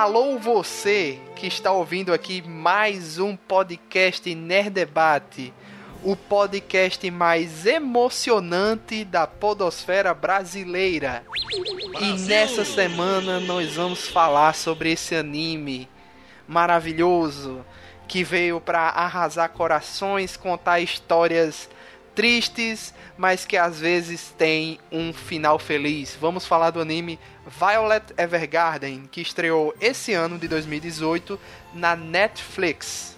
Alô você que está ouvindo aqui mais um podcast Nerd Debate, o podcast mais emocionante da podosfera brasileira. E nessa semana nós vamos falar sobre esse anime maravilhoso que veio para arrasar corações, contar histórias tristes, mas que às vezes tem um final feliz. Vamos falar do anime Violet Evergarden, que estreou esse ano de 2018 na Netflix.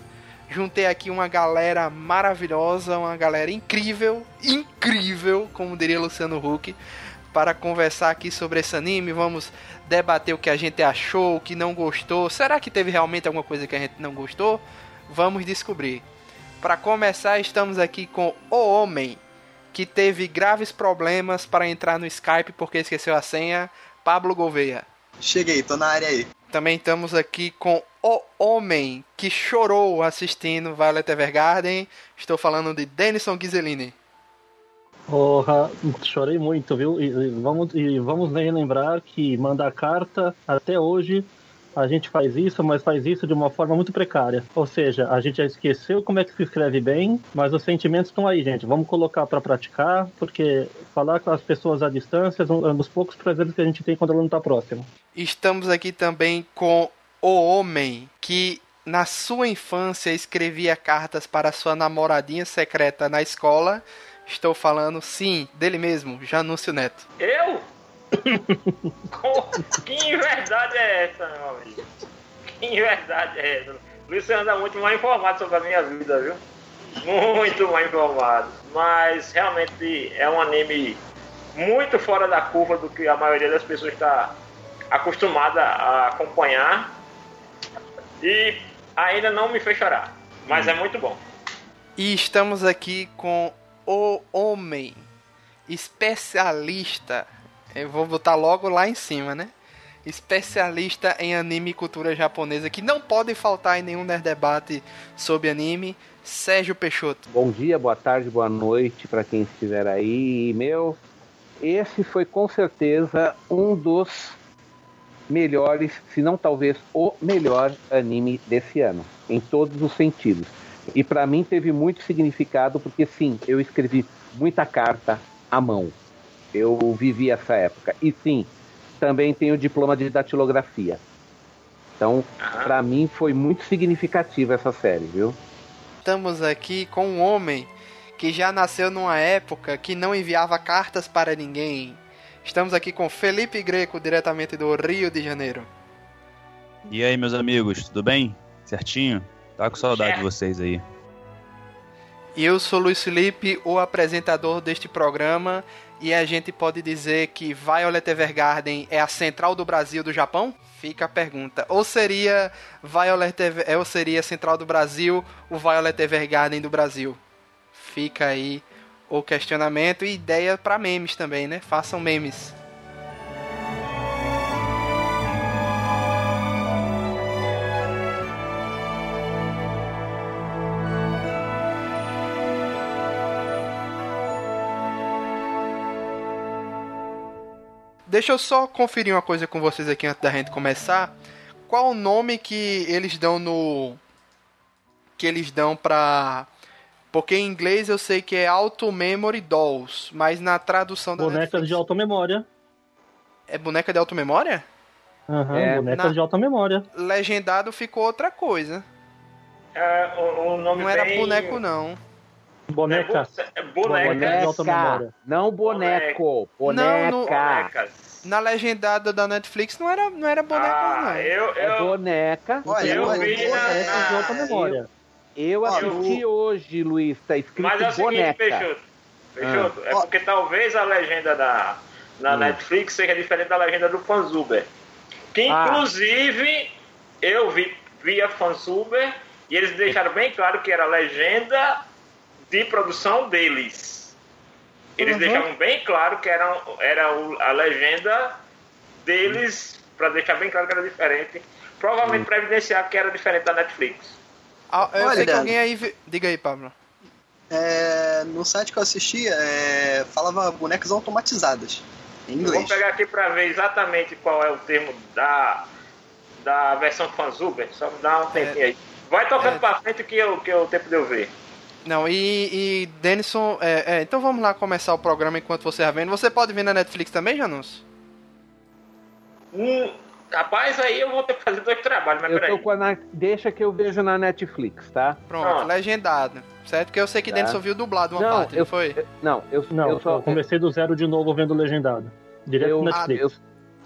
Juntei aqui uma galera maravilhosa, uma galera incrível, incrível, como diria Luciano Huck, para conversar aqui sobre esse anime. Vamos debater o que a gente achou, o que não gostou. Será que teve realmente alguma coisa que a gente não gostou? Vamos descobrir. Para começar, estamos aqui com o homem que teve graves problemas para entrar no Skype porque esqueceu a senha, Pablo Gouveia. Cheguei, tô na área aí. Também estamos aqui com o homem que chorou assistindo Violet Evergarden. Estou falando de Denison Ghiseline. Porra, chorei muito, viu? E, e vamos, e vamos lembrar que mandar carta até hoje a gente faz isso, mas faz isso de uma forma muito precária. Ou seja, a gente já esqueceu como é que se escreve bem, mas os sentimentos estão aí, gente. Vamos colocar para praticar, porque falar com as pessoas à distância é um dos poucos prazeres que a gente tem quando ela não está próximo. Estamos aqui também com o homem que na sua infância escrevia cartas para sua namoradinha secreta na escola. Estou falando, sim, dele mesmo, Janúncio Neto. Eu? que verdade é essa, meu amigo? Que verdade é essa? Luciano anda muito mal informado sobre a minha vida, viu? Muito mal informado. Mas realmente é um anime muito fora da curva do que a maioria das pessoas está acostumada a acompanhar. E ainda não me fez chorar. Mas hum. é muito bom. E estamos aqui com o homem especialista eu vou botar logo lá em cima, né? Especialista em anime e cultura japonesa, que não pode faltar em nenhum nerd debate sobre anime, Sérgio Peixoto. Bom dia, boa tarde, boa noite para quem estiver aí. Meu, esse foi com certeza um dos melhores, se não talvez o melhor anime desse ano, em todos os sentidos. E para mim teve muito significado porque sim, eu escrevi muita carta à mão. Eu vivi essa época. E sim, também tenho diploma de datilografia. Então, para mim foi muito significativa essa série, viu? Estamos aqui com um homem que já nasceu numa época que não enviava cartas para ninguém. Estamos aqui com Felipe Greco, diretamente do Rio de Janeiro. E aí, meus amigos, tudo bem? Certinho? Tá com saudade de vocês aí. Eu sou Luiz Felipe, o apresentador deste programa, e a gente pode dizer que Violet Evergarden é a central do Brasil do Japão? Fica a pergunta. Ou seria Violet Ever... ou seria central do Brasil o Violet Evergarden do Brasil? Fica aí o questionamento e ideia para memes também, né? Façam memes. Deixa eu só conferir uma coisa com vocês aqui antes da gente começar. Qual o nome que eles dão no. Que eles dão pra. Porque em inglês eu sei que é Auto Memory Dolls, mas na tradução da. Boneca Netflix... de alta memória. É boneca de alta memória? Aham, uhum, é, boneca na... de alta memória. Legendado ficou outra coisa. É, o, o nome não era boneco, não. Boneca. É boneca. boneca. Não boneco. Boneca. Não, no... Na legendada da Netflix não era, não era boneca, ah, não. Eu, eu... É boneca. Olha, eu vi na, de outra memória. Eu, eu assisti eu... hoje, Luiz. Tá escrito Mas é o boneca. seguinte, Peixoto. Peixoto, ah. é porque talvez a legenda da, na hum. Netflix seja diferente da legenda do Fanzuber. Que ah. inclusive ah. eu vi via Fanzuber e eles deixaram bem claro que era a legenda de produção deles. Eles uhum. deixavam bem claro que era, era a legenda deles, uhum. para deixar bem claro que era diferente. Provavelmente uhum. para evidenciar que era diferente da Netflix. Ah, eu Olha, sei que alguém aí. Diga aí, Pablo. É, no site que eu assisti, é, falava bonecas automatizadas. Em inglês. Vou pegar aqui para ver exatamente qual é o termo da, da versão Fanzuber, só me dá um tempinho é, aí. Vai tocando é, pra frente que eu, que eu tempo de eu ver. Não, e, e Denison, é, é, então vamos lá começar o programa enquanto você vai vendo. Você pode ver na Netflix também, Janus? Hum, rapaz, aí eu vou ter que fazer dois trabalhos, mas eu peraí. Tô com a, deixa que eu vejo na Netflix, tá? Pronto, ah. legendado. Certo? Porque eu sei que tá. Denison viu dublado uma não, parte, eu, não foi? Eu, não, eu, não, eu só. Eu comecei do zero de novo vendo legendado. Direto eu, no Netflix. Eu,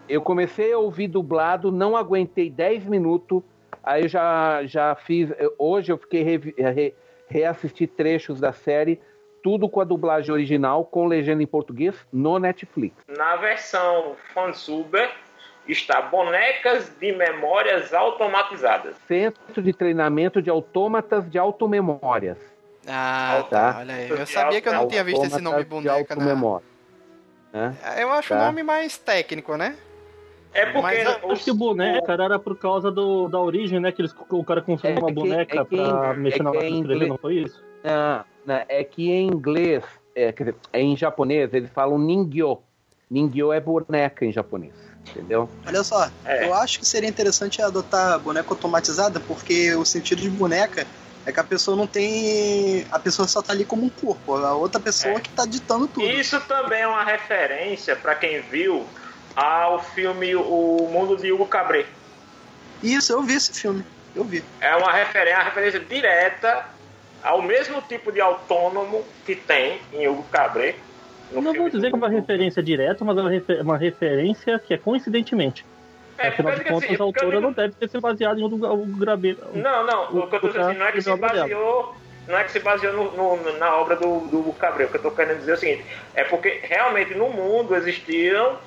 eu comecei a ouvir dublado, não aguentei 10 minutos, aí já, já fiz. Hoje eu fiquei re, re, reassistir trechos da série, tudo com a dublagem original, com legenda em português, no Netflix. Na versão fansuber está bonecas de memórias automatizadas. Centro de treinamento de autômatas de automemórias. Ah, tá. Olha aí. Eu sabia que eu não tinha visto esse nome boneca na. É? Eu acho tá. o nome mais técnico, né? É porque. Mas, acho que boneca era por causa do, da origem, né? Que eles, o cara construiu é uma que, boneca é que, pra é mexer na hora de escrever, não foi isso? Não, não, é que em inglês, é, quer dizer, em japonês, eles falam ningyo. Ningyo é boneca em japonês. Entendeu? Olha só, é. eu acho que seria interessante adotar boneca automatizada, porque o sentido de boneca é que a pessoa não tem. A pessoa só tá ali como um corpo, a outra pessoa é. que tá ditando tudo. Isso também é uma referência para quem viu ao filme O Mundo de Hugo Cabret. Isso, eu vi esse filme. Eu vi. É uma referência, uma referência direta ao mesmo tipo de autônomo que tem em Hugo Cabret. Não vou dizer que é uma referência direta, mas é uma, refer uma referência que é coincidentemente. É, Afinal de contas, assim, a autora não deve ter se baseado em Hugo Cabret. Não, não. O, o que eu tô dizendo assim, não é que se baseou não é que se baseou no, no, na obra do, do Cabral. O que eu estou querendo dizer é o seguinte: é porque realmente no mundo existiam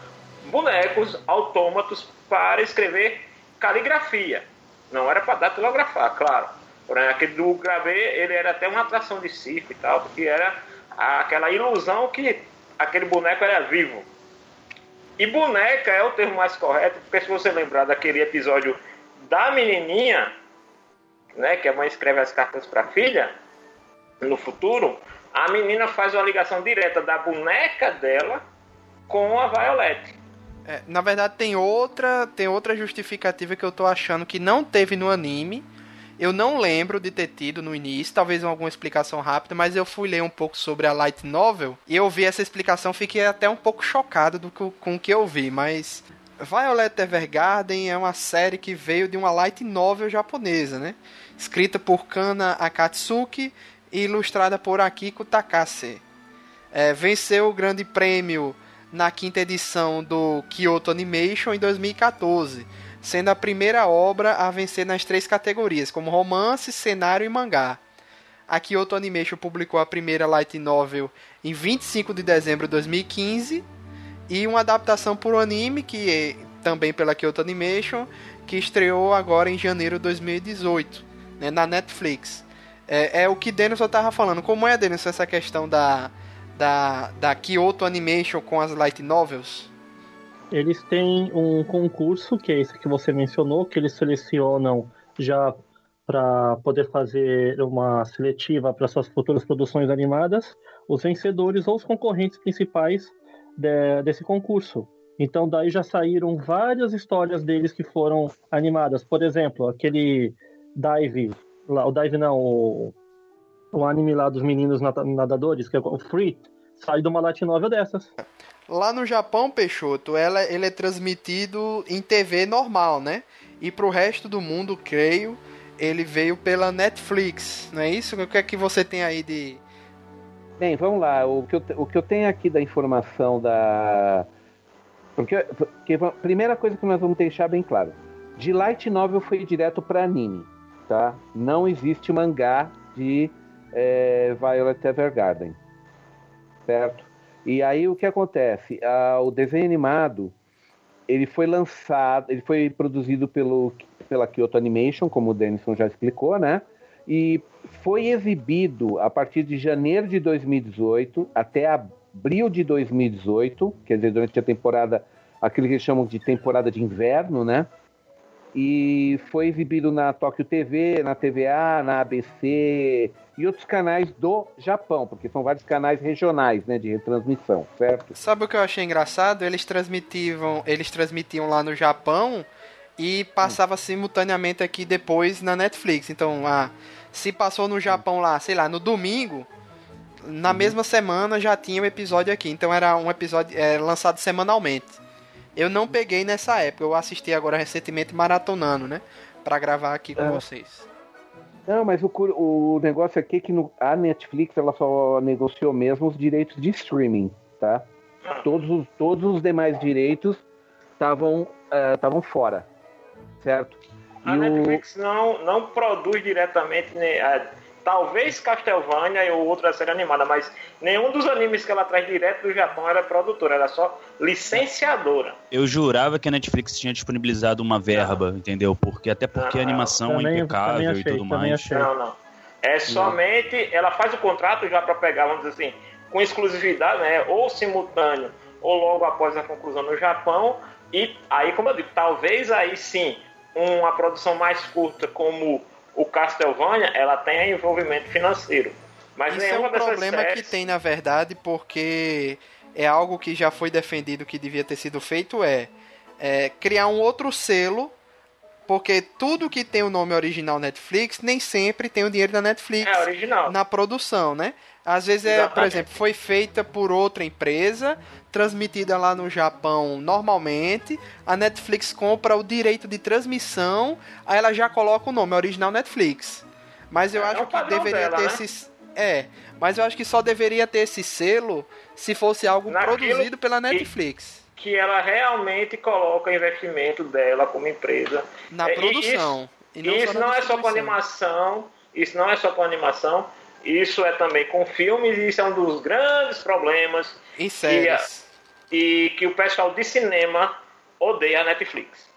bonecos autômatos para escrever caligrafia. Não era para datilografar, claro. Porém, aquele do Gravê, ele era até uma atração de circo e tal, porque era aquela ilusão que aquele boneco era vivo. E boneca é o termo mais correto, porque se você lembrar daquele episódio da menininha, né, que a mãe escreve as cartas para a filha, no futuro, a menina faz uma ligação direta da boneca dela com a Violet. É, na verdade tem outra, tem outra justificativa que eu tô achando que não teve no anime. Eu não lembro de ter tido no início, talvez alguma explicação rápida, mas eu fui ler um pouco sobre a light novel e eu vi essa explicação, fiquei até um pouco chocado do que, com o que eu vi, mas Violet Evergarden é uma série que veio de uma light novel japonesa, né? Escrita por Kana Akatsuki e ilustrada por Akiko Takase. É, venceu o grande prêmio na quinta edição do Kyoto Animation em 2014, sendo a primeira obra a vencer nas três categorias, como romance, cenário e mangá. A Kyoto Animation publicou a primeira light novel em 25 de dezembro de 2015 e uma adaptação por anime que é também pela Kyoto Animation, que estreou agora em janeiro de 2018 né, na Netflix. É, é o que Denison estava falando. Como é, Denison, essa questão da, da, da Kyoto Animation com as light novels? Eles têm um concurso, que é esse que você mencionou, que eles selecionam já para poder fazer uma seletiva para suas futuras produções animadas, os vencedores ou os concorrentes principais de, desse concurso. Então daí já saíram várias histórias deles que foram animadas. Por exemplo, aquele Dive, o Dive não, o, o anime lá dos meninos nadadores, que é o Free, sai de uma light novel dessas. Lá no Japão, Peixoto, ela, ele é transmitido em TV normal, né? E pro resto do mundo, creio, ele veio pela Netflix, não é isso? O que é que você tem aí de. Bem, vamos lá. O que eu, o que eu tenho aqui da informação da. Porque, porque a primeira coisa que nós vamos deixar bem claro: de Light Novel foi direto para anime, tá? Não existe mangá de é, Violet Evergarden, certo? E aí o que acontece? Ah, o desenho animado ele foi lançado, ele foi produzido pelo, pela Kyoto Animation, como o Denison já explicou, né? E foi exibido a partir de janeiro de 2018 até abril de 2018, quer dizer, durante a temporada, aquilo que eles chamam de temporada de inverno, né? E foi exibido na Tóquio TV, na TVA, na ABC e outros canais do Japão, porque são vários canais regionais, né, de retransmissão, certo? Sabe o que eu achei engraçado? Eles transmitiam, eles transmitiam lá no Japão e passava simultaneamente aqui depois na Netflix. Então, ah, se passou no Japão lá, sei lá, no domingo, na uhum. mesma semana já tinha o um episódio aqui. Então era um episódio é, lançado semanalmente. Eu não peguei nessa época, eu assisti agora recentemente maratonando, né? Pra gravar aqui com é. vocês. Não, mas o, o negócio aqui é que no, a Netflix ela só negociou mesmo os direitos de streaming, tá? Todos os, todos os demais direitos estavam estavam uh, fora, certo? A e Netflix o... não, não produz diretamente né, Talvez Castlevania ou outra série animada, mas nenhum dos animes que ela traz direto do Japão era produtora, era só licenciadora. Eu jurava que a Netflix tinha disponibilizado uma verba, não. entendeu? Porque até porque não, a animação também, é impecável achei, e tudo mais. Achei. Não, não. É somente ela faz o contrato já para pegar, vamos dizer assim, com exclusividade, né? Ou simultâneo, ou logo após a conclusão no Japão. E aí, como eu digo, talvez aí sim uma produção mais curta como o Castlevania ela tem envolvimento financeiro. Mas Isso é um problema séries... que tem, na verdade, porque é algo que já foi defendido que devia ter sido feito, é, é criar um outro selo porque tudo que tem o nome original Netflix nem sempre tem o dinheiro da Netflix é na produção, né? Às vezes é, Exatamente. por exemplo, foi feita por outra empresa, transmitida lá no Japão normalmente. A Netflix compra o direito de transmissão, aí ela já coloca o nome original Netflix. Mas eu é, acho é que deveria dela, ter né? esses. É, mas eu acho que só deveria ter esse selo se fosse algo Naquilo produzido pela Netflix. Que, que ela realmente coloca o investimento dela como empresa. Na é, produção. Isso, e isso não é só com animação. Isso não é só com animação isso é também com filmes e isso é um dos grandes problemas. Em séries. Que, e que o pessoal de cinema odeia a Netflix.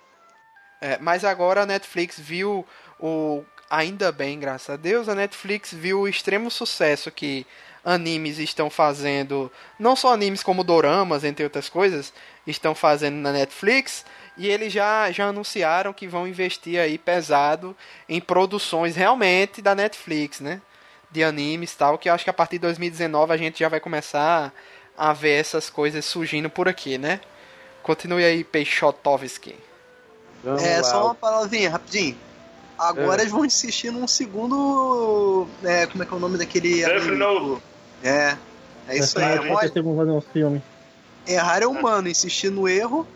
É, mas agora a Netflix viu o. Ainda bem, graças a Deus, a Netflix viu o extremo sucesso que animes estão fazendo. Não só animes como doramas, entre outras coisas, estão fazendo na Netflix. E eles já, já anunciaram que vão investir aí pesado em produções realmente da Netflix, né? De animes e tal, que eu acho que a partir de 2019 a gente já vai começar a ver essas coisas surgindo por aqui, né? Continue aí, Peixotovski. é, lá. só uma palavrinha, rapidinho. Agora é. eles vão insistir num segundo. É, como é que é o nome daquele. É. É isso aí. Pode... fazer um filme. Errar é humano, insistir no erro.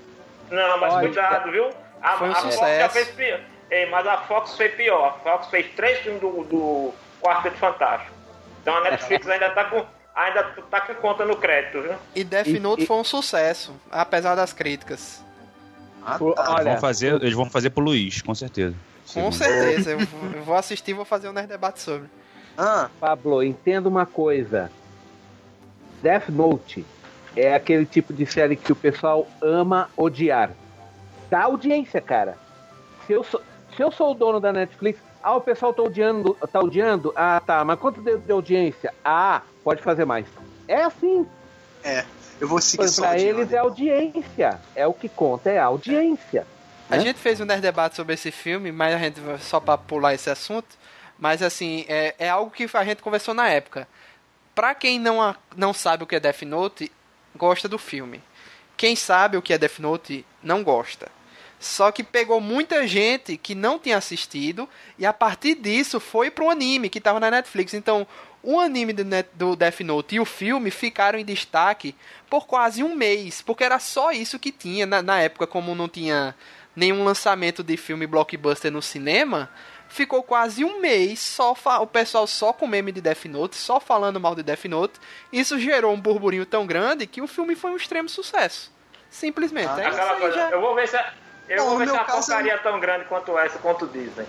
Não, mas cuidado, viu? A, Foi um a Fox já fez pior. Ei, mas a Fox fez pior. A Fox fez três filmes do, do Quarteto Fantástico. Então a Netflix ainda tá com ainda tá com conta no crédito, viu? E Death Note e, foi um sucesso, apesar das críticas. Ah, tá. Olha, vão fazer, eles vão fazer pro Luiz, com certeza. Com certeza, eu vou, eu vou assistir e vou fazer um nerd debate sobre. Ah, Pablo, entenda uma coisa. Death Note é aquele tipo de série que o pessoal ama odiar. Dá audiência, cara. Se eu sou, se eu sou o dono da Netflix, ah, o pessoal tá odiando, tá odiando? Ah, tá. Mas quanto deu de audiência? Ah, pode fazer mais. É assim. É. Eu vou seguir só Pra eles é audiência. É o que conta, é audiência. A né? gente fez um nerd debate sobre esse filme, mas a gente só para pular esse assunto. Mas assim, é, é algo que a gente conversou na época. Pra quem não, não sabe o que é Death Note, gosta do filme. Quem sabe o que é Death Note, não gosta. Só que pegou muita gente que não tinha assistido e a partir disso foi pro anime que estava na Netflix. Então, o anime do, Net, do Death Note e o filme ficaram em destaque por quase um mês, porque era só isso que tinha na, na época, como não tinha nenhum lançamento de filme blockbuster no cinema. Ficou quase um mês só o pessoal só com meme de Death Note, só falando mal de Death Note. Isso gerou um burburinho tão grande que o filme foi um extremo sucesso. Simplesmente. Ah, é já... Eu vou ver se eu Bom, vou é uma porcaria é... tão grande quanto essa, quanto Disney.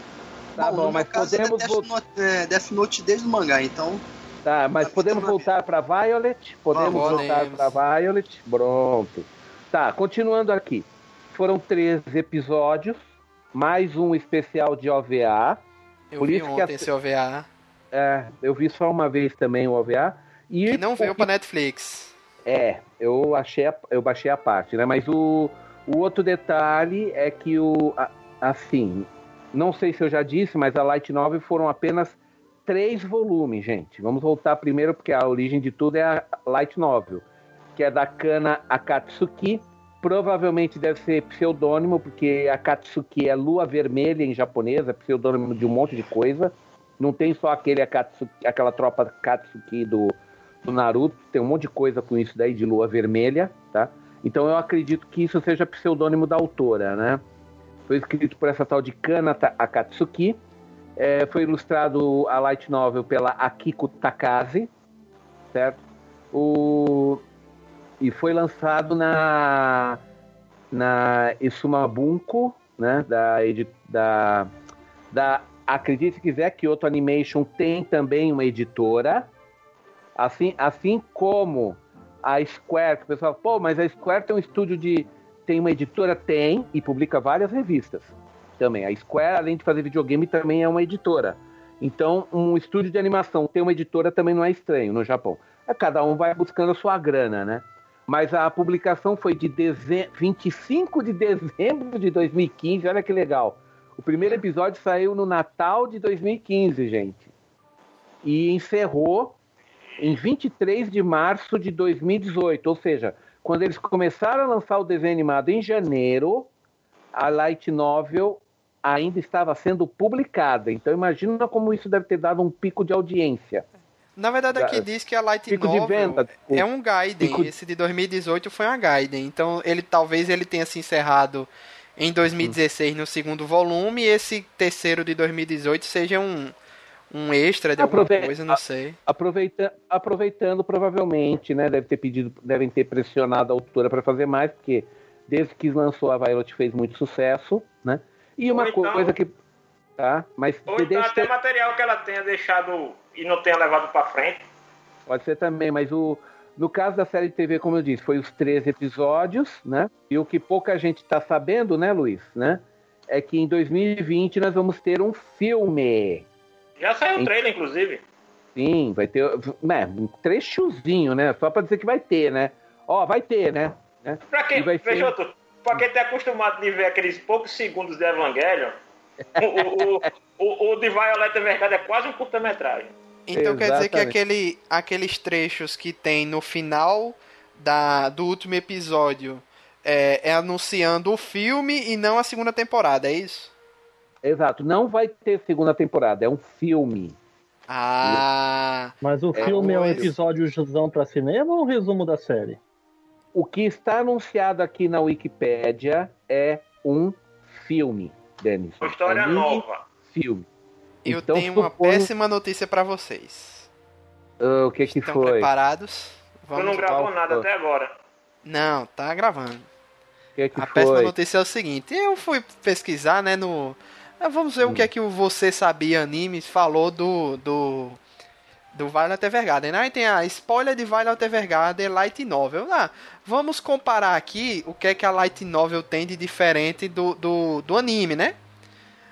Tá bom, bom mas podemos é Death, Note, é, Death Note desde o mangá, então. Tá, mas podemos voltar para Violet? Podemos ah, voltar para Violet? Pronto. Tá, continuando aqui. Foram três episódios, mais um especial de OVA. Eu Por vi isso ontem que a... esse OVA. É, eu vi só uma vez também o OVA. E que não veio para Netflix. É, eu achei, a... eu baixei a parte, né? Mas o o outro detalhe é que o assim, não sei se eu já disse, mas a Light Novel foram apenas três volumes, gente. Vamos voltar primeiro porque a origem de tudo é a Light Novel, que é da Kana Akatsuki, provavelmente deve ser pseudônimo, porque a Katsuki é lua vermelha em japonês, é pseudônimo de um monte de coisa. Não tem só aquele Akatsuki, aquela tropa Katsuki do, do Naruto, tem um monte de coisa com isso daí de lua vermelha, tá? Então eu acredito que isso seja pseudônimo da autora, né? Foi escrito por essa tal de Kana Akatsuki. É, foi ilustrado a light novel pela Akiko Takase, certo? O... E foi lançado na, na Isumabunko, né? Da, da, da acredite se quiser, Kyoto Animation tem também uma editora. Assim, assim como a Square, que o pessoal, pô, mas a Square tem um estúdio de. tem uma editora? Tem, e publica várias revistas também. A Square, além de fazer videogame, também é uma editora. Então, um estúdio de animação ter uma editora também não é estranho no Japão. É, cada um vai buscando a sua grana, né? Mas a publicação foi de deze... 25 de dezembro de 2015, olha que legal. O primeiro episódio saiu no Natal de 2015, gente. E encerrou em 23 de março de 2018. Ou seja, quando eles começaram a lançar o desenho animado em janeiro, a light novel ainda estava sendo publicada. Então imagina como isso deve ter dado um pico de audiência. Na verdade, aqui diz que a Light pico Novel venda, é um Gaiden. Pico... Esse de 2018 foi uma Gaiden. Então, ele talvez ele tenha se encerrado em 2016 hum. no segundo volume, e esse terceiro de 2018 seja um, um extra de Aprove alguma coisa, não sei. Aproveita aproveitando, provavelmente, né? Deve ter pedido, devem ter pressionado a autora para fazer mais, porque desde que lançou a Violet fez muito sucesso, né? E uma então, coisa que. Tá, mas ou então até ter... material que ela tenha deixado e não tenha levado para frente. Pode ser também, mas o, no caso da série de TV, como eu disse, foi os três episódios, né? E o que pouca gente está sabendo, né, Luiz, né? É que em 2020 nós vamos ter um filme. Já saiu o trailer, inclusive. Sim, vai ter né, um trechozinho, né? Só para dizer que vai ter, né? Ó, vai ter, né? né? Pra quem, vai ser... pra quem tá acostumado de ver aqueles poucos segundos de Evangelho, o, o, o, o, de Violeta Verdade é quase um curta-metragem. Então Exatamente. quer dizer que aquele, aqueles trechos que tem no final da, do último episódio é, é, anunciando o filme e não a segunda temporada, é isso? Exato, não vai ter segunda temporada, é um filme. Ah! Mas o é filme é um episódiozão para cinema ou um resumo da série? O que está anunciado aqui na Wikipédia é um filme, Denis. Uma história Anime, nova. Filme. Eu então, tenho uma péssima notícia para vocês. Uh, o que que Estão foi? preparados? Vamos não gravou nada até agora. Não, tá gravando. Que que a foi? péssima notícia é o seguinte: eu fui pesquisar, né, no. Ah, vamos ver hum. o que é que o Você Sabia Animes falou do. do. do Violet Evergarden. Aí tem a spoiler de Violet Evergarden Light Novel. Ah, vamos comparar aqui o que é que a Light Novel tem de diferente do, do, do anime, né?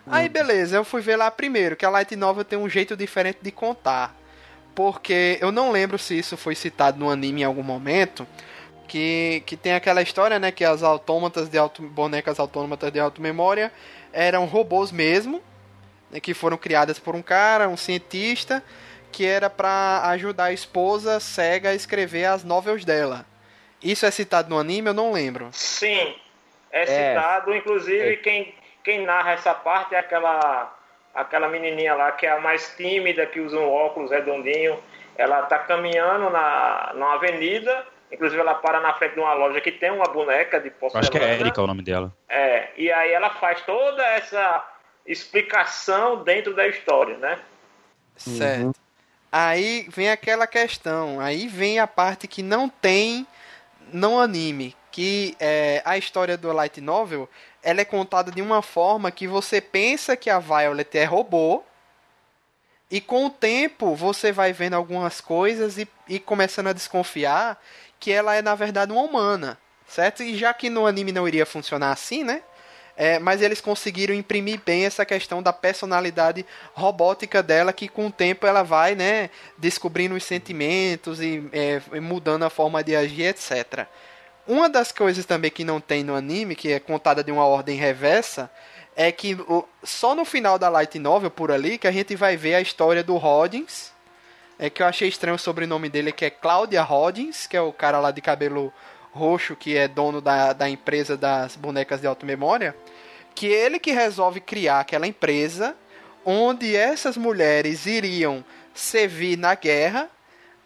Aí beleza, eu fui ver lá primeiro, que a Light Novel tem um jeito diferente de contar. Porque eu não lembro se isso foi citado no anime em algum momento. Que, que tem aquela história, né? Que as autômatas de auto, bonecas autômatas de auto-memória eram robôs mesmo. Né, que foram criadas por um cara, um cientista, que era para ajudar a esposa cega a escrever as novels dela. Isso é citado no anime? Eu não lembro. Sim, é, é. citado. Inclusive, é. quem quem narra essa parte é aquela aquela menininha lá que é a mais tímida, que usa um óculos redondinho. Ela está caminhando na, na avenida, inclusive ela para na frente de uma loja que tem uma boneca de porcelana. Acho que é Erika o nome dela. É, e aí ela faz toda essa explicação dentro da história, né? Certo. Uhum. Aí vem aquela questão, aí vem a parte que não tem no anime, que é, a história do light novel ela é contada de uma forma que você pensa que a Violet é robô. E com o tempo você vai vendo algumas coisas e, e começando a desconfiar que ela é na verdade uma humana, certo? E já que no anime não iria funcionar assim, né? É, mas eles conseguiram imprimir bem essa questão da personalidade robótica dela, que com o tempo ela vai, né, descobrindo os sentimentos e é, mudando a forma de agir, etc. Uma das coisas também que não tem no anime, que é contada de uma ordem reversa, é que só no final da light novel por ali que a gente vai ver a história do Roddins. É que eu achei estranho o sobrenome dele, que é Claudia Roddins, que é o cara lá de cabelo roxo, que é dono da, da empresa das bonecas de automemória, que ele que resolve criar aquela empresa onde essas mulheres iriam servir na guerra,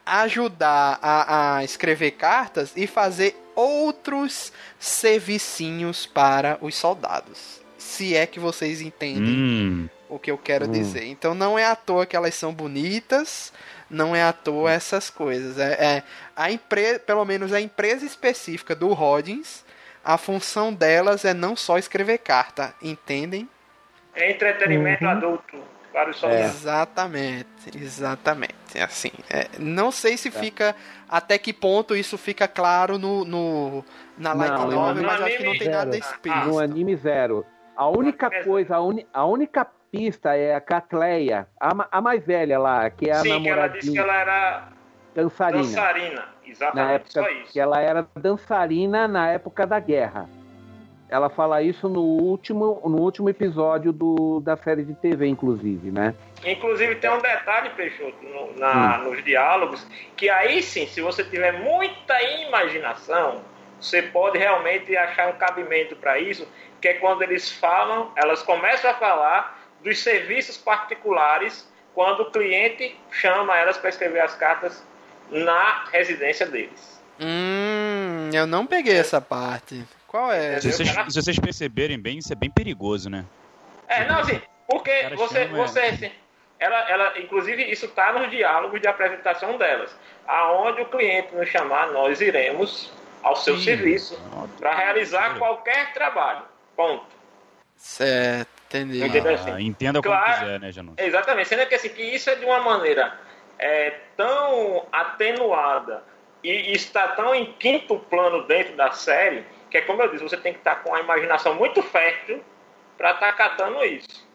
ajudar a, a escrever cartas e fazer outros servicinhos para os soldados. Se é que vocês entendem hum. o que eu quero hum. dizer. Então não é à toa que elas são bonitas, não é à toa essas coisas. É, é a empresa, pelo menos a empresa específica do Rodins, a função delas é não só escrever carta, entendem? É entretenimento uhum. adulto para os. É. Exatamente, exatamente. Assim, é, não sei se é. fica até que ponto isso fica claro no, no na light não, novel, mas acho que não tem zero. nada explícito. No anime zero. A única coisa, a, uni, a única pista é a Catleia, a, a mais velha lá, que é a Sim, namoradinha. Sim, ela disse que ela era dançarina. Dançarina, exatamente, na época, só isso. Que ela era dançarina na época da guerra. Ela fala isso no último, no último episódio do, da série de TV, inclusive, né? Inclusive tem um detalhe, Peixoto, no, na, hum. nos diálogos, que aí sim, se você tiver muita imaginação, você pode realmente achar um cabimento para isso, que é quando eles falam, elas começam a falar dos serviços particulares quando o cliente chama elas para escrever as cartas na residência deles. Hum, eu não peguei essa parte. Qual é? Se vocês, se vocês, perceberem bem, isso é bem perigoso, né? É, não, assim, porque você, você assim, ela, ela, inclusive, isso está nos diálogos de apresentação delas. Aonde o cliente nos chamar, nós iremos ao seu Sim. serviço para realizar qualquer trabalho. Ponto. Certo, entendi. Ah, entenda como claro, quiser, né, Janus? Exatamente, sendo que, assim, que isso é de uma maneira é, tão atenuada e está tão em quinto plano dentro da série que é como eu disse, você tem que estar com a imaginação muito fértil para estar tá catando isso.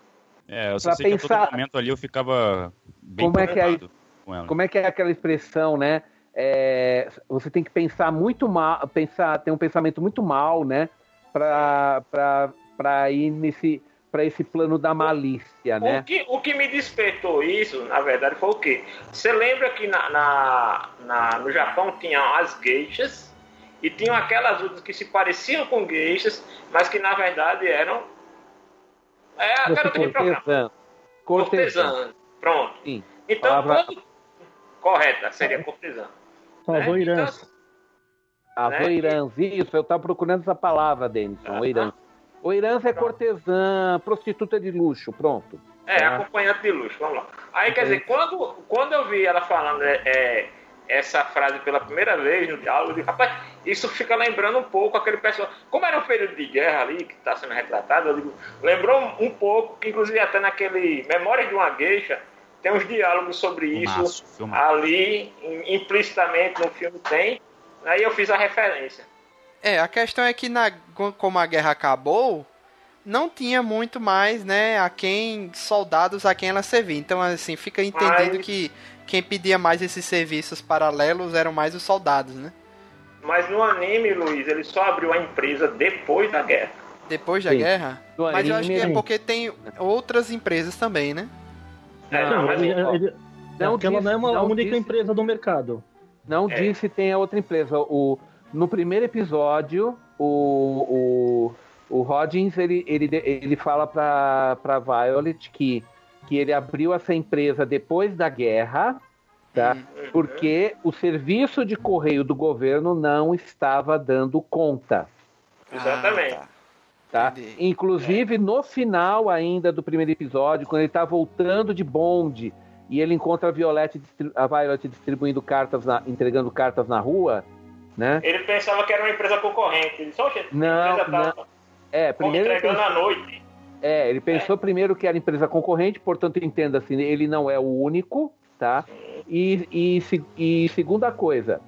É, eu só pra sei pensar... que a todo momento ali eu ficava bem como é que é, com ela. Como é que é aquela expressão, né? É, você tem que pensar muito mal, pensar, ter um pensamento muito mal, né? Para ir nesse para esse plano da malícia, o, né? O que, o que me despertou isso, na verdade, foi o quê? Você lembra que na, na, na no Japão tinha as geishas e tinham aquelas outras que se pareciam com gueixas, mas que na verdade eram. É a garota de programa. Cortesã. Pronto. Sim. Então, Palavra... quando. Correta, seria cortesã. Avoirãs. Né? Avoirãs, né? isso, eu estava procurando essa palavra, Denison. Oirãs. Oirãs é cortesã, prostituta de luxo, pronto. É, tá? acompanhante de luxo, vamos lá. Aí, quer dizer, quando, quando eu vi ela falando é, é essa frase pela primeira vez no diálogo, eu digo, rapaz, isso fica lembrando um pouco aquele personagem. Como era um período de guerra ali, que está sendo retratado, eu digo, lembrou um pouco, que inclusive até naquele Memórias de uma Gueixa, tem uns diálogos sobre isso ali, implicitamente no filme tem. Aí eu fiz a referência. É, a questão é que na, como a guerra acabou, não tinha muito mais, né, a quem soldados a quem ela servia. Então, assim, fica entendendo Mas... que quem pedia mais esses serviços paralelos eram mais os soldados, né? Mas no anime, Luiz, ele só abriu a empresa depois da guerra. Depois da Sim. guerra? No mas eu acho que é porque tem outras empresas também, né? É, não, mas ele, ele, não porque ela não é uma não única disse, empresa do mercado. Não é. disse tem a outra empresa. O, no primeiro episódio, o, o, o Rodgins ele, ele, ele fala pra, pra Violet que que ele abriu essa empresa depois da guerra, tá? Uhum. Porque o serviço de correio do governo não estava dando conta. Exatamente. Ah, tá. tá? Inclusive, é. no final ainda do primeiro episódio, quando ele está voltando de bonde e ele encontra a a Violet distribuindo cartas, na, entregando cartas na rua, né? Ele pensava que era uma empresa concorrente. Ele só, não, não. É, primeiro entregando à noite. É, ele pensou é. primeiro que era empresa concorrente, portanto, entenda assim, ele não é o único, tá? E, e, e segunda coisa,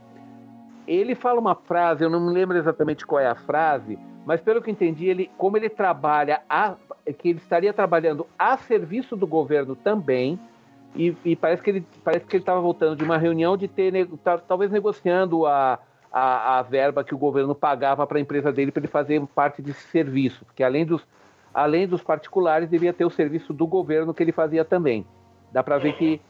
ele fala uma frase, eu não me lembro exatamente qual é a frase, mas pelo que entendi, ele, como ele trabalha, a, que ele estaria trabalhando a serviço do governo também, e, e parece que ele parece que ele estava voltando de uma reunião de ter, talvez negociando a, a, a verba que o governo pagava para a empresa dele para ele fazer parte desse serviço, porque além dos além dos particulares, devia ter o serviço do governo que ele fazia também. Dá para ver que,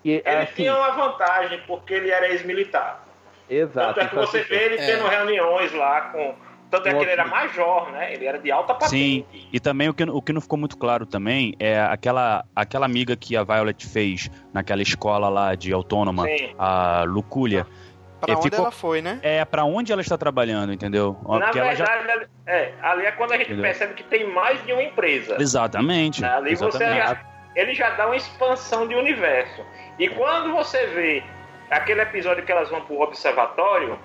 que. Ele assim, tinha uma vantagem, porque ele era ex-militar. Exato. Tanto é que você vê ele é. tendo reuniões lá com. Tanto é que ele era major, né? Ele era de alta patente. Sim, e também o que, o que não ficou muito claro também é aquela, aquela amiga que a Violet fez naquela escola lá de autônoma, Sim. a Lucúlia. Pra onde ficou, ela foi, né? É, pra onde ela está trabalhando, entendeu? Na Porque verdade, já... é, ali é quando a gente entendeu? percebe que tem mais de uma empresa. Exatamente. Ali exatamente. você já, ele já dá uma expansão de universo. E quando você vê aquele episódio que elas vão pro observatório,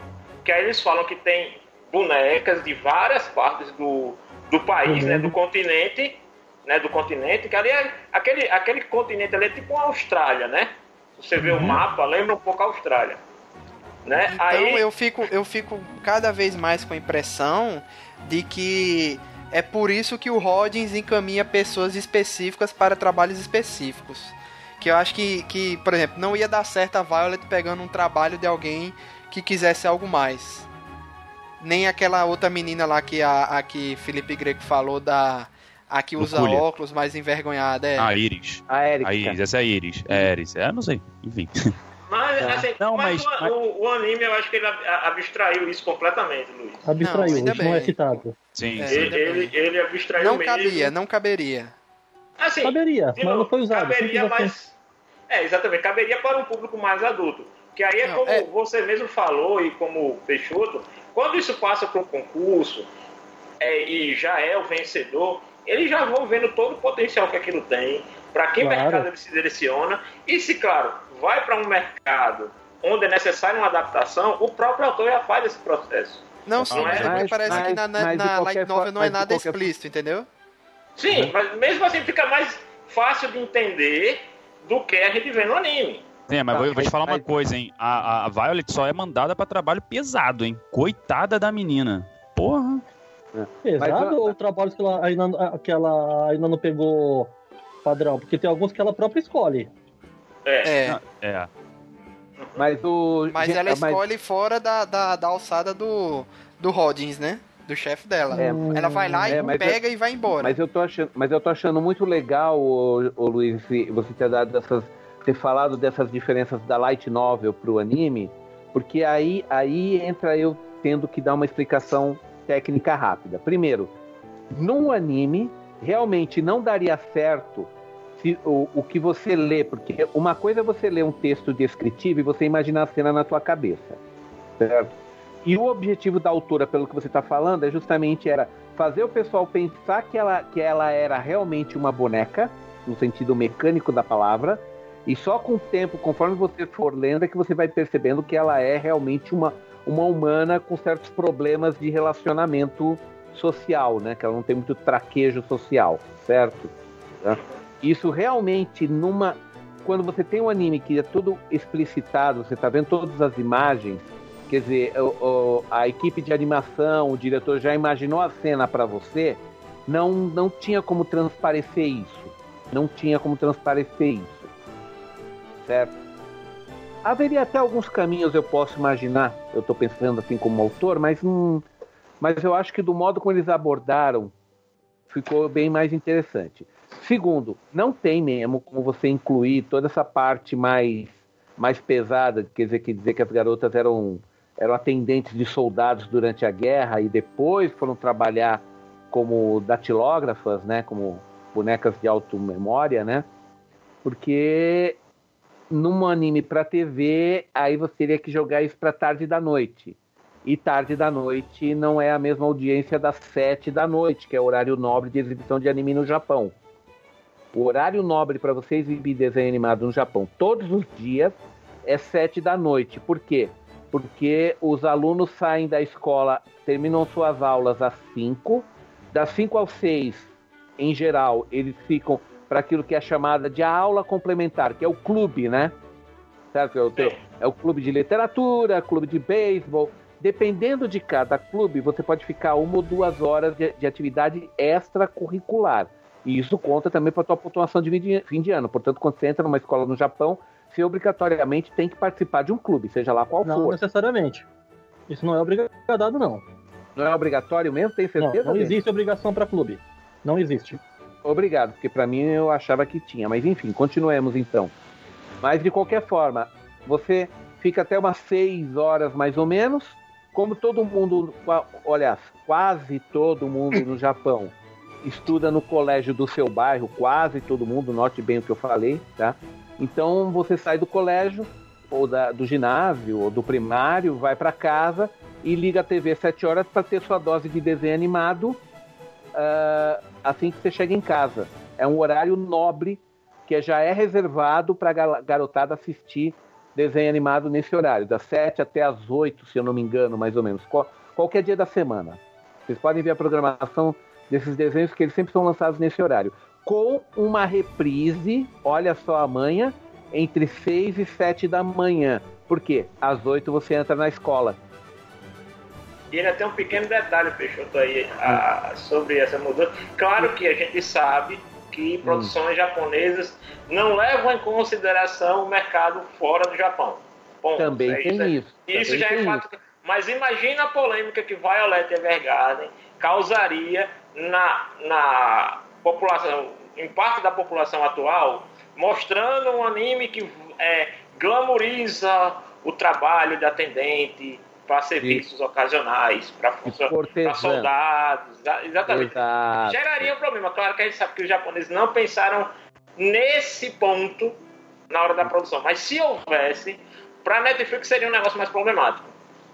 que aí eles falam que tem bonecas de várias partes do, do país, uhum. né, do continente, né, do continente, que ali é, aquele, aquele continente ali é tipo uma Austrália, né? Você vê uhum. o mapa, lembra um pouco a Austrália. Né? Então Aí... eu, fico, eu fico cada vez mais com a impressão de que é por isso que o Roddins encaminha pessoas específicas para trabalhos específicos. Que eu acho que, que, por exemplo, não ia dar certo a Violet pegando um trabalho de alguém que quisesse algo mais. Nem aquela outra menina lá que a, a que Felipe Greco falou da. A que usa óculos, mais envergonhada. É. A Iris. A Erika. A Iris, essa é a Iris. É a Iris. É, não sei. Enfim. Mas, tá. assim, não, mas, mas, mas... O, o, anime, eu acho que ele abstraiu isso completamente, Luiz. Abstraiu, não, isso não é citado. Sim, é, ele, ele, ele, abstraiu Não mesmo. cabia, não caberia. Assim, caberia, mas não foi usado. Caberia, mas... É, exatamente, caberia para um público mais adulto. Que aí é não, como é... você mesmo falou e como Peixoto, quando isso passa para um concurso é, e já é o vencedor, eles já vão vendo todo o potencial que aquilo tem, para que claro. mercado ele se direciona, e se, claro, vai para um mercado onde é necessária uma adaptação, o próprio autor já faz esse processo. Não, sim, mas, mas parece mas, que na, na, na light novel não é nada explícito, entendeu? Sim, uhum. mas mesmo assim fica mais fácil de entender do que a gente vê no anime. Sim, mas vou, vou te falar uma coisa, hein? A, a Violet só é mandada para trabalho pesado, hein? Coitada da menina. Porra. É. Pesado mas, ou trabalhos que ela, ainda, que ela ainda não pegou padrão? Porque tem alguns que ela própria escolhe. É. É. é. Mas o. Mas ela escolhe mas... fora da, da, da, alçada do, do Roddins, né? Do chefe dela. É, ela vai lá é, e pega eu, e vai embora. Mas eu tô achando, mas eu tô achando muito legal, o, o Luiz, você ter dado essas. ter falado dessas diferenças da light novel pro anime, porque aí, aí entra eu tendo que dar uma explicação técnica rápida. Primeiro, num anime, realmente não daria certo se, o, o que você lê, porque uma coisa é você ler um texto descritivo e você imaginar a cena na tua cabeça, certo? E o objetivo da autora, pelo que você está falando, é justamente era fazer o pessoal pensar que ela, que ela era realmente uma boneca, no sentido mecânico da palavra, e só com o tempo, conforme você for lendo, é que você vai percebendo que ela é realmente uma, uma humana com certos problemas de relacionamento social, né? Que ela não tem muito traquejo social, certo? Isso realmente numa quando você tem um anime que é tudo explicitado, você está vendo todas as imagens, quer dizer, o, o, a equipe de animação, o diretor já imaginou a cena para você, não não tinha como transparecer isso, não tinha como transparecer isso, certo? Haveria até alguns caminhos eu posso imaginar, eu estou pensando assim como autor, mas hum, mas eu acho que do modo como eles abordaram ficou bem mais interessante. Segundo, não tem mesmo como você incluir toda essa parte mais, mais pesada, quer dizer, que dizer que as garotas eram, eram atendentes de soldados durante a guerra e depois foram trabalhar como datilógrafas, né, como bonecas de auto-memória, né? Porque num anime para TV, aí você teria que jogar isso para tarde da noite. E tarde da noite não é a mesma audiência das sete da noite, que é o horário nobre de exibição de anime no Japão. O horário nobre para você exibir desenho animado no Japão todos os dias é sete da noite. Por quê? Porque os alunos saem da escola, terminam suas aulas às 5, das 5 às 6, em geral, eles ficam para aquilo que é chamada de aula complementar, que é o clube, né? Certo? É o, teu, é o clube de literatura, clube de beisebol. Dependendo de cada clube, você pode ficar uma ou duas horas de, de atividade extracurricular. E isso conta também para a tua pontuação de fim de ano. Portanto, quando você entra numa escola no Japão, você obrigatoriamente tem que participar de um clube, seja lá qual não for. Não necessariamente. Isso não é obrigatório, não. Não é obrigatório mesmo? Tem certeza? Não, não existe obrigação para clube. Não existe. Obrigado, porque para mim eu achava que tinha. Mas enfim, continuemos então. Mas de qualquer forma, você fica até umas 6 horas mais ou menos. Como todo mundo, olha, quase todo mundo no Japão estuda no colégio do seu bairro, quase todo mundo, note bem o que eu falei, tá? Então você sai do colégio, ou da, do ginásio, ou do primário, vai para casa e liga a TV às 7 horas para ter sua dose de desenho animado uh, assim que você chega em casa. É um horário nobre que já é reservado para a garotada assistir desenho animado nesse horário, das 7 até as 8, se eu não me engano, mais ou menos. Qual, qualquer dia da semana. Vocês podem ver a programação desses desenhos que eles sempre são lançados nesse horário. Com uma reprise, olha só a manhã, entre 6 e 7 da manhã. Por quê? Às 8 você entra na escola. E ainda tem um pequeno detalhe, Peixoto, aí, a, sobre essa mudança. Claro que a gente sabe que hum. produções hum. japonesas não levam em consideração o mercado fora do Japão. Ponto. Também é tem isso. É, isso, isso já é fato. Isso. Mas imagina a polêmica que Violet Evergarden causaria na, na população, em parte da população atual, mostrando um anime que é, glamoriza o trabalho de atendente, para serviços ocasionais, para soldados, exatamente. Exato. Geraria um problema. Claro que a gente sabe que os japoneses não pensaram nesse ponto na hora da produção, mas se houvesse, para a Netflix seria um negócio mais problemático.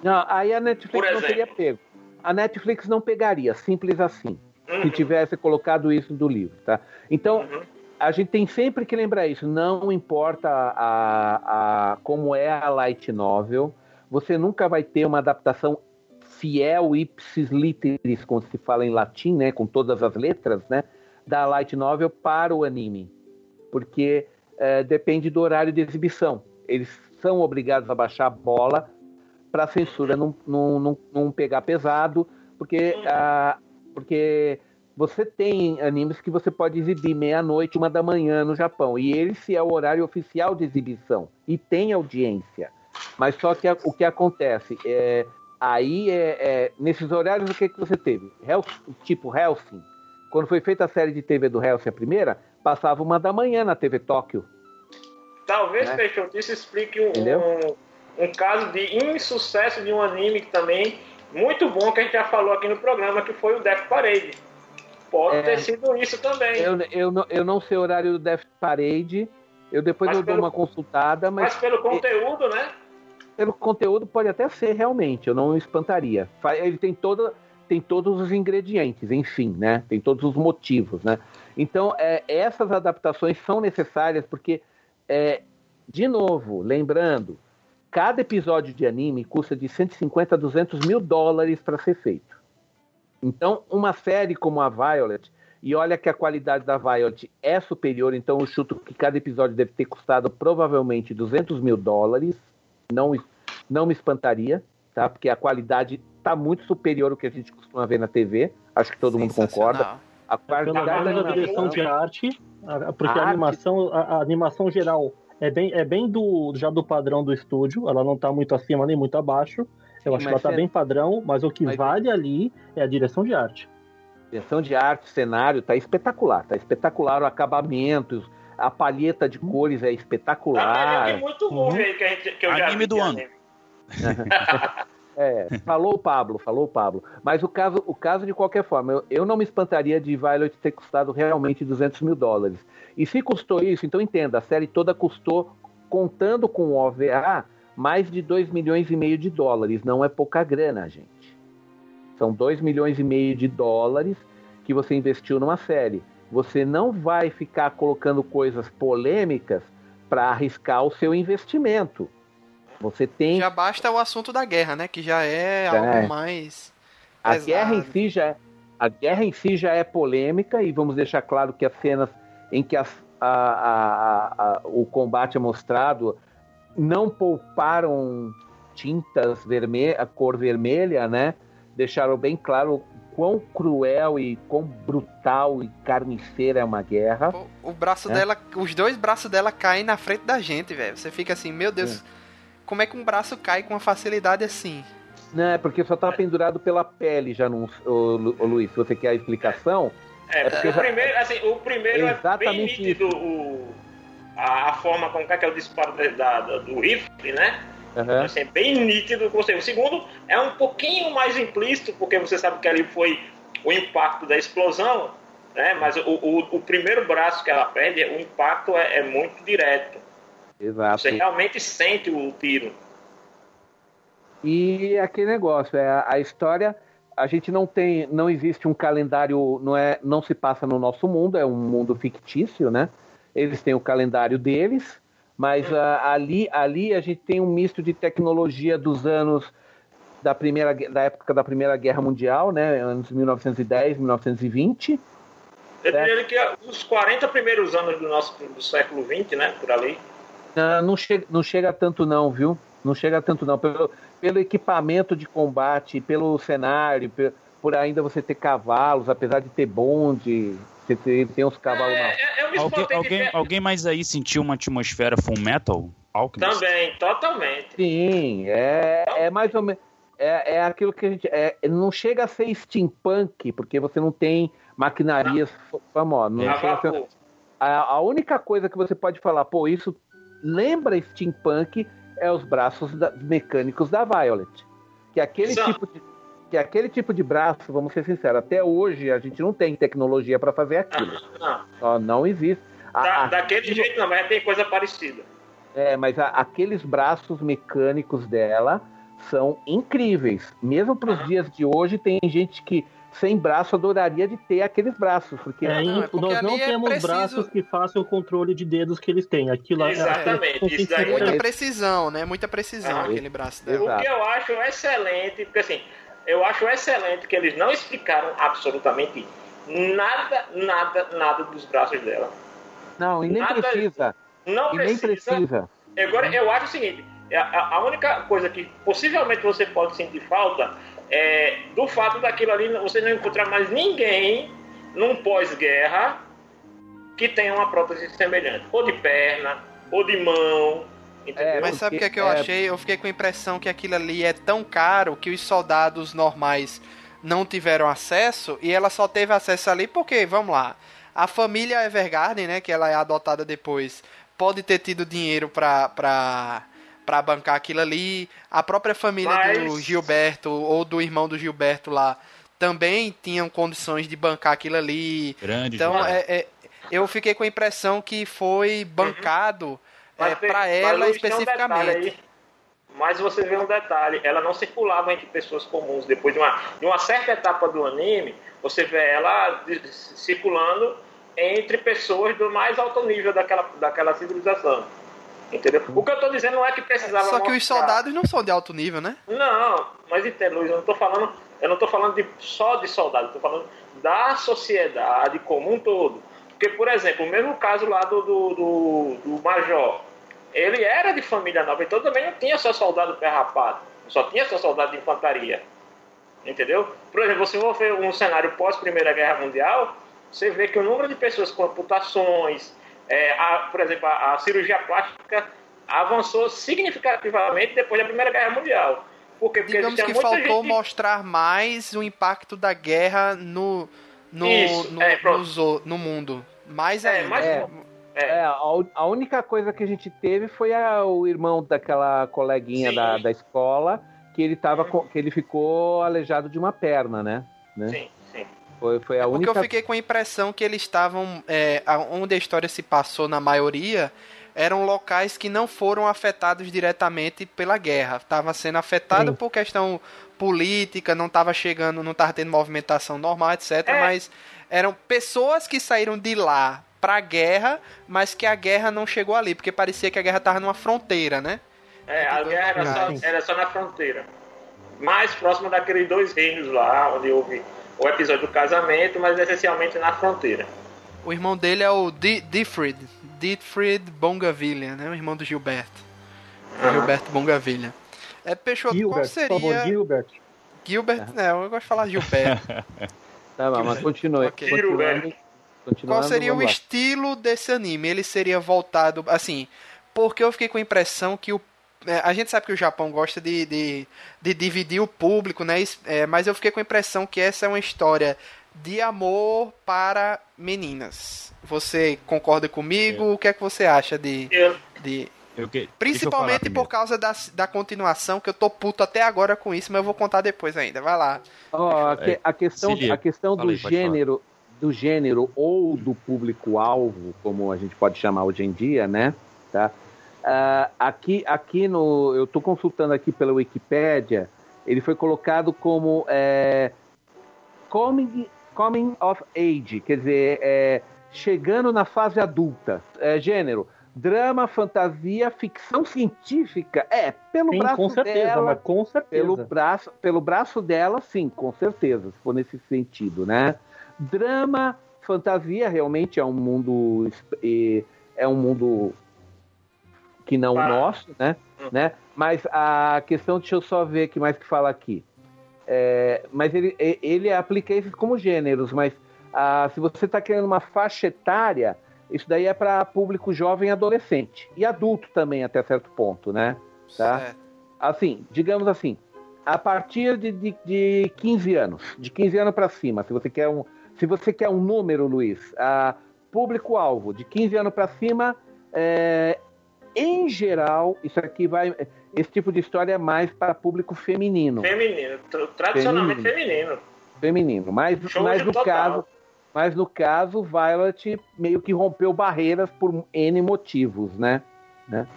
Não, aí a Netflix não teria pego. A Netflix não pegaria, simples assim. Se tivesse colocado isso do livro, tá? Então, uhum. a gente tem sempre que lembrar isso. Não importa a, a, como é a light novel, você nunca vai ter uma adaptação fiel ipsis literis, como se fala em latim, né, com todas as letras, né, da light novel para o anime, porque é, depende do horário de exibição. Eles são obrigados a baixar a bola para a censura não, não, não, não, pegar pesado, porque, ah, porque você tem animes que você pode exibir meia-noite, uma da manhã no Japão, e esse é o horário oficial de exibição, e tem audiência. Mas só que o que acontece é aí é, é, nesses horários o que, que você teve? Hel, tipo Helsing. Quando foi feita a série de TV do Helsing, a primeira, passava uma da manhã na TV Tóquio. Talvez, né? Peixoto, isso explique um, um, um, caso de insucesso de um anime que também muito bom que a gente já falou aqui no programa, que foi o Death Parade. Pode é, ter sido isso também. Eu, eu, não, eu não sei o horário do Death Parade. Eu depois mas eu pelo, dou uma consultada, mas. Mas pelo conteúdo, né? pelo conteúdo pode até ser realmente, eu não espantaria. Ele tem toda tem todos os ingredientes, enfim, né? Tem todos os motivos, né? Então, é, essas adaptações são necessárias porque, é, de novo, lembrando, cada episódio de anime custa de 150 a 200 mil dólares para ser feito. Então, uma série como a Violet, e olha que a qualidade da Violet é superior, então eu chuto que cada episódio deve ter custado provavelmente 200 mil dólares, não, não me espantaria, tá? Porque a qualidade está muito superior ao que a gente costuma ver na TV. Acho que todo mundo concorda. A qualidade da, da direção de arte, porque a, a animação, a, a, animação geral é bem, é bem do já do padrão do estúdio. Ela não está muito acima nem muito abaixo. Eu Sim, acho que ela está é... bem padrão, mas o que mas... vale ali é a direção de arte. Direção de arte, cenário, tá espetacular, tá espetacular o acabamento, a palheta de cores é espetacular. Tem muito movie uhum. aí que, a gente, que eu Anime já do ano. é, falou o Pablo, falou o Pablo. Mas o caso, o caso de qualquer forma, eu, eu não me espantaria de Violet ter custado realmente 200 mil dólares. E se custou isso, então entenda, a série toda custou, contando com o OVA, mais de 2 milhões e meio de dólares. Não é pouca grana, gente. São 2 milhões e meio de dólares que você investiu numa série você não vai ficar colocando coisas polêmicas para arriscar o seu investimento. Você tem. Já basta o assunto da guerra, né? Que já é, é. algo mais. A pesado. guerra em si já é, a guerra em si já é polêmica e vamos deixar claro que as cenas em que a, a, a, o combate é mostrado não pouparam tintas vermelha, a cor vermelha, né? Deixaram bem claro quão cruel e quão brutal e carniceira é uma guerra. O, o braço né? dela, os dois braços dela caem na frente da gente, velho. Você fica assim, meu Deus, é. Como é que um braço cai com uma facilidade assim? Não, é porque só tá pendurado pela pele já, no, o, o Luiz. Se você quer a explicação. É, é porque o, já... primeiro, assim, o primeiro é Exatamente é bem nítido o, a, a, forma como é que é o disparo da, da, do rifle, né? Uhum. Assim, é bem nítido. O segundo é um pouquinho mais implícito, porque você sabe que ali foi o impacto da explosão, né? mas o, o, o primeiro braço que ela perde, o impacto é, é muito direto. Exato. Você realmente sente o tiro. E aquele negócio, é a história, a gente não tem, não existe um calendário, não é, não se passa no nosso mundo, é um mundo fictício, né? Eles têm o calendário deles, mas uh, ali, ali a gente tem um misto de tecnologia dos anos da primeira, da época da Primeira Guerra Mundial, né? Anos 1910, 1920. Eu diria que os 40 primeiros anos do nosso do século 20, né? Por ali. Não, não chega, não chega tanto não, viu? Não chega tanto não. Pelo, pelo equipamento de combate, pelo cenário, por, por ainda você ter cavalos, apesar de ter bonde, você tem, tem uns cavalos é, na... É, alguém, alguém, alguém, mais aí sentiu uma atmosfera full metal? Alchemist? Também, totalmente. Sim, é, é mais ou menos. É, é aquilo que a gente. É, não chega a ser steampunk, porque você não tem maquinarias famosas. Não é. a, a única coisa que você pode falar, pô, isso lembra steampunk, é os braços da, mecânicos da Violet. Que aquele tipo de que aquele tipo de braço, vamos ser sinceros, até hoje a gente não tem tecnologia para fazer aquilo. Não, não. não existe. Da, a, daquele jeito não, mas tem coisa parecida. É, mas a, aqueles braços mecânicos dela são incríveis. Mesmo para os dias de hoje, tem gente que sem braço adoraria de ter aqueles braços. Porque, é, não, é porque nós não é temos preciso... braços que façam o controle de dedos que eles têm. Aquilo é Exatamente. É, isso daí muita precisão, né? Muita precisão aquele braço dela. O que eu acho excelente, porque assim, eu acho excelente que eles não explicaram absolutamente nada, nada, nada dos braços dela. Não, e nem nada, precisa. Não e precisa. nem precisa. Agora, eu acho o seguinte, a, a única coisa que possivelmente você pode sentir falta é, do fato daquilo ali você não encontrar mais ninguém num pós-guerra que tenha uma prótese semelhante, ou de perna, ou de mão. É, mas sabe o que, é que eu é... achei? Eu fiquei com a impressão que aquilo ali é tão caro que os soldados normais não tiveram acesso e ela só teve acesso ali porque, vamos lá, a família Evergarden, né, que ela é adotada depois, pode ter tido dinheiro pra, pra para bancar aquilo ali. A própria família Mas... do Gilberto ou do irmão do Gilberto lá também tinham condições de bancar aquilo ali. Grande, então é, é, eu fiquei com a impressão que foi bancado uhum. é, para ela especificamente. Um Mas você vê um detalhe, ela não circulava entre pessoas comuns. Depois de uma, de uma certa etapa do anime, você vê ela circulando entre pessoas do mais alto nível daquela, daquela civilização. Entendeu? O que eu tô dizendo não é que precisava. Só que mostrar. os soldados não são de alto nível, né? Não, mas entendo, Luiz, eu não tô falando. Eu não tô falando de, só de soldados, tô falando da sociedade como um todo. Porque, por exemplo, o mesmo caso lá do, do, do, do Major, ele era de família nova, então também não tinha só soldado perrapado, só tinha só soldado de infantaria. Entendeu? Por exemplo, se você ver um cenário pós-Primeira Guerra Mundial, você vê que o número de pessoas com amputações, é, a, por exemplo, a, a, cirurgia plástica avançou significativamente depois da Primeira Guerra Mundial. Por quê? Porque Digamos que faltou gente... mostrar mais o impacto da guerra no, no, Isso, no, é, no, no, mundo. Mais é, ainda. Mais é, é. a, a, única coisa que a gente teve foi a, o irmão daquela coleguinha da, da escola que ele, tava, que ele ficou aleijado de uma perna, né? né? Sim. Foi, foi a é única. Porque eu fiquei com a impressão que eles estavam. É, onde a história se passou na maioria eram locais que não foram afetados diretamente pela guerra. Estava sendo afetado Sim. por questão política, não estava chegando, não estava tendo movimentação normal, etc. É. Mas eram pessoas que saíram de lá para a guerra, mas que a guerra não chegou ali, porque parecia que a guerra estava numa fronteira, né? É, a guerra era só, era só na fronteira. Mais próximo daqueles dois reinos lá, onde houve o episódio do casamento, mas essencialmente na fronteira. O irmão dele é o Dietfried, Dietfried Bongavilha, né? O irmão do Gilberto. Uhum. Gilberto Bongavilha. É, Peixoto, Gilbert, qual seria... Por favor, Gilbert. Gilbert, uhum. não, eu gosto de falar Gilberto. tá bom, mas continue. Okay. Continuando, qual seria o estilo desse anime? Ele seria voltado, assim, porque eu fiquei com a impressão que o a gente sabe que o Japão gosta de, de, de dividir o público, né? É, mas eu fiquei com a impressão que essa é uma história de amor para meninas. Você concorda comigo? É. O que é que você acha de, eu, de Que, Principalmente por causa da, da continuação, que eu tô puto até agora com isso, mas eu vou contar depois ainda. Vai lá. Oh, a, que, a, questão, a questão do gênero, do gênero ou do público-alvo, como a gente pode chamar hoje em dia, né? Tá? Uh, aqui, aqui no. Eu estou consultando aqui pela Wikipédia, ele foi colocado como é, coming, coming of age, quer dizer, é, chegando na fase adulta. É, gênero, drama, fantasia, ficção científica. É, pelo sim, braço com certeza, dela. Mas com certeza. Pelo braço, pelo braço dela, sim, com certeza, se for nesse sentido, né? Drama, fantasia, realmente é um mundo. É um mundo que não o nosso, né? Hum. né? Mas a questão, deixa eu só ver o que mais que fala aqui. É, mas ele, ele aplica esses como gêneros, mas ah, se você está querendo uma faixa etária, isso daí é para público jovem e adolescente. E adulto também, até certo ponto, né? Tá? Assim, digamos assim, a partir de, de, de 15 anos, de 15 anos para cima, se você quer um, se você quer um número, Luiz, a público-alvo de 15 anos para cima, é, em geral, isso aqui vai. Esse tipo de história é mais para público feminino. Feminino, tradicionalmente feminino. Feminino, feminino. mas, mas no total. caso mas no caso, Violet meio que rompeu barreiras por N motivos, né? né?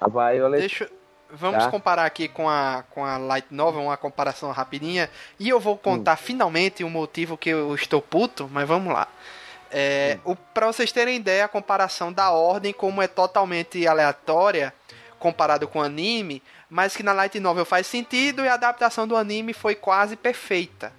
A Violet. Deixa, vamos tá? comparar aqui com a, com a Light Novel, uma comparação rapidinha. E eu vou contar hum. finalmente o motivo que eu estou puto, mas vamos lá. É, hum. Para vocês terem ideia, a comparação da ordem, como é totalmente aleatória comparado com o anime, mas que na Light Novel faz sentido e a adaptação do anime foi quase perfeita.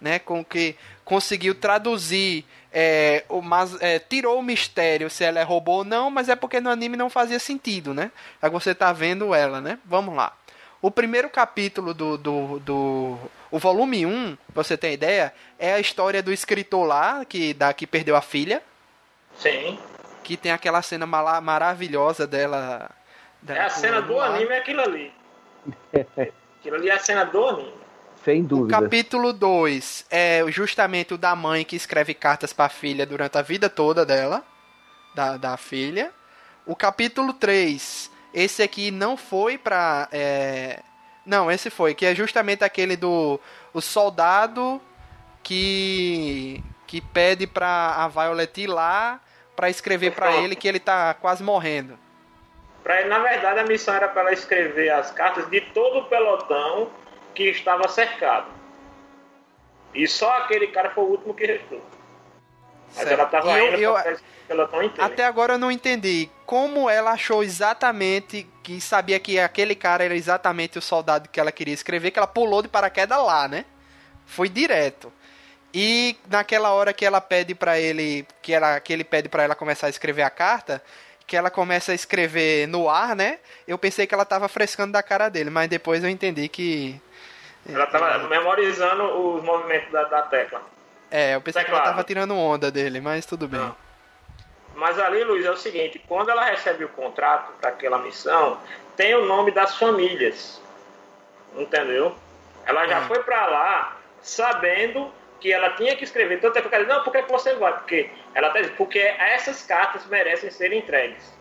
Né, com que conseguiu traduzir é, o, mas, é, tirou o mistério se ela é robô ou não, mas é porque no anime não fazia sentido, né? Aí você tá vendo ela, né? Vamos lá. O primeiro capítulo do, do, do o volume 1, pra você ter ideia, é a história do escritor lá, que, da, que perdeu a filha. Sim. Que tem aquela cena mal, maravilhosa dela. dela é a cena do lá. anime, é aquilo ali. aquilo ali é a cena do anime. Sem dúvida. O capítulo 2 é justamente o da mãe que escreve cartas para a filha durante a vida toda dela, da, da filha. O capítulo 3, esse aqui não foi pra. É... Não, esse foi, que é justamente aquele do o soldado que que pede pra a Violet ir lá para escrever para ele que ele tá quase morrendo. Pra, na verdade, a missão era para ela escrever as cartas de todo o pelotão que estava cercado. E só aquele cara foi o último que restou. Mas certo. ela estava indo eu, eu, Até agora eu não entendi como ela achou exatamente que sabia que aquele cara era exatamente o soldado que ela queria escrever, que ela pulou de paraquedas lá, né? Foi direto. E naquela hora que ela pede para ele, que ela que ele pede para ela começar a escrever a carta, que ela começa a escrever no ar, né? Eu pensei que ela tava frescando da cara dele, mas depois eu entendi que ela tava memorizando os movimentos da, da tecla. É, eu pensei Teclado. que ela tava tirando onda dele, mas tudo bem. Não. Mas ali, Luiz, é o seguinte: quando ela recebe o contrato para aquela missão, tem o nome das famílias. Entendeu? Ela já hum. foi para lá sabendo que ela tinha que escrever. Tanto é que eu quero não, por que você vai? Porque ela tá dizendo, porque essas cartas merecem ser entregues.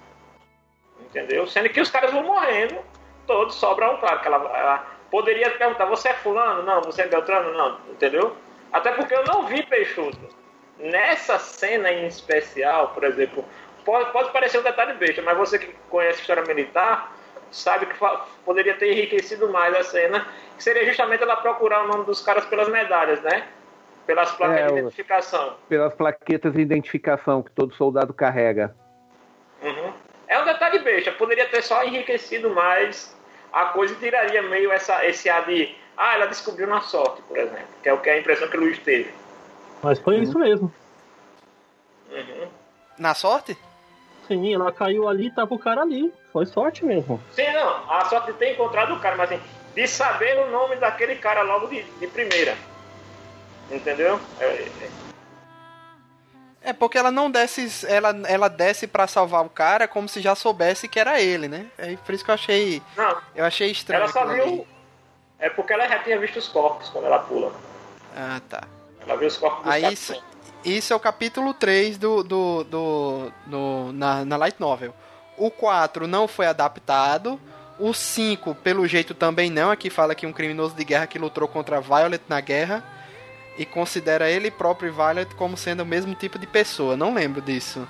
Entendeu? Sendo que os caras vão morrendo, todos sobra um claro que ela, ela Poderia perguntar, você é fulano? Não. Você é Beltrano? Não. Entendeu? Até porque eu não vi Peixoto. Nessa cena em especial, por exemplo, pode, pode parecer um detalhe besta, mas você que conhece história militar sabe que poderia ter enriquecido mais a cena, que seria justamente ela procurar o nome dos caras pelas medalhas, né? Pelas placas é, de identificação. Pelas plaquetas de identificação que todo soldado carrega. Uhum. É um detalhe besta, poderia ter só enriquecido mais a coisa tiraria meio essa, esse ar de. Ah, ela descobriu na sorte, por exemplo. Que é o que é a impressão que o Luiz teve. Mas foi uhum. isso mesmo. Uhum. Na sorte? Sim, ela caiu ali e tava o cara ali. Foi sorte mesmo. Sim, não. A sorte de ter encontrado o cara, mas assim, de saber o nome daquele cara logo de, de primeira. Entendeu? É, é, é porque ela não desce, ela, ela desce para salvar o cara como se já soubesse que era ele, né? É por isso que eu achei, não, eu achei estranho. Ela só viu, é porque ela já tinha visto os corpos quando ela pula. Ah, tá. Ela viu os corpos dos Aí isso, isso é o capítulo 3 do, do, do, do na, na Light Novel. O 4 não foi adaptado. O 5, pelo jeito, também não. Aqui fala que um criminoso de guerra que lutou contra Violet na guerra e considera ele próprio e Violet como sendo o mesmo tipo de pessoa. Não lembro disso.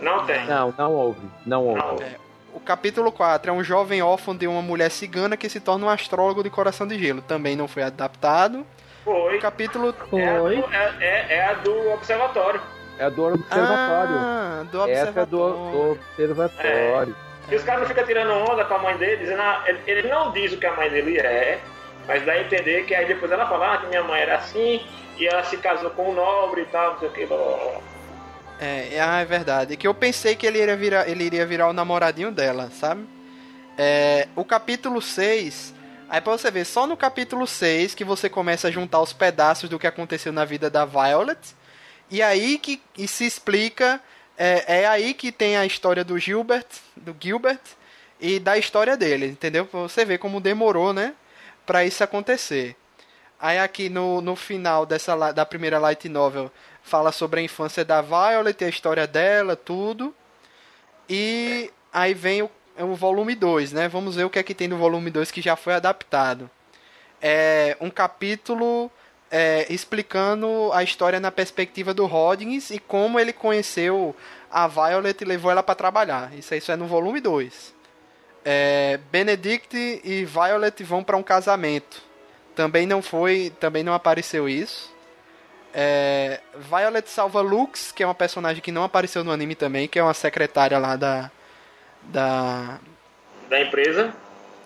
Não tem. Não, não houve. Não houve. É, o capítulo 4 é um jovem órfão de uma mulher cigana que se torna um astrólogo de coração de gelo. Também não foi adaptado. Foi. O capítulo. Foi. É a do, é, é, é a do observatório. É do observatório. Ah, do Essa é observatório. do, do observatório. E os caras não ficam tirando onda com a mãe dele, dizendo, ah, ele, ele não diz o que a mãe dele é, mas dá a entender que aí depois ela fala ah, que minha mãe era assim, e ela se casou com um nobre e tal, não sei o que, blá, blá, blá. É, ah, é verdade. Que eu pensei que ele iria virar, ele iria virar o namoradinho dela, sabe? É, o capítulo 6. Aí pra você ver, só no capítulo 6 que você começa a juntar os pedaços do que aconteceu na vida da Violet. E aí que e se explica. É, é aí que tem a história do Gilbert, do Gilbert, e da história dele, entendeu? Pra você ver como demorou, né? Pra isso acontecer. Aí aqui no, no final dessa da primeira light novel fala sobre a infância da Violet, a história dela, tudo. E aí vem o, o volume 2, né? Vamos ver o que é que tem no volume 2 que já foi adaptado. É um capítulo é, explicando a história na perspectiva do Roddins e como ele conheceu a Violet e levou ela para trabalhar. Isso, isso é no volume 2. É, Benedict e Violet vão para um casamento. Também não foi, também não apareceu isso. É, Violet salva Lux, que é uma personagem que não apareceu no anime também, que é uma secretária lá da da Da empresa.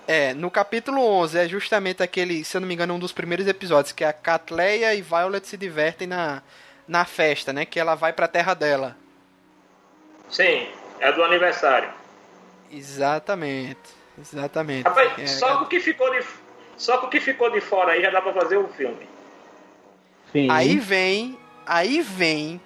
é, no capítulo 11 é justamente aquele, se eu não me engano, um dos primeiros episódios que a Catleia e Violet se divertem na na festa, né, que ela vai para a terra dela. Sim, é do aniversário. Exatamente. Exatamente. Rapaz, É, só o que ficou de. Só com o que ficou de fora aí já dá pra fazer o filme. Sim. Aí vem, aí vem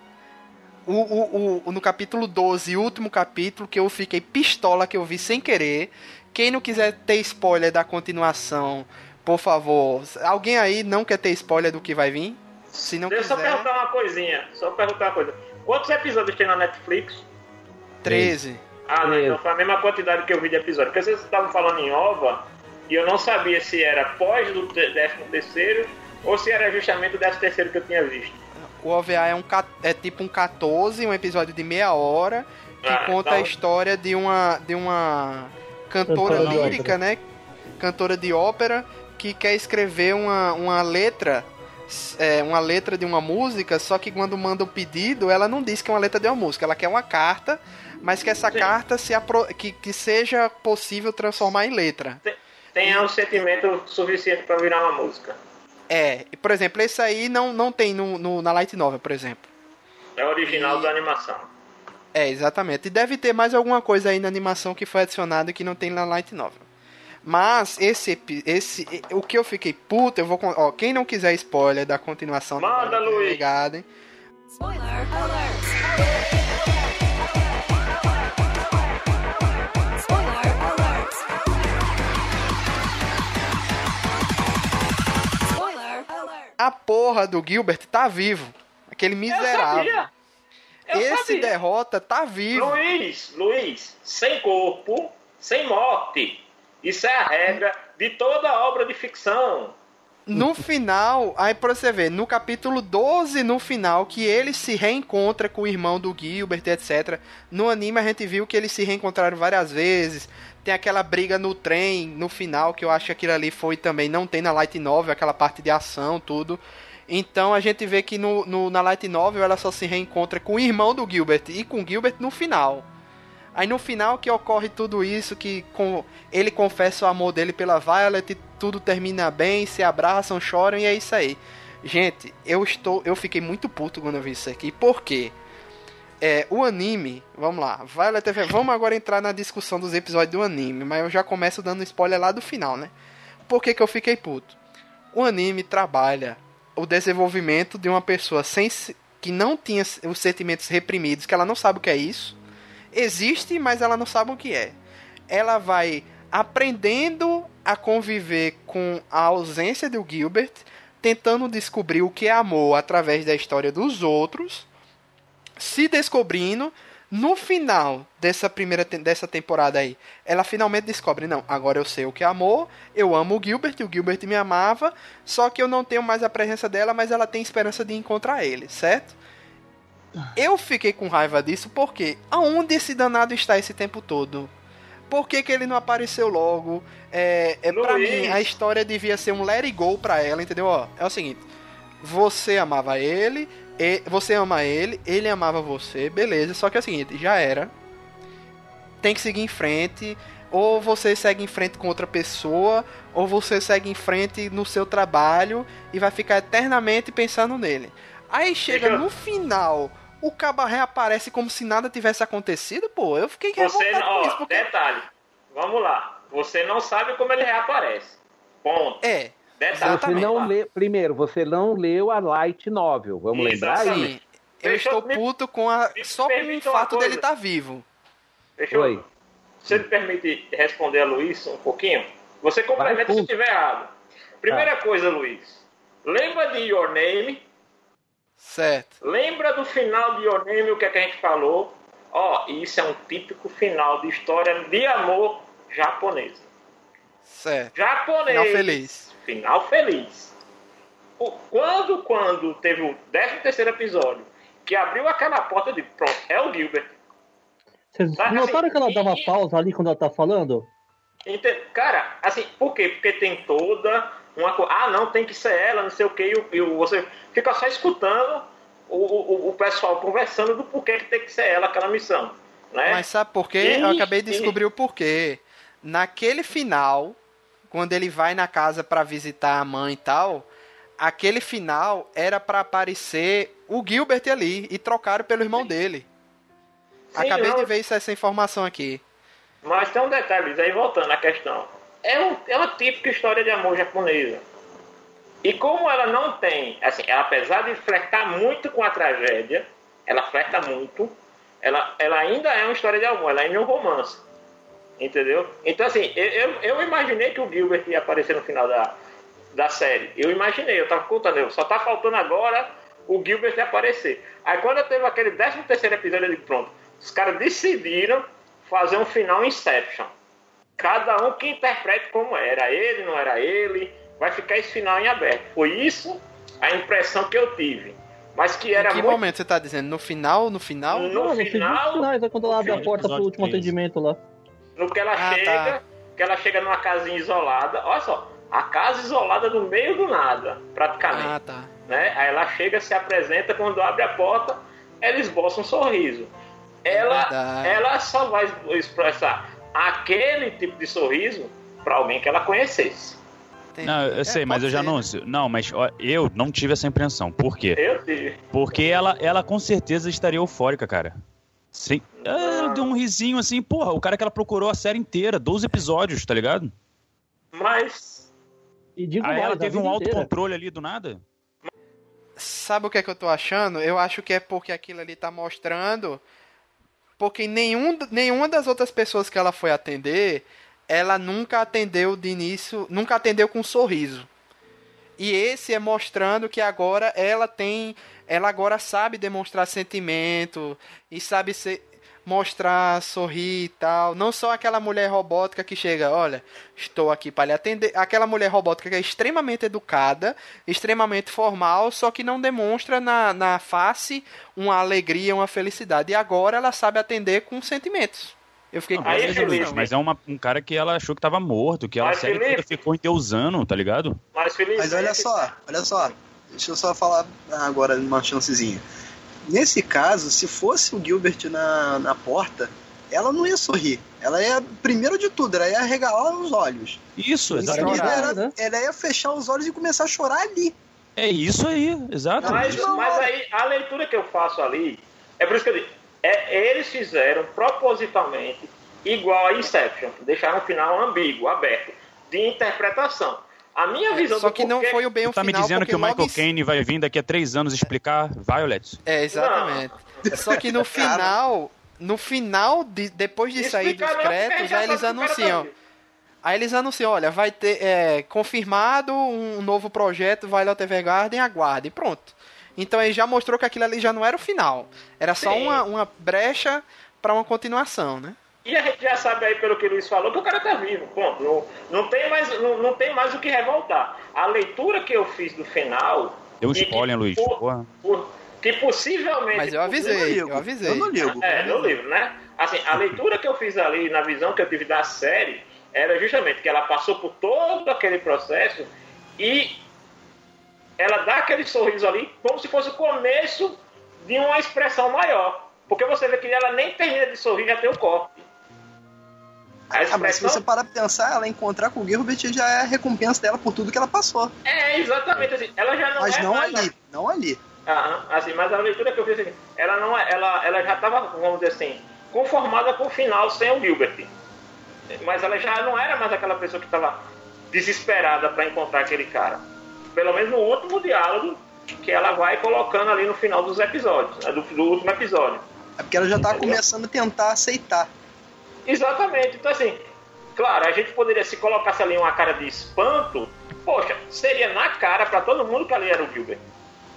o, o, o, no capítulo 12, último capítulo, que eu fiquei pistola, que eu vi sem querer. Quem não quiser ter spoiler da continuação, por favor. Alguém aí não quer ter spoiler do que vai vir? Se não Deixa eu só perguntar uma coisinha. Só perguntar uma coisa. Quantos episódios tem na Netflix? 13. Ah, não, Treze. então foi a mesma quantidade que eu vi de episódio. Porque vocês estavam falando em OVA e eu não sabia se era pós do 13 terceiro ou se era justamente o 13 terceiro que eu tinha visto. O OVA é, um, é tipo um 14, um episódio de meia hora, que Ah, conta então- a história de uma, de uma cantora lírica, né? Cantora de ópera, que quer escrever uma, uma letra, é, uma letra de uma música, só que quando manda o pedido, ela não diz que é uma letra de uma música, ela quer uma carta, mas que essa Sim. carta se apro que, que seja possível transformar em letra. Tenha um sentimento suficiente pra virar uma música. É, e, por exemplo, esse aí não, não tem no, no- na Light Novel, por exemplo. É original E- da animação. É, exatamente. E deve ter mais alguma coisa aí na animação que foi adicionada que não tem na Light Novel. Mas esse, esse o que eu fiquei puto, eu vou ó, quem não quiser spoiler da continuação, Manda, Luiz. ligado, hein? Spoiler alert! A porra do Gilbert tá vivo. Aquele miserável. Eu sabia! Eu Esse sabia. derrota tá vivo. Luiz, Luiz, sem corpo, sem morte. Isso é a regra de toda obra de ficção. No final, aí pra você ver, no capítulo 12, no final, que ele se reencontra com o irmão do Gilbert, etc. No anime a gente viu que eles se reencontraram várias vezes. Tem aquela briga no trem, no final, que eu acho que aquilo ali foi também, não tem na Light Novel, aquela parte de ação, tudo. Então a gente vê que no, no- na Light Novel ela só se reencontra com o irmão do Gilbert e com o Gilbert no final. Aí no final que ocorre tudo isso, que com, ele confessa o amor dele pela Violet, tudo termina bem, se abraçam, choram e é isso aí. Gente, eu estou, eu fiquei muito puto quando eu vi isso aqui. Por quê? É, o anime, vamos lá, Violet, vamos agora entrar na discussão dos episódios do anime, mas eu já começo dando spoiler lá do final, né? Por que, que eu fiquei puto? O anime trabalha o desenvolvimento de uma pessoa sem se- que não tinha os sentimentos reprimidos, que ela não sabe o que é isso. Existe, mas ela não sabe o que é. Ela vai aprendendo a conviver com a ausência do Gilbert, tentando descobrir o que é amor através da história dos outros, se descobrindo, No final dessa primeira dessa temporada aí, ela finalmente descobre, não, agora eu sei o que é amor, eu amo o Gilbert, o Gilbert me amava, só que eu não tenho mais a presença dela, mas ela tem esperança de encontrar ele, certo? Eu fiquei com raiva disso porque aonde esse danado está esse tempo todo? Por que, que ele não apareceu logo? É, é pra Luiz. mim, a história devia ser um let it go pra ela, entendeu? Ó, é o seguinte: você amava ele, e- você ama ele, ele amava você, beleza. Só que é o seguinte, já era. Tem que seguir em frente. Ou você segue em frente com outra pessoa, ou você segue em frente no seu trabalho e vai ficar eternamente pensando nele. Aí chega no final, o caba reaparece como se nada tivesse acontecido, pô. Eu fiquei Você, ó, isso, porque... detalhe. Vamos lá. Você não sabe como ele reaparece. Ponto. É, Detalhe. Você não lê, primeiro, você não leu a light novel. Vamos lembrar Exatamente. aí. sim. Eu Deixa estou eu me- puto com a... me só com o permita uma fato dele estar vivo. Deixa eu, Oi. Você me permite responder a Luiz um pouquinho? Você complementa se estiver errado. Primeira coisa, Luiz. Lembra de Your Name? Certo. Lembra do final de Name, o que, é que a gente falou? Ó, isso é um típico final de história de amor japonesa. Certo. Japonês. Final feliz. Final feliz. O- Quando, quando teve o 13 terceiro episódio, que abriu aquela porta de pronto, é o Gilbert. Vocês Mas, notaram assim, que ela dá uma pausa ali quando ela tá falando? Ente- Cara, assim, por quê? Porque tem toda uma. Ah, não, tem que ser ela, não sei o quê. E, você fica só escutando o, o, o pessoal conversando do porquê que tem que ser ela aquela missão. Né? Mas sabe por quê? Eu acabei de e- descobrir o porquê. Naquele final, quando ele vai na casa pra visitar a mãe e tal, aquele final era pra aparecer o Gilbert ali e trocaram pelo irmão dele. Sim, acabei não. de ver isso- essa informação aqui. Mas tem um detalhe, aí voltando à questão. É, um, é uma típica história de amor japonesa. E como ela não tem, assim, ela, apesar de flertar muito com a tragédia, ela flerta muito, ela, ela ainda é uma história de amor, ela ainda é um romance. Entendeu? Então, assim, eu, eu, imaginei que o Gilbert ia aparecer no final da, da série. Eu imaginei, eu tava contando, só tá faltando agora o Gilbert aparecer. Aí quando teve aquele 13 terceiro episódio, eu digo, pronto, os caras decidiram fazer um final Inception. Cada um que interprete como era ele, não era ele, vai ficar esse final em aberto. Foi isso a impressão que eu tive. Mas que era em que muito momento você tá dizendo? No final? No final? No Não, nos seguintes final- é quando ela abre a final porta pro último três. atendimento lá. no que ela Ah, chega, tá. que ela chega numa casinha isolada. Olha só, a casa isolada no meio do nada, praticamente. Ah, tá. né? Aí ela chega, se apresenta, quando abre a porta, ela esboça um sorriso. Ela, ela só vai expressar aquele tipo de sorriso para alguém que ela conhecesse. Não, eu É, sei, mas eu já não. Não, mas ó, eu não tive essa impressão. Por quê? Eu tive. Porque ela, ela com certeza estaria eufórica, cara. Sim. Ela deu um risinho assim, porra, o cara que ela procurou a série inteira, 12 episódios, tá ligado? Mas E digo Aí mais, ela teve um autocontrole ali do nada. Sabe o que é que eu tô achando? Eu acho que é porque aquilo ali tá mostrando. Porque nenhum, nenhuma das outras pessoas que ela foi atender, ela nunca atendeu de início, nunca atendeu com um sorriso. E esse é mostrando que agora ela tem, ela agora sabe demonstrar sentimento e sabe ser, mostrar, sorrir e tal. Não só aquela mulher robótica que chega, olha, estou aqui para lhe atender. Aquela mulher robótica que é extremamente educada, extremamente formal, só que não demonstra na, na face uma alegria, uma felicidade. E agora ela sabe atender com sentimentos. Eu fiquei Não, Felipe, impressão. mas é uma- um cara que ela achou que tava morto, que ela Mas, série Felipe- toda ficou endeusando, tá ligado? Mas Felipe. Mas olha só, olha só. Deixa eu só falar agora uma chancezinha. Nesse caso, se fosse o Gilbert na, na porta, ela não ia sorrir. Ela ia, primeiro de tudo, ela ia regalar os olhos. Isso, Em exatamente. ela, né? ela ia fechar os olhos e começar a chorar ali. É isso aí, exato. Mas, mas aí, a leitura que eu faço ali, é por isso que eu digo, é, eles fizeram propositalmente igual a Inception, deixaram o final ambíguo, aberto, de interpretação. A minha visão Só do que não foi o bem o tá me final, dizendo porque que o Michael Caine vai vir daqui a três anos explicar Violet? É, exatamente. Só que no final, no final, de, depois de sair dos não, gente créditos, aí eles tá anunciam. vivo. Aí eles anunciam, olha, vai ter é, confirmado um novo projeto Violet Evergarden, aguarde. Pronto. Então ele já mostrou que aquilo ali já não era o final. Era só Sim. uma, uma brecha pra uma continuação, né? E a gente já sabe aí, pelo que o Luiz falou, que o cara tá vivo. Ponto. Não, não, tem mais, não, não tem mais o que revoltar. A leitura que eu fiz do final. Deu e que spoiler, Luiz. por- por- que possivelmente. Mas eu Eu avisei, não ligo. eu avisei. Eu não ligo. É, no livro, né? Assim, a leitura que eu fiz ali, na visão que eu tive da série, era justamente que ela passou por todo aquele processo e ela dá aquele sorriso ali como se fosse o começo de uma expressão maior. Porque você vê que ela nem termina de sorrir, já tem o corte. A Ah, mas se você parar pra pensar, ela encontrar com o Gilbert já é a recompensa dela por tudo que ela passou. é exatamente assim. Ela já não Mas é não mais ali, não ali. Aham, assim, mas a leitura que eu fiz, assim, ela não é- ela, ela já estava, vamos dizer assim, conformada com o final sem o Gilbert. Mas ela já não era mais aquela pessoa que estava desesperada para encontrar aquele cara. Pelo menos no último diálogo que ela vai colocando ali no final dos episódios, né, do, do último episódio. É porque ela já Entendeu? começando a tentar aceitar. Exatamente. Então, assim, claro, a gente poderia, se colocasse ali uma cara de espanto, poxa, seria na cara para todo mundo que ali era o Gilbert.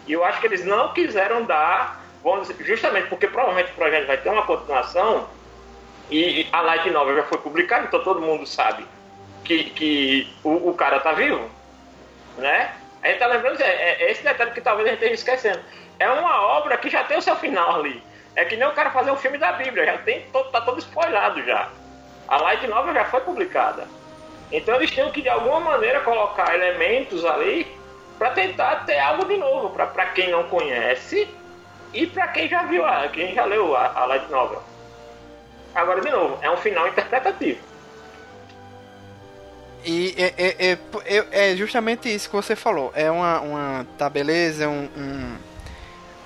E eu acho que eles não quiseram dar, dizer, justamente porque provavelmente o projeto vai ter uma continuação e e a Light Novel já foi publicada, então todo mundo sabe que, que o, o cara tá vivo, né? A gente tá lembrando, é, é esse detalhe que talvez a gente esteja esquecendo. É uma obra que já tem o seu final ali. É que nem o cara fazer um filme da Bíblia, já tem todo, tá todo spoilado já. A Light Novel já foi publicada. Então eles tinham que de alguma maneira colocar elementos ali para tentar ter algo de novo para quem não conhece e para quem já viu, a, quem já leu a, a Light Novel. Agora de novo, é um final interpretativo. E é, é, é, é- justamente isso que você falou. É uma, uma tá beleza, é um, um,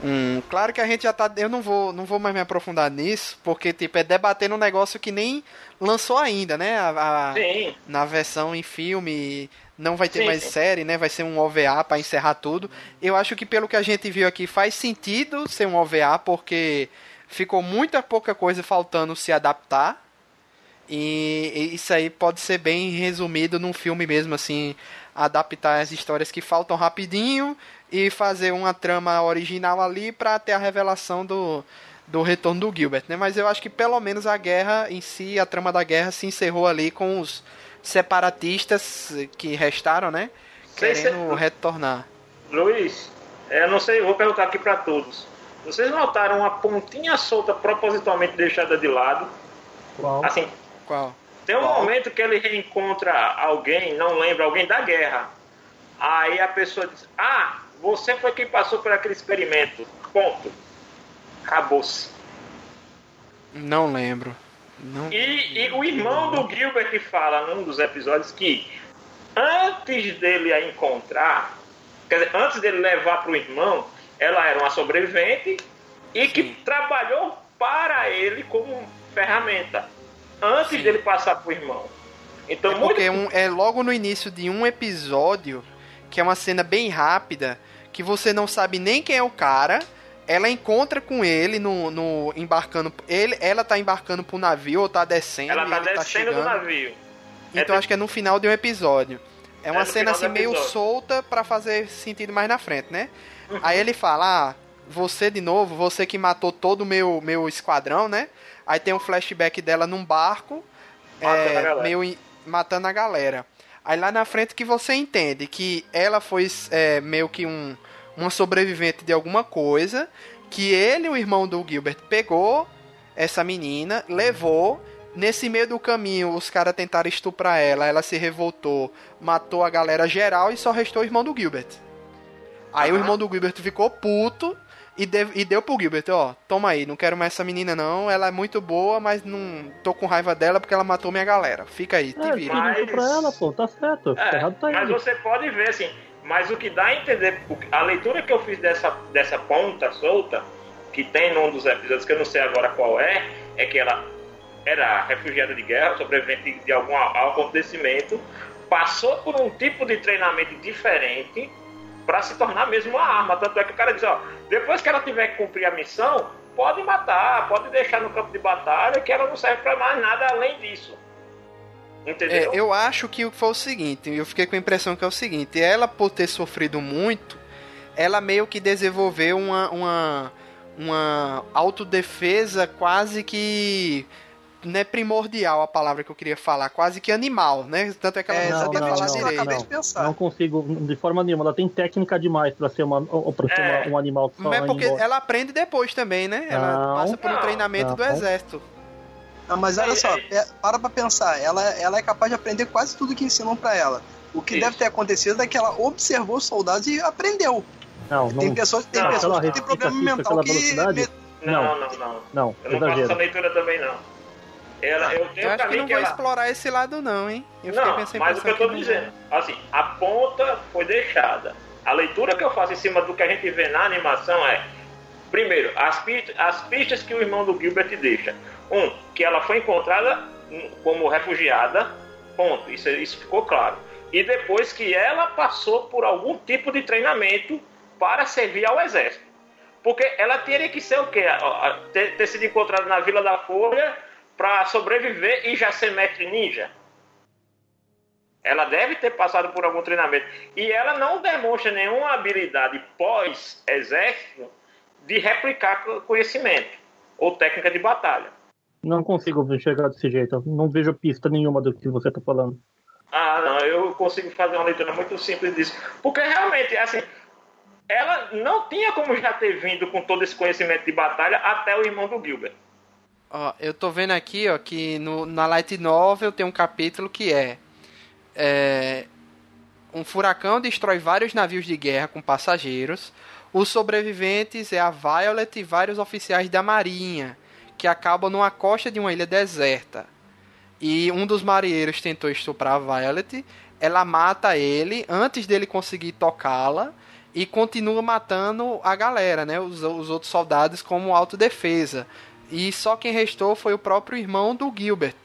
um- Claro que a gente já tá. Eu não vou, não vou mais me aprofundar nisso, porque tipo, é debatendo um negócio que nem lançou ainda, né? A, a- na versão em filme. Não vai ter Sim, mais sim. série, né? Vai ser um OVA pra encerrar tudo. Eu acho que pelo que a gente viu aqui faz sentido ser um OVA, porque ficou muita pouca coisa faltando se adaptar. E e isso aí pode ser bem resumido num filme mesmo, assim, adaptar as histórias que faltam rapidinho e fazer uma trama original ali pra ter a revelação do, do retorno do Gilbert, né? Mas eu acho que pelo menos a guerra em si, a trama da guerra se encerrou ali com os separatistas que restaram, né? Sei se- Querendo retornar. Luiz, é, eu não sei, eu vou perguntar aqui para todos. Vocês notaram uma pontinha solta propositalmente deixada de lado? Qual? Assim, Qual? Tem um Qual? momento que ele reencontra alguém, não lembro, alguém da guerra. Aí a pessoa diz: Ah, você foi quem passou por aquele experimento. Ponto. Acabou-se. Não lembro. Não... E, e o irmão do Gilbert fala num dos episódios que antes dele a encontrar, quer dizer, antes dele levar para o irmão, ela era uma sobrevivente e que Sim. trabalhou para ele como ferramenta antes Sim. dele passar para o irmão. Então, É muito porque um, é logo no início de um episódio, que é uma cena bem rápida, que você não sabe nem quem é o cara. Ela encontra com ele no, no embarcando. Ele, ela tá embarcando pro navio ou tá descendo. Ela e tá tá descendo do chegando. navio. Então É, acho que é no final de um episódio. É uma no cena assim do meio solta pra fazer sentido mais na frente, né? Uhum. Aí ele fala: "Ah, você de novo, você que matou todo o meu meu esquadrão, né?" Aí tem um flashback dela num barco, Matando é, a galera. meio matando a galera. Aí lá na frente que você entende que ela foi é, meio que um uma sobrevivente de alguma coisa, que ele, o irmão do Gilbert, pegou essa menina, levou. Nesse meio do caminho, os caras tentaram estuprar ela, ela se revoltou, matou a galera geral e só restou o irmão do Gilbert. Aí o Aham. irmão do Gilbert ficou puto e, deu- e deu pro Gilbert, ó, toma aí, não quero mais essa menina não, ela é muito boa, mas não tô com raiva dela porque ela matou minha galera. Fica aí, te É, vira. Mas- pra ela, pô, tá certo. É, errado tá mas você pode ver assim, mas o que dá a entender, a leitura que eu fiz dessa, dessa ponta solta, que tem num dos episódios, que eu não sei agora qual é, é que ela era refugiada de guerra, sobrevivente de algum acontecimento, passou por um tipo de treinamento diferente para se tornar mesmo uma arma. Tanto é que o cara diz, ó, depois que ela tiver que cumprir a missão, pode matar, pode deixar no campo de batalha, que ela não serve para mais nada além disso. Entendeu? É, eu acho que foi o seguinte, eu fiquei com a impressão que é o seguinte, ela por ter sofrido muito, ela meio que desenvolveu uma, uma, uma autodefesa quase que não é primordial a palavra que eu queria falar, quase que animal, né? Tanto é que ela É, não, Não, sabia não, exatamente direito. acabei de pensar. Não consigo, de forma nenhuma. Ela tem técnica demais pra ser, uma, pra ser É. uma- um animal que só Mas é porque ela aprende depois também, né? Ela Não. passa por um Não. treinamento do Não. exército. Ah, mas olha É, só, é- pe- para pra pensar, ela, ela é capaz de aprender quase tudo que ensinam pra ela. O que Isso. deve ter acontecido é que ela observou os soldados e aprendeu. Não, Tem não, pessoas, tem Não, pessoas que têm problema mental que. velocidade. me- Não, Não. não, não. não, Eu não faço essa leitura também, não. Ela, eu tenho Eu acho que não que vai ela... explorar esse lado não, hein? Eu Não, mas o que eu tô não- dizendo, assim, a ponta foi deixada. A leitura que eu faço em cima do que a gente vê na animação é, primeiro, as, pi- as pistas que o irmão do Gilbert deixa. Um, que ela foi encontrada hum, como refugiada, ponto, isso, isso ficou claro. E depois que ela passou por algum tipo de treinamento para servir ao exército. Porque ela teria que ser o quê? Ter, ter sido encontrada na Vila da Folha para sobreviver e já ser mestre ninja. Ela deve ter passado por algum treinamento. E ela não demonstra nenhuma habilidade pós-exército de replicar co- conhecimento ou técnica de batalha. Não consigo enxergar desse jeito. Não vejo pista nenhuma do que você tá falando. Ah, não, eu consigo fazer uma leitura muito simples disso. Porque realmente, assim, ela não tinha como já ter vindo com todo esse conhecimento de batalha até o irmão do Gilbert. Ó, eu tô vendo aqui, ó, que no, na Light Novel tem um capítulo que é, é um furacão destrói vários navios de guerra com passageiros. Os sobreviventes é a Violet e vários oficiais da marinha que acabam numa costa de uma ilha deserta. E um dos marinheiros tentou estuprar a Violet, ela mata ele antes dele conseguir tocá-la e continua matando a galera, né, os, os outros soldados como autodefesa. E só quem restou foi o próprio irmão do Gilbert.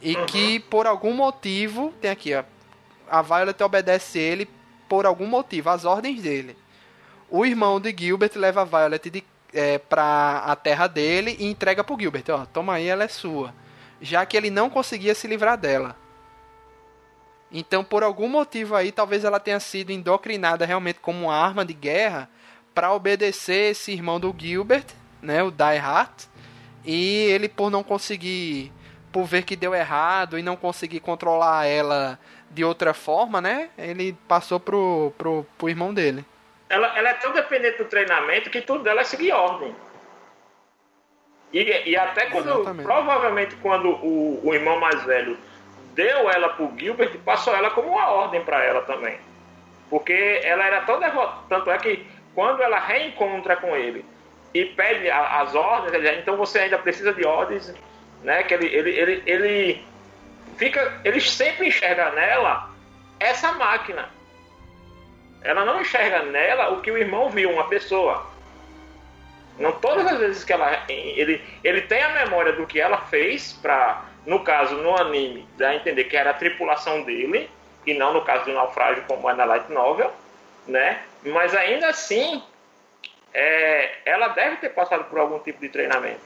E que por algum motivo, tem aqui, ó, a Violet obedece ele por algum motivo, as ordens dele. O irmão de Gilbert leva a Violet de, é, pra a terra dele e entrega pro Gilbert, ó, toma aí, ela é sua. Já que ele não conseguia se livrar dela. Então, por algum motivo aí, talvez ela tenha sido indocrinada realmente como uma arma de guerra para obedecer esse irmão do Gilbert, né, o Die Hard, e ele por não conseguir, por ver que deu errado e não conseguir controlar ela de outra forma, né, ele passou pro, pro, pro irmão dele. Ela, ela é tão dependente do treinamento que tudo dela é seguir ordem. E, e até quando, Exatamente. provavelmente quando o, o irmão mais velho deu ela pro Gilbert, passou ela como uma ordem para ela também. Porque ela era tão devota, tanto é que quando ela reencontra com ele e pede as ordens, então você ainda precisa de ordens, né? Que ele, ele, ele, ele fica, ele sempre enxerga nela essa máquina. Ela não enxerga nela o que o irmão viu, uma pessoa. Não todas as vezes que ela ele ele tem a memória do que ela fez para no caso no anime dá a entender que era a tripulação dele e não no caso do naufrágio como é na light novel, né? Mas ainda assim é, ela deve ter passado por algum tipo de treinamento.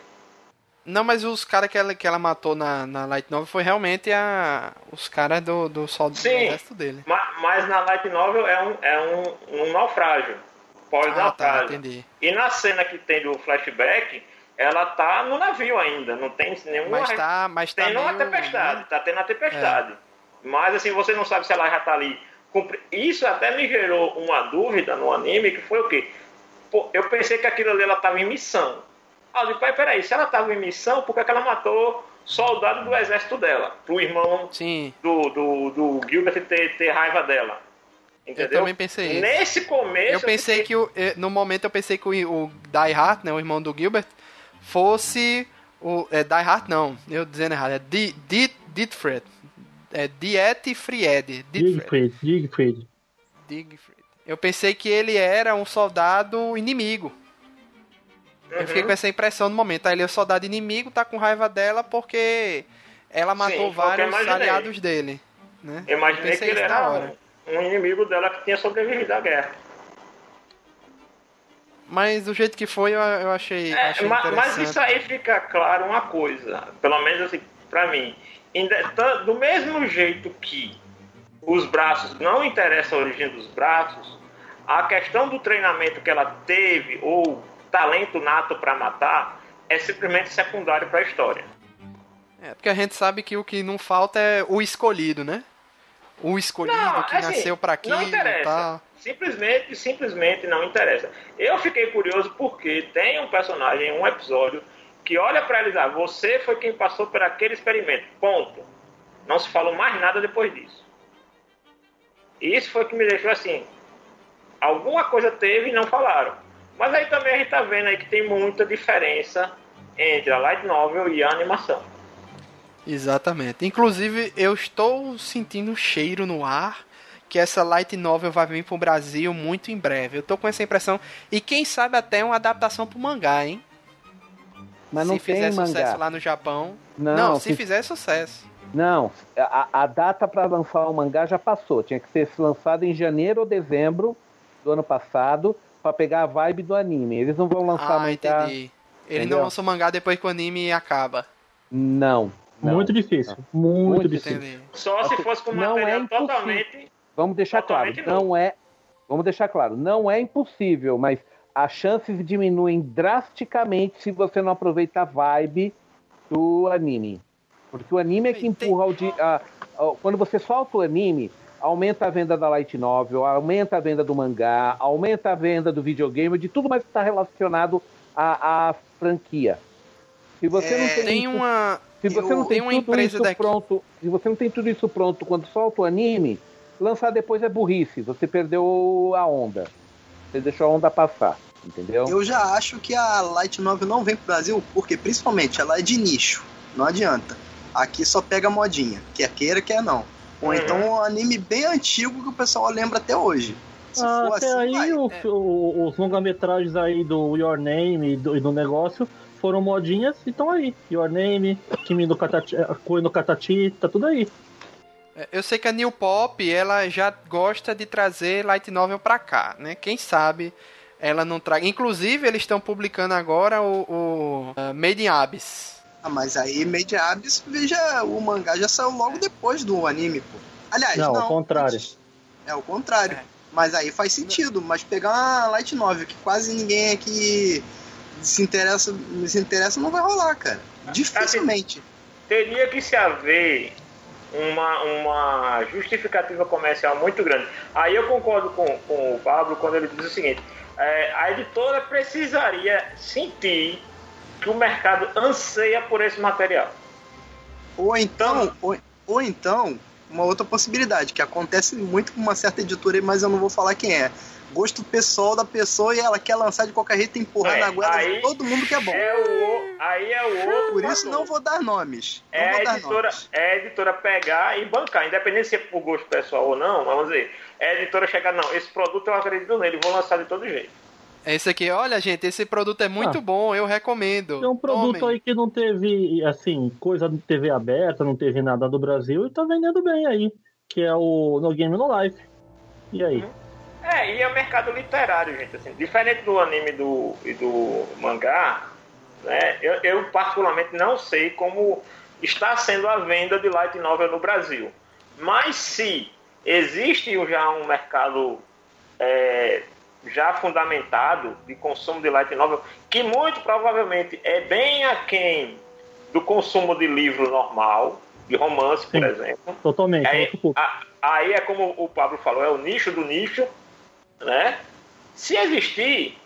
Não, mas os caras que ela, que ela matou na, na Light Novel foi realmente a, os caras do, do soldado do exército dele. Ma- Mas, na light novel é um, é um, um naufrágio, pós Ah, tá, entendi. E na cena que tem do flashback, ela tá no navio ainda, não tem nenhuma. Mas tá, mas tá tem meio- tempestade, tá tendo a tempestade. Mas assim, você não sabe se ela já tá ali. Isso até me gerou uma dúvida no anime, que foi o quê? Pô, eu pensei que aquilo ali ela tava em missão. Ah, eu digo, pai, peraí, se ela tava em missão, por que, que ela matou soldado do exército dela? Pro irmão Sim, do, do, do Gilbert ter, ter raiva dela. Entendeu? também pensei isso. Nesse começo. eu pensei que o, eh, no momento eu pensei que o, o Die Hard, né, o irmão do Gilbert, fosse o é, Die Hard não, eu dizendo errado, é Di- Di- Dietfried. É Diet Fried. Dietfried. Digfried, Digfried. Eu pensei que ele era um soldado inimigo. Eu fiquei com essa impressão no momento. Aí ele é o soldado inimigo, tá com raiva dela porque ela matou que eu vários aliados dele. Né? Eu imaginei que pensei ele era um, um inimigo dela que tinha sobrevivido à guerra. Mas do jeito que foi, eu, eu achei, É, achei ma- mas, interessante. isso aí fica claro uma coisa, pelo menos assim, pra mim. Do mesmo jeito que os braços não interessam a origem dos braços, a questão do treinamento que ela teve ou talento nato para matar é simplesmente secundário para a história. É, porque a gente sabe que o que não falta é o escolhido, né? O escolhido Não, que assim, nasceu pra aquilo Não interessa. tal. Simplesmente, simplesmente não interessa. Eu fiquei curioso porque tem um personagem em um episódio que olha pra eles, ah, você foi quem passou por aquele experimento. Ponto. Não se falou mais nada depois disso. E isso foi o que me deixou assim. Alguma coisa teve e não falaram. Mas aí também a gente tá vendo aí que tem muita diferença entre a light novel e a animação. Exatamente. Inclusive, eu estou sentindo um cheiro no ar que essa light novel vai vir pro Brasil muito em breve. Eu tô com essa impressão. E quem sabe até uma adaptação pro mangá, hein? Mas não se fizer tem sucesso mangá. lá no Japão. Não, Não, se se- fizer sucesso. Não, a, a data para lançar o mangá já passou. Tinha que ser lançado em janeiro ou dezembro do ano passado para pegar a vibe do anime. Eles não vão lançar Ah, mangá. entendi. Ele Entendeu? não lança o mangá depois que o anime acaba. Não, não. Muito difícil. Muito, Muito difícil. Entendi. Só se fosse com não é material impossível. totalmente. Vamos deixar claro, Totalmente não é. Vamos deixar claro, não é impossível, mas as chances diminuem drasticamente se você não aproveita a vibe do anime. Porque o anime é que empurra o di- a- a- quando você solta o anime, aumenta a venda da light novel, aumenta a venda do mangá, aumenta a venda do videogame, de tudo mais que está relacionado à, à franquia. Se você não É, tem, Tem isso- uma. se você eu- não tem tem tudo empresa isso daqui- pronto, se você não tem tudo isso pronto quando solta o anime, lançar depois é burrice. Você perdeu a onda. Você deixou a onda passar, entendeu? Eu já acho que a Light Novel não vem pro Brasil porque, principalmente, ela é de nicho. Não adianta. Aqui só pega modinha. Quer queira, quer não. Ou Uhum. então um anime bem antigo que o pessoal lembra até hoje. Se Ah, for até assim, aí vai. o- É. os longa-metragens aí do Your Name e do, e do negócio foram modinhas e estão aí. Your Name, Kimi no Katachi, eh, Koi no Katachi, tá tudo aí. É, Eu sei que a New Pop, ela já gosta de trazer light novel pra cá, né? Quem sabe ela não traga. Inclusive, eles estão publicando agora o, o uh, Made in Abyss. Ah, mas aí Made Abyss, veja, o mangá já saiu logo depois do anime, pô. Aliás, Não, não. ao contrário. É o contrário. É. Mas aí faz sentido. Mas pegar uma Light Novel que quase ninguém aqui se interessa, se interessa não vai rolar, cara. Dificilmente. teria que se haver uma, uma justificativa comercial muito grande. Aí eu concordo com, com o Pablo quando ele diz o seguinte: é, a editora precisaria sentir que o mercado anseia por esse material. Ou então, ou, ou então, uma outra possibilidade, que acontece muito com uma certa editora, mas eu não vou falar quem é. Gosto pessoal da pessoa e ela quer lançar de qualquer jeito, empurrar É, na goela de todo mundo que é bom. É o, aí é o outro. Por isso não vou dar nomes. Não é a, editora, nomes. é a editora pegar e bancar, independente se é por gosto pessoal ou não, vamos dizer. É a editora chegar, não, esse produto eu acredito nele, vou lançar de todo jeito. É esse aqui, olha, gente, esse produto é muito Ah. bom, eu recomendo. Tem um produto Tomem. aí que não teve, assim, coisa de TV aberta, não teve nada do Brasil e tá vendendo bem aí. Que é o No Game No Life. E aí? É, e é o mercado literário, gente. Assim, diferente do anime do, e do mangá, né, eu, eu particularmente não sei como está sendo a venda de light novel no Brasil. Mas se existe já um mercado é, já fundamentado de consumo de light novel, que muito provavelmente é bem aquém do consumo de livro normal, de romance, por Sim. exemplo. Totalmente, é Aí, a- aí é como o Pablo falou, é o nicho do nicho, né? Se existir,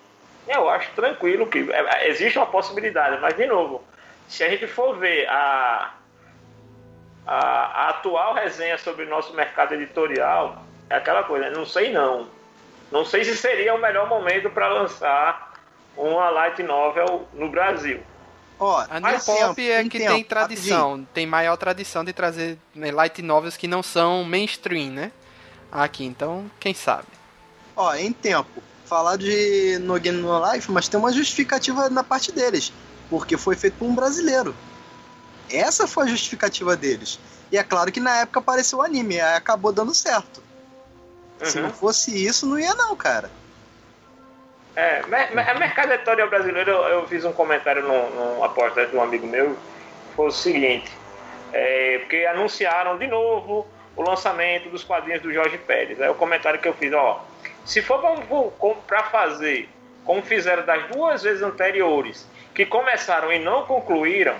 eu acho tranquilo que é, existe uma possibilidade, mas de novo, se a gente for ver a, a, a atual resenha sobre o nosso mercado editorial, é aquela coisa, não sei não. Não sei se seria o melhor momento para lançar uma light novel no Brasil. Ó, A New mas Pop tempo, é que tempo, tem tradição, tem maior tradição de trazer né, light novels que não são mainstream, né? Aqui, então, quem sabe. Ó, em tempo. Falar de No Game No Life, mas tem uma justificativa na parte deles. Porque foi feito por um brasileiro. Essa foi a justificativa deles. E é claro que na época apareceu o anime, aí acabou dando certo. Se Uhum. não fosse isso, não ia não, cara. É, mer- mercado editorial brasileiro, eu, eu fiz um comentário num, numa postagem de um amigo meu, foi o seguinte, é, porque anunciaram de novo o lançamento dos quadrinhos do Jorge Pérez. É o comentário que eu fiz, ó. Se for para fazer como fizeram das duas vezes anteriores, que começaram e não concluíram,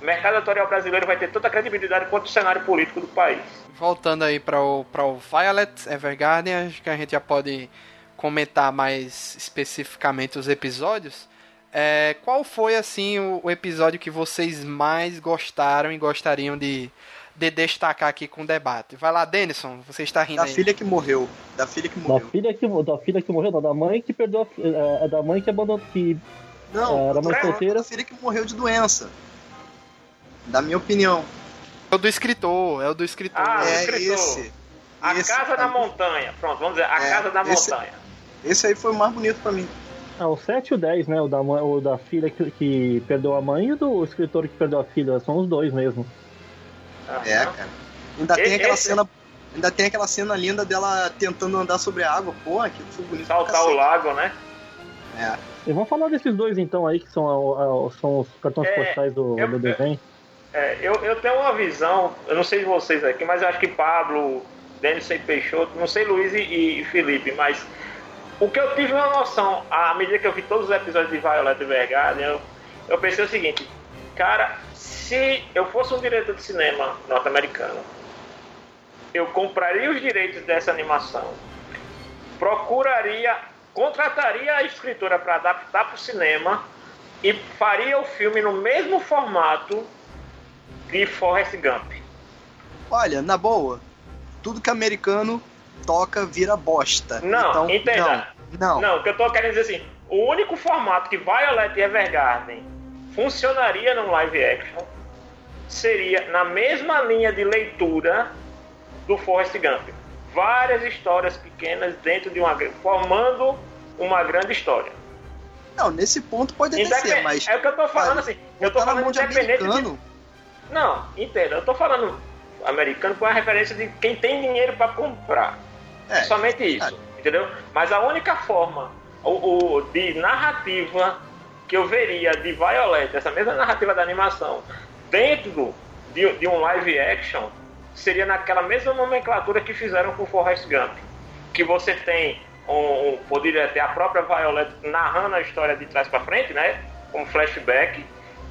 o mercado editorial brasileiro vai ter toda a credibilidade quanto o cenário político do país. Voltando aí para o, o Violet Evergarden, acho que a gente já pode comentar mais especificamente os episódios. É, qual foi assim o, o, episódio que vocês mais gostaram e gostariam de, de destacar aqui com o debate? Vai lá, Denison, você está rindo Da aí. filha que morreu. Da filha que morreu. Da filha que, da filha que morreu, não, da mãe que perdeu a, é, da mãe que abandonou, que Não, Era mãe solteira. da filha que morreu de doença. Da minha opinião. É o do escritor, é o do escritor. Ah, é escritor. esse. A Esse Casa da aí. Montanha. Pronto, vamos dizer, a É, Casa da esse- Montanha. Esse aí foi o mais bonito pra mim. Ah, o 7 e o 10, né? O da, mãe- o da filha que, que perdeu a mãe e o do escritor que perdeu a filha. São os dois mesmo. É, cara. Ainda tem Esse- aquela esse- cena. Ainda tem aquela cena linda dela tentando andar sobre a água. Pô, aquilo foi bonito. Saltar o lago, né? É. E vamos falar desses dois então aí, que são, a- a- são os cartões É, postais do, eu- do desenho. É, eu, eu tenho uma visão, eu não sei de vocês aqui, mas eu acho que Pablo, Denison Peixoto, não sei Luiz e, e Felipe, mas o que eu tive uma noção, à medida que eu vi todos os episódios de Violet Evergarden, eu, eu pensei o seguinte, cara, se eu fosse um diretor de cinema norte-americano, eu compraria os direitos dessa animação, procuraria, contrataria a escritora para adaptar para o cinema e faria o filme no mesmo formato de Forrest Gump. Olha, na boa, tudo que americano toca vira bosta. Não, então, entenda. Não, não. Não, o que eu tô querendo dizer assim, o único formato que Violet Evergarden funcionaria no live action seria na mesma linha de leitura do Forrest Gump. Várias histórias pequenas dentro de uma formando uma grande história. Não, nesse ponto pode até ser, mas. É o que eu tô falando assim. Eu tô falando independente de. Não, entenda, eu tô falando americano com a referência de quem tem dinheiro para comprar. É, Somente isso, entendeu? Mas a única forma o, o- de narrativa que eu veria de Violet, essa mesma narrativa da animação, dentro de, de um live action, seria naquela mesma nomenclatura que fizeram com Forrest Gump. Que você tem um, um- poderia ter a própria Violet narrando a história de trás para frente, né? Como flashback.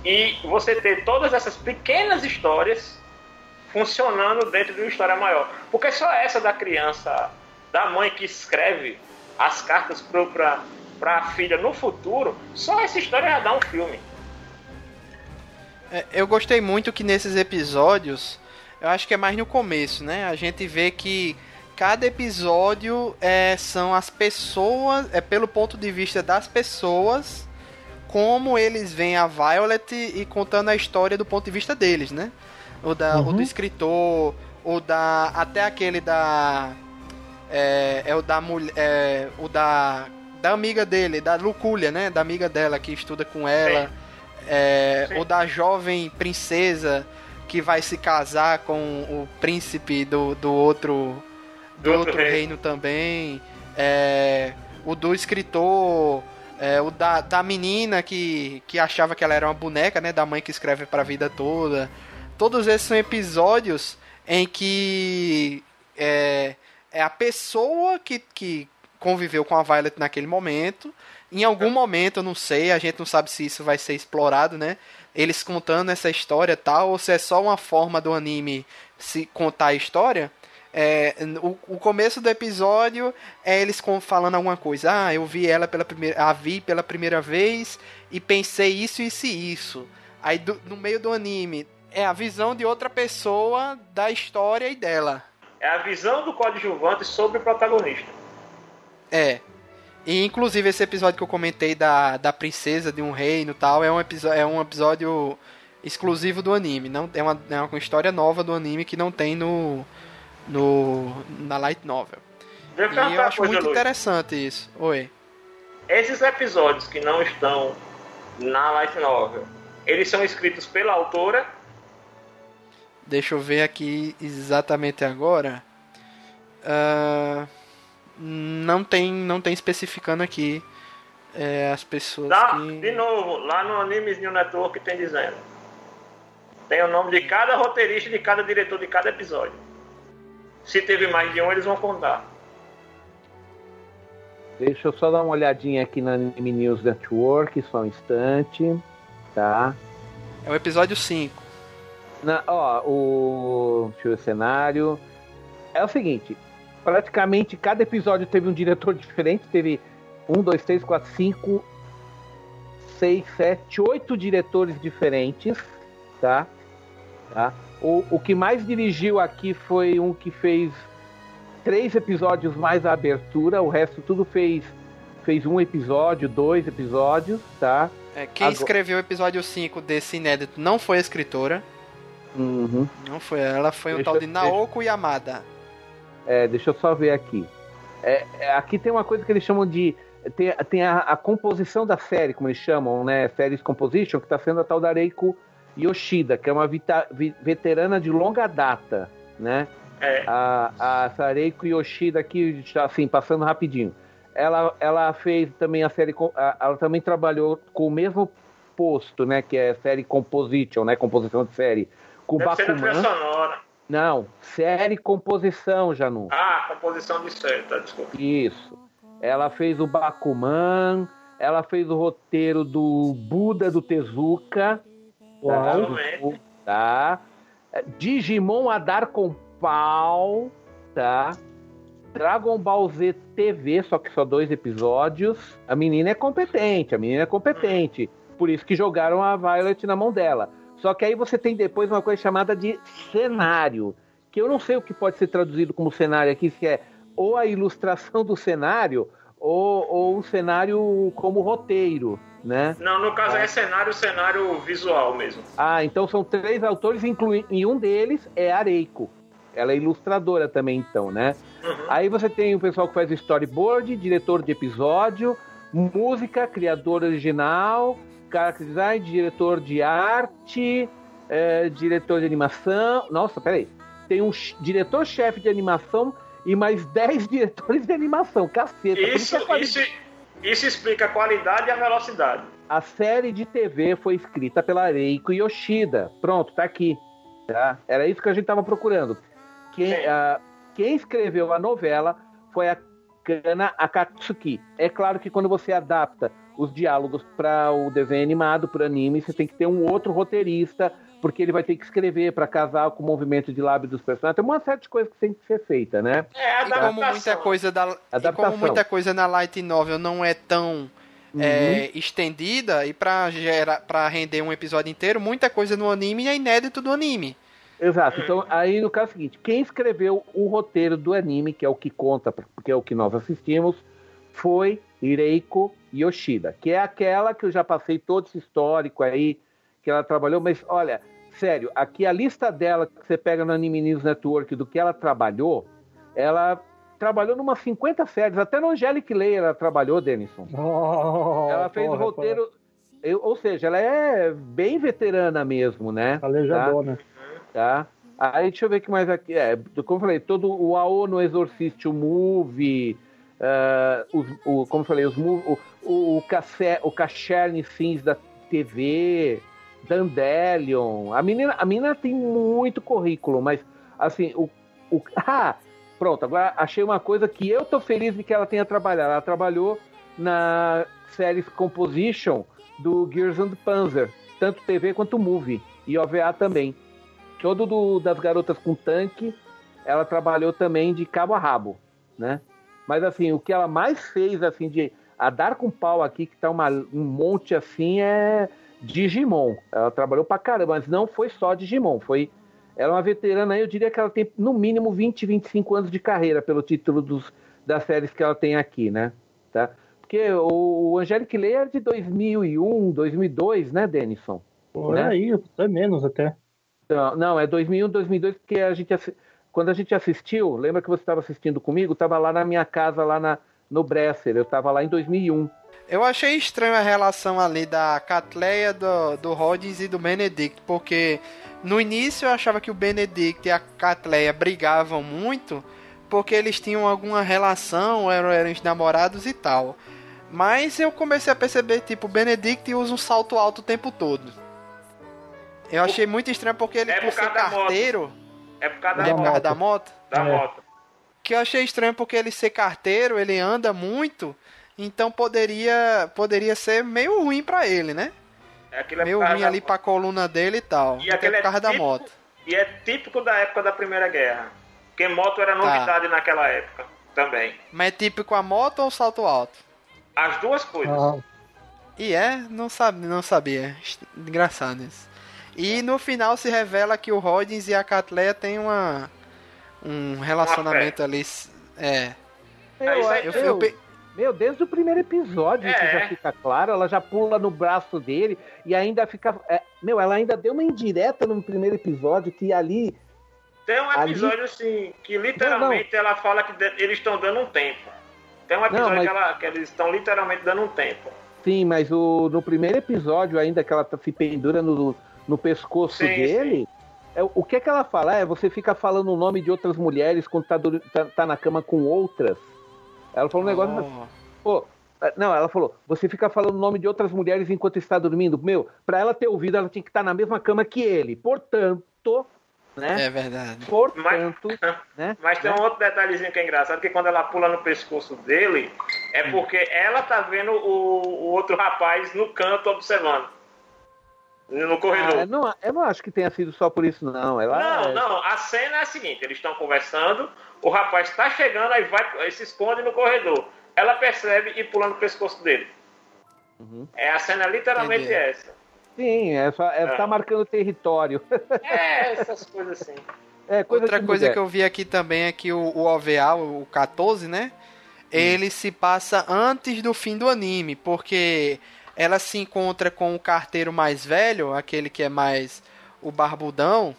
E você ter todas essas pequenas histórias funcionando dentro de uma história maior. Porque só essa da criança, da mãe que escreve as cartas para a filha no futuro, só essa história já dá um filme. É, eu gostei muito que nesses episódios, eu acho que é mais no começo, né? A gente vê que cada episódio é, são as pessoas, é pelo ponto de vista das pessoas, como eles veem a Violet e contando a história do ponto de vista deles, né? O, da, o do Uhum. escritor, o da. Até aquele da. É, é o da mulher. É, o da. Da amiga dele, da Luculha, né? Da amiga dela que estuda com ela. É, Sim. o da jovem princesa que vai se casar com o príncipe do, do outro do, Do outro outro reino. reino também. É, o do escritor, é, o da, da menina que, que achava que ela era uma boneca, né? Da mãe que escreve pra vida toda. Todos esses são episódios em que é, é a pessoa que, que conviveu com a Violet naquele momento. Em algum momento, eu não sei, a gente não sabe se isso vai ser explorado, né? Eles contando essa história tal, ou se é só uma forma do anime se contar a história. É, o, o começo do episódio é eles com- falando alguma coisa. Ah, eu vi ela pela primeira, a vi pela primeira vez e pensei isso, isso e isso. Aí do- no meio do anime é a visão de outra pessoa da história e dela. É a visão do coadjuvante sobre o protagonista. É. E inclusive esse episódio que eu comentei da, da princesa de um reino e tal é um, é um episódio exclusivo do anime. Não, é, uma, é uma história nova do anime que não tem no, no na light novel. Deixa E eu acho muito interessante isso. Oi. Esses episódios que não estão na light novel, eles são escritos pela autora. Deixa eu ver aqui exatamente agora. Ah, não tem não tem especificando aqui é, as pessoas Lá, que... De novo, lá no Animes New Network tem dizendo. Tem o nome de cada roteirista, de cada diretor de cada episódio. Se teve mais de um, eles vão contar. Deixa eu só dar uma olhadinha aqui na Anime News Network, só um instante. Tá. É o episódio 5. Na, ó, o. Deixa eu ver o cenário. É o seguinte: praticamente cada episódio teve um diretor diferente. Teve um, dois, três, quatro, cinco, seis, sete, oito diretores diferentes. Tá? tá? O, o que mais dirigiu aqui foi um que fez três episódios mais a abertura. O resto tudo fez, fez um episódio, dois episódios. Tá? É, quem Agora- escreveu o episódio 5 desse inédito não foi a escritora. Uhum. Não foi ela, foi o Deixa- tal de Naoko Yamada. É, deixa eu só ver aqui. É, é, aqui tem uma coisa que eles chamam de. Tem, tem a, a composição da série, como eles chamam, né? Series Composition, que está sendo a tal da Reiko Yoshida, que é uma veterana de longa data, né? É. A, a essa Reiko Yoshida aqui, assim, passando rapidinho. Ela, ela fez também a série. Ela também trabalhou com o mesmo posto, né? Que é série Composition, né? Composição de série. Com Deve ser Bakuman. sonora. Não, série composição, Janu. Ah, composição de série, tá, desculpa. Isso. Ela fez o Bakuman, ela fez o roteiro do Buda do Tezuka. Uau. Realmente. Tá? Digimon a dar com pau, tá? Dragon Ball Z TV, só que só dois episódios. A menina é competente, a menina é competente. Por isso que jogaram a Violet na mão dela. Só que aí você tem depois uma coisa chamada de cenário, que eu não sei o que pode ser traduzido como cenário aqui, se é ou a ilustração do cenário ou, ou o cenário como roteiro, né? Não, no caso é cenário, cenário visual mesmo. Ah, então são três autores, inclui... e um deles é a Reiko. Ela é ilustradora também, então, né? Uhum. Aí você tem o pessoal que faz storyboard, diretor de episódio, música, criador original, character design, diretor de arte, é, diretor de animação. Nossa, peraí. Tem um ch- diretor-chefe de animação e mais 10 diretores de animação. Caceta. Isso, a isso, isso explica a qualidade e a velocidade. A série de TV foi escrita pela Reiko Yoshida. Pronto, tá aqui. Tá? Era isso que a gente tava procurando. Quem, ah, quem escreveu a novela foi a Kana Akatsuki. É claro que quando você adapta os diálogos para o desenho animado, para o anime, você tem que ter um outro roteirista, porque ele vai ter que escrever para casar com o movimento de lábio dos personagens. Tem uma série de coisas que tem que ser feita, né? É E como muita adaptação. coisa da e como Adaptação. muita coisa na light novel não é tão é, estendida e pra gerar para render um episódio inteiro, muita coisa no anime é inédito do anime. Exato. Então, aí no caso é o seguinte, quem escreveu o roteiro do anime, que é o que conta, porque é o que nós assistimos, foi Reiko Yoshida, que é aquela que eu já passei todo esse histórico aí, que ela trabalhou, mas olha, sério, aqui a lista dela que você pega no Anime News Network do que ela trabalhou, ela trabalhou numa 50 séries, até no Angelic Layer ela trabalhou, Denison. Oh, ela fez o porra, roteiro, eu- ou seja, ela é bem veterana mesmo, né? porra. Calejadona. tá? Aí deixa eu ver o que mais aqui. É, como eu falei, todo o AO no Exorcist, o Movie, ah, os, o, como eu falei, os, o, o, Cassé- o Cacherne Sims da TV, Dandelion. A menina, a menina tem muito currículo, mas assim, o, o. Ah! Pronto, agora achei uma coisa que eu tô feliz de que ela tenha trabalhado. Ela trabalhou na série Composition do Gears and Panzer, tanto TV quanto movie, e OVA também todo do, das garotas com tanque, ela trabalhou também de cabo a rabo, né? Mas assim, o que ela mais fez assim de a dar com pau aqui, que tá uma, um monte assim, é Digimon. Ela trabalhou pra caramba, mas não foi só Digimon, foi ela é uma veterana aí, eu diria que ela tem no mínimo 20, 25 anos de carreira pelo título dos, das séries que ela tem aqui, né? Tá? Porque o, o Angelic Layer é de 2001, 2002, né, Denison? Por né? aí, até menos até. Não, não, é 2001, 2002, porque a gente quando a gente assistiu, lembra que você estava assistindo comigo? Estava lá na minha casa, lá na, no Bresser, eu estava lá em 2001. Eu achei estranho a relação ali da Catleia, do, do Rollins e do Benedict, porque no início eu achava que o Benedict e a Catleia brigavam muito, porque eles tinham alguma relação, eram, eram os namorados e tal. Mas eu comecei a perceber, tipo, o Benedict usa um salto alto o tempo todo. Eu achei muito estranho porque ele, É por por ser da moto. carteiro, É por causa É da, por moto. causa da moto? Da É. moto. Que eu achei estranho porque ele ser carteiro, ele anda muito, então poderia poderia ser meio ruim pra ele, né? Aquilo é Meio ruim da ali pra coluna dele e tal. E é aquele é da típico- moto. E é típico da época da Primeira Guerra. Porque moto era novidade naquela época também. Mas é típico a moto ou salto alto? As duas coisas. Ah, E é, não, sabe, não sabia. Engraçado isso. E no final se revela que o Rollins e a Catleya têm uma um relacionamento ali. É. É. Eu, meu, eu, pe- meu, desde o primeiro episódio isso É. já fica claro. Ela já pula no braço dele e ainda fica. é, meu, ela ainda deu uma indireta no primeiro episódio que ali. Tem um Ali- episódio assim que literalmente ela fala que eles estão dando um tempo. Tem um episódio Não, mas- que, ela- que eles estão literalmente dando um tempo. Sim, mas o, no primeiro episódio, ainda que ela tá- se pendura no, no pescoço Sim, dele, é, o que é que ela fala? É, você fica falando o nome de outras mulheres quando tá, dur- tá, tá na cama com outras. Ela falou um negócio. Oh. Pô, é, não, ela falou, você fica falando o nome de outras mulheres enquanto está dormindo. Meu, pra ela ter ouvido, ela tinha que estar na mesma cama que ele. Portanto, né? É verdade. Portanto, né? Mas tem um outro detalhezinho que é engraçado, que quando ela pula no pescoço dele, é Hum. porque ela tá vendo o, o outro rapaz no canto observando. No Ah, corredor. não, eu não acho que tenha sido só por isso, não. Ela, Não, não, a cena é a seguinte, eles estão conversando, o rapaz tá chegando, aí vai, aí se esconde no corredor. Ela percebe e pula no pescoço dele. Uhum. É a cena literalmente Entendi. essa. Sim, é só, é, É. tá marcando território. É, essas coisas assim. É coisa Outra coisa mulher. que eu vi aqui também é que o, o OVA, o 14, né? Ele se passa antes do fim do anime, porque ela se encontra com o carteiro mais velho, aquele que é mais o barbudão,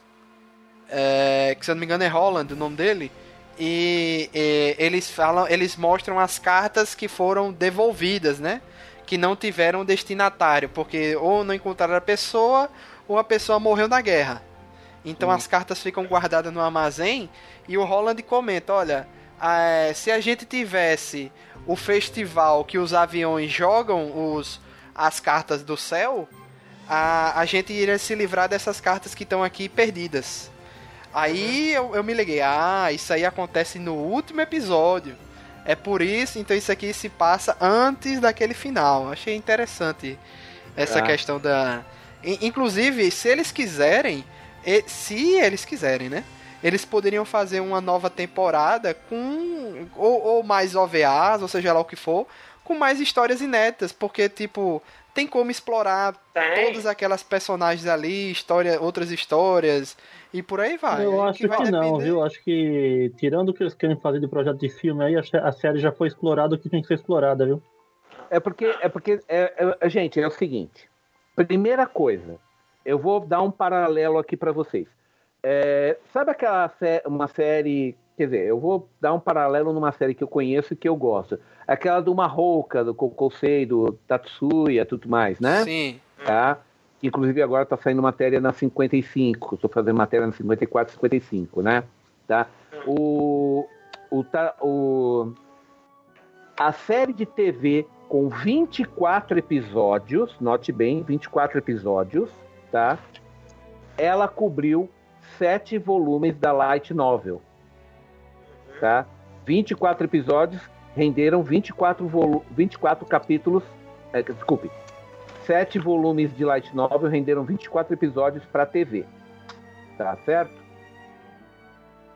é, que se eu não me engano é Holland o nome dele, e, e eles falam, eles mostram as cartas que foram devolvidas, né? Que não tiveram destinatário, porque ou não encontraram a pessoa, ou a pessoa morreu na guerra. Então as cartas ficam guardadas no armazém e o Holland comenta, olha, eh, se a gente tivesse o festival que os aviões jogam os, as cartas do céu, a, a gente iria se livrar dessas cartas que estão aqui perdidas. Aí eu, eu me liguei, ah, isso aí acontece no último episódio. É por isso, então isso aqui se passa antes daquele final. Achei interessante essa Ah. questão da. In- Inclusive, se eles quiserem, e- se eles quiserem, né? Eles poderiam fazer uma nova temporada com. Ou, ou mais OVAs, ou seja lá o que for, com mais histórias inéditas, porque, tipo, tem como explorar Tem. todas aquelas personagens ali, história, outras histórias, e por aí vai. eu É acho que, vai não, depender- viu? Acho que, tirando o que eles querem fazer de projeto de filme aí, a, sé- a série já foi explorada o que tem que ser explorada, viu? É porque, é porque, é, é- gente, é o seguinte. Primeira coisa, eu vou dar um paralelo aqui pra vocês. É, sabe aquela sé- uma série, quer dizer, eu vou dar um paralelo numa série que eu conheço e que eu gosto. Aquela do Marrouca, do Kokosei, do Tatsuya, tudo mais, né? Sim. Tá? Inclusive agora tá saindo matéria na 55, estou fazendo matéria na 54, 55, né? Tá? O, o, o, a série de TV com 24 episódios, note bem, 24 episódios, tá? Ela cobriu sete volumes da Light Novel, tá? 24 episódios renderam 24, volu 24 capítulos, é, desculpe, sete volumes de Light Novel renderam 24 episódios para TV, tá certo?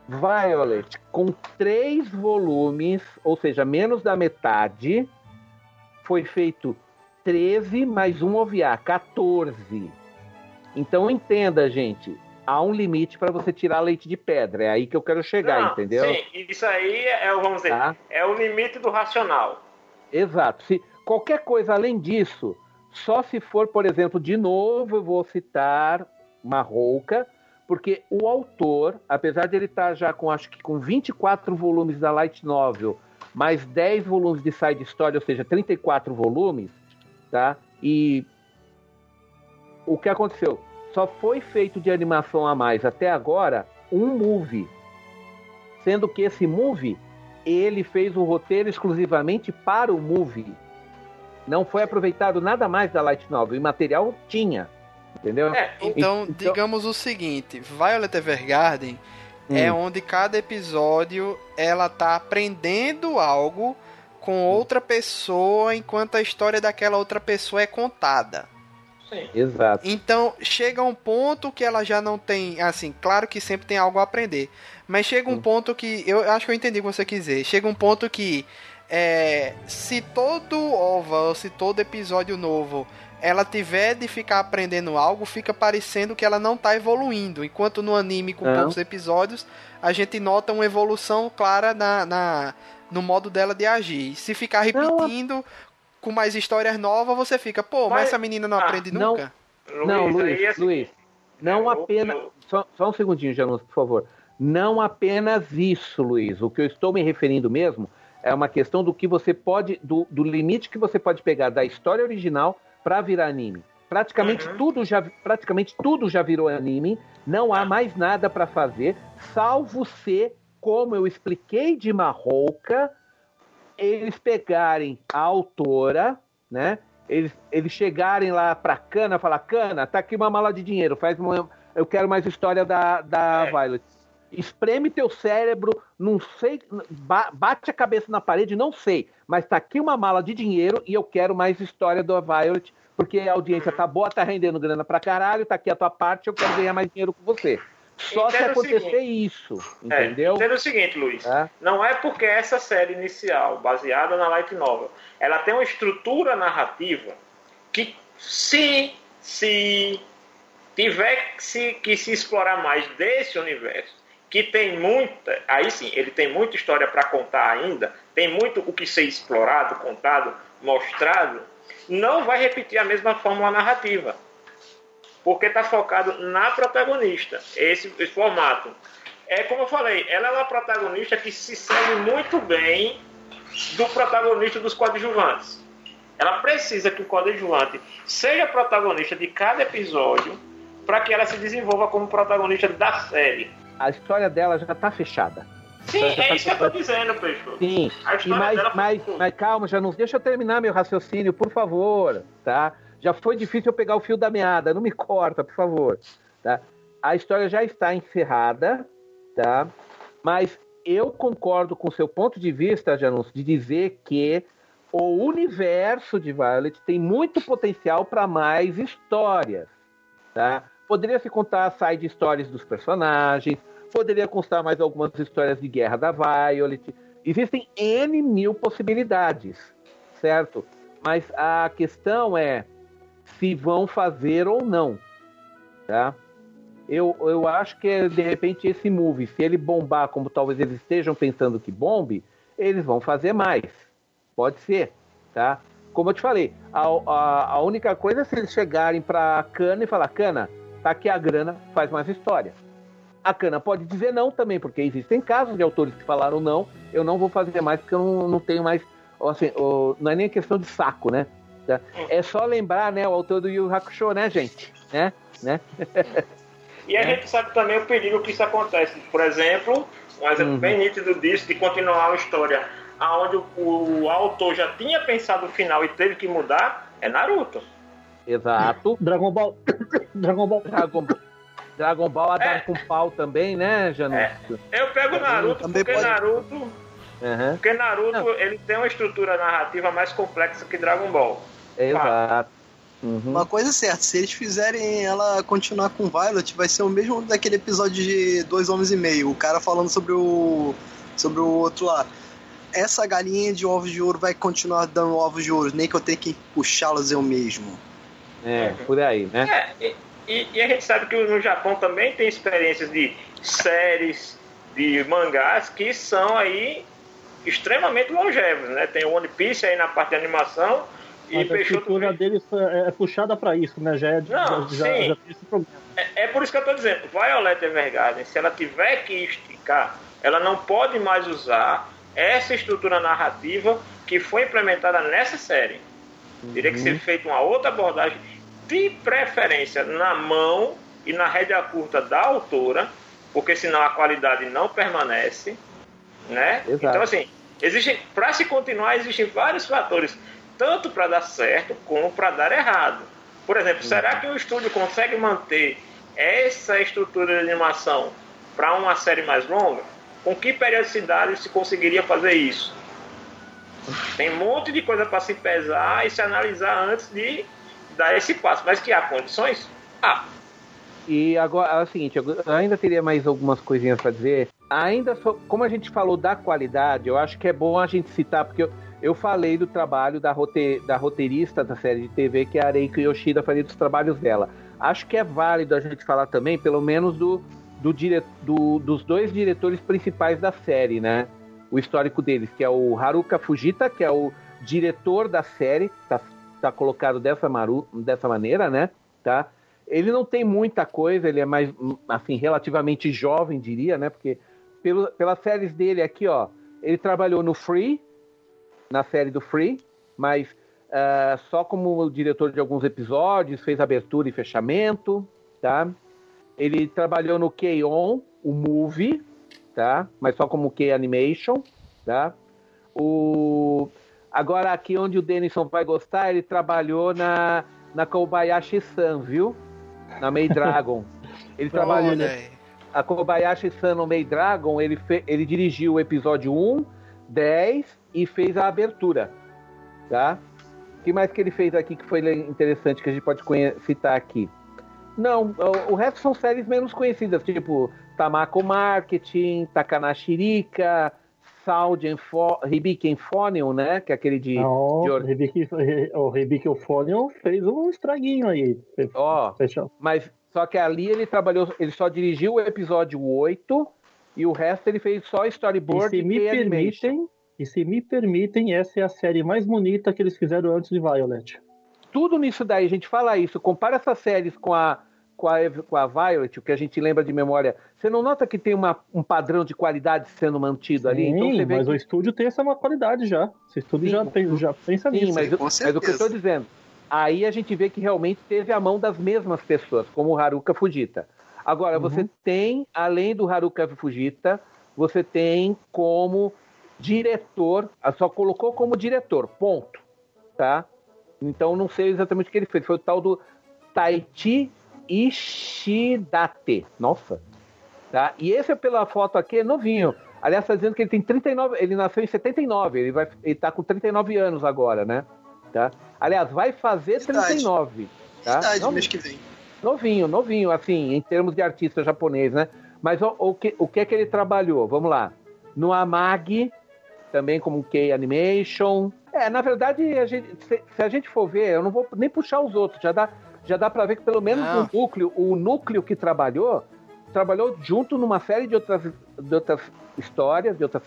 Violet, com três volumes, ou seja, menos da metade, foi feito 13 mais um OVA, 14. Então entenda, gente, há um limite para você tirar leite de pedra. É aí que eu quero chegar, Não, entendeu? Sim, isso aí é, o- vamos dizer, Tá? é o limite do racional. Exato. Se qualquer coisa além disso, só se for, por exemplo, de novo eu vou citar Marrouca, porque o autor, apesar de ele estar já com acho que com 24 volumes da Light Novel, mais 10 volumes de side story, ou seja, 34 volumes, tá? E o que aconteceu? Só foi feito de animação a mais até agora um movie. Sendo que esse movie ele fez o roteiro exclusivamente para o movie. Não foi aproveitado nada mais da Light Novel. E material tinha. Entendeu? É, Então, Então- digamos o seguinte: Violet Evergarden é Hum. onde cada episódio ela tá aprendendo algo com outra pessoa enquanto a história daquela outra pessoa é contada. Sim. Exato. Então, chega um ponto que ela já não tem, assim, claro que sempre tem algo a aprender, mas chega um Hum. ponto que, eu acho que eu entendi o que você quis dizer, chega um ponto que, é, se todo OVA ou se todo episódio novo ela tiver de ficar aprendendo algo, fica parecendo que ela não tá evoluindo, enquanto no anime com Não. poucos episódios, a gente nota uma evolução clara na, na- no modo dela de agir. Se ficar Não, repetindo com mais histórias novas, você fica, pô, mas, Mas- essa menina não ah, aprende não. nunca? Não, Luiz, Luiz, aí, assim, Luiz, não eu- apenas. Só, só um segundinho, Janus, por favor. Não apenas isso, Luiz. O que eu estou me referindo mesmo é uma questão do que você pode. do, do limite que você pode pegar da história original para virar anime. Praticamente Uhum. tudo já praticamente tudo já virou anime. Não há mais nada para fazer, salvo se, como eu expliquei de Marrouca, eles pegarem a autora, né? Eles, eles chegarem lá pra Cana, falar, Cana, tá aqui uma mala de dinheiro, faz uma, eu quero mais história da, da É. Violet. Espreme teu cérebro, não sei, ba- bate a cabeça na parede, não sei, mas tá aqui uma mala de dinheiro e eu quero mais história da Violet, porque a audiência tá boa, tá rendendo grana pra caralho, tá aqui a tua parte, eu quero ganhar mais dinheiro com você. Só se acontecer seguinte. isso, É, entendeu? entenda o seguinte, Luiz. É. Não é porque essa série inicial, baseada na Light Novel, ela tem uma estrutura narrativa que se, se tiver que se, que se explorar mais desse universo, que tem muita, aí sim, ele tem muita história para contar ainda, tem muito o que ser explorado, contado, mostrado, não vai repetir a mesma fórmula narrativa porque está focado na protagonista. Esse, esse formato. É como eu falei, ela é uma protagonista que se serve muito bem do protagonista dos coadjuvantes. Ela precisa que o coadjuvante seja protagonista de cada episódio para que ela se desenvolva como protagonista da série. A história dela já tá fechada. Sim, é isso que eu estou dizendo, Peixoto. Sim, muito- mas calma, já não deixa eu terminar meu raciocínio, por favor, tá? Já foi difícil eu pegar o fio da meada, não me corta, por favor, tá? A história já está encerrada, tá? Mas eu concordo com o seu ponto de vista, Janus, de dizer que o universo de Violet tem muito potencial para mais histórias, tá? Poderia se contar side stories dos personagens, poderia constar mais algumas histórias de guerra da Violet. Existem N mil possibilidades, certo? Mas a questão é se vão fazer ou não, tá? Eu, eu acho que, de repente, esse movie, se ele bombar como talvez eles estejam pensando que bombe, eles vão fazer mais. Pode ser, tá? Como eu te falei, a, a, a única coisa é se eles chegarem pra Cana e falar, Cana, tá aqui a grana, faz mais história. A Cana pode dizer não também, porque existem casos de autores que falaram não, eu não vou fazer mais porque eu não, não tenho mais. Assim, não é nem questão de saco, né? Tá? É só lembrar, né, o autor do Yu Hakusho, né, gente? Né? né? E a gente sabe também o perigo que isso acontece. Por exemplo, um exemplo Uhum. bem nítido disso, de continuar uma história onde o, o autor já tinha pensado o final e teve que mudar, é Naruto. Exato. Dragon Ball. Dragon Ball. Dragon, Dragon Ball a dar É. com pau também, né, Janúcio? Eu pego Naruto Também porque pode- Naruto, Uhum. porque Naruto ele tem uma estrutura narrativa mais complexa que Dragon Ball. Exato. Uhum. Uma coisa é certa, se eles fizerem ela continuar com Violet, vai ser o mesmo daquele episódio de Dois Homens e Meio, o cara falando sobre o. sobre o outro lá. Essa galinha de ovos de ouro vai continuar dando ovos de ouro, nem que eu tenha que puxá-los eu mesmo. É, por aí, né? É, e, e- e a gente sabe que no Japão também tem experiências de séries, de mangás que são aí extremamente longevos, né? Tem o One Piece aí na parte de animação e a estrutura deles é, é puxada pra isso, né? Já, é, Não, já, já, sim. já tem esse problema. É, é por isso que eu estou dizendo, Violet Evergarden, se ela tiver que esticar, ela não pode mais usar essa estrutura narrativa que foi implementada nessa série. Teria que ser feita uma outra abordagem, de preferência na mão e na rédea curta da autora, porque senão a qualidade não permanece, né? Exato. Então assim, existem, para se continuar existem vários fatores, tanto para dar certo como para dar errado. Por exemplo, será que o estúdio consegue manter essa estrutura de animação para uma série mais longa, com que periodicidade se conseguiria fazer isso? Tem um monte de coisa para se pesar e se analisar antes de dar esse passo. Mas que há condições? Ah, E agora é o seguinte, eu ainda teria mais algumas coisinhas para dizer. Ainda, so- como a gente falou da qualidade, eu acho que é bom a gente citar, porque eu, eu falei do trabalho da, rote, da roteirista da série de TV, que é a Reiko Yoshida, falei dos trabalhos dela. Acho que é válido a gente falar também, pelo menos, do, do, dire, do dos dois diretores principais da série, né? O histórico deles, que é o Haruka Fujita, que é o diretor da série, tá, tá colocado dessa, maru, dessa maneira, né? Tá? Ele não tem muita coisa, ele é mais, assim, relativamente jovem, diria, né? Porque pelo, pelas séries dele aqui, ó, ele trabalhou no Free, na série do Free, mas ah, só como diretor de alguns episódios, fez abertura e fechamento, tá? Ele trabalhou no K-On, o Movie, tá? Mas só como K-Animation, tá? O... Agora aqui onde o Denison vai gostar, ele trabalhou na, na Kobayashi-san, viu? Na May Dragon. Ele trabalhou aí. a Kobayashi-san no May Dragon, ele, fe- ele dirigiu o episódio 1, 10 e fez a abertura, tá? O que mais que ele fez aqui que foi interessante que a gente pode citar aqui? Não, o, resto são séries menos conhecidas, tipo Tamako Marketing, Takanashirika, Sound and Fo Hibiki né? Que é aquele de... Não, de o o Euphonium fez um estraguinho aí. Ó, Fechou. Mas só que ali ele trabalhou, ele só dirigiu o episódio 8 e o resto ele fez só E storyboard se me e animation. E se me permitem, essa é a série mais bonita que eles fizeram antes de Violet. tudo nisso daí, a gente fala isso, compara essas séries com a, com a, com a Violet, o que a gente lembra de memória, você não nota que tem uma, um padrão de qualidade sendo mantido ali? Então Sim, você vê mas que, o estúdio tem essa uma qualidade já. Esse estúdio Sim. já, tem, já pensa sim, nisso. mas, mas o que eu estou dizendo, aí a gente vê que realmente teve a mão das mesmas pessoas, como o Haruka Fujita. Agora, você Uhum. tem, além do Haruka Fujita, você tem como diretor, ah, só colocou como diretor, ponto, tá? Então não sei exatamente o que ele fez, foi o tal do Taichi Ishidate, nossa, tá? E esse pela foto aqui é novinho, aliás está dizendo que ele tem 39, ele nasceu em 79, ele, vai, ele tá com 39 anos agora, né? Tá? Aliás, vai fazer Idade. 39, tá? Idade, Não- mês que vem. Novinho, novinho, assim, em termos de artista japonês, né? Mas o, o que, o que é que ele trabalhou? Vamos lá. No Amag, também como K-Animation. É, na verdade, a gente- se, se a gente for ver, eu não vou nem puxar os outros, já dá, já dá pra ver que pelo menos o núcleo, o núcleo que trabalhou, trabalhou junto numa série de outras, de outras histórias, de outras,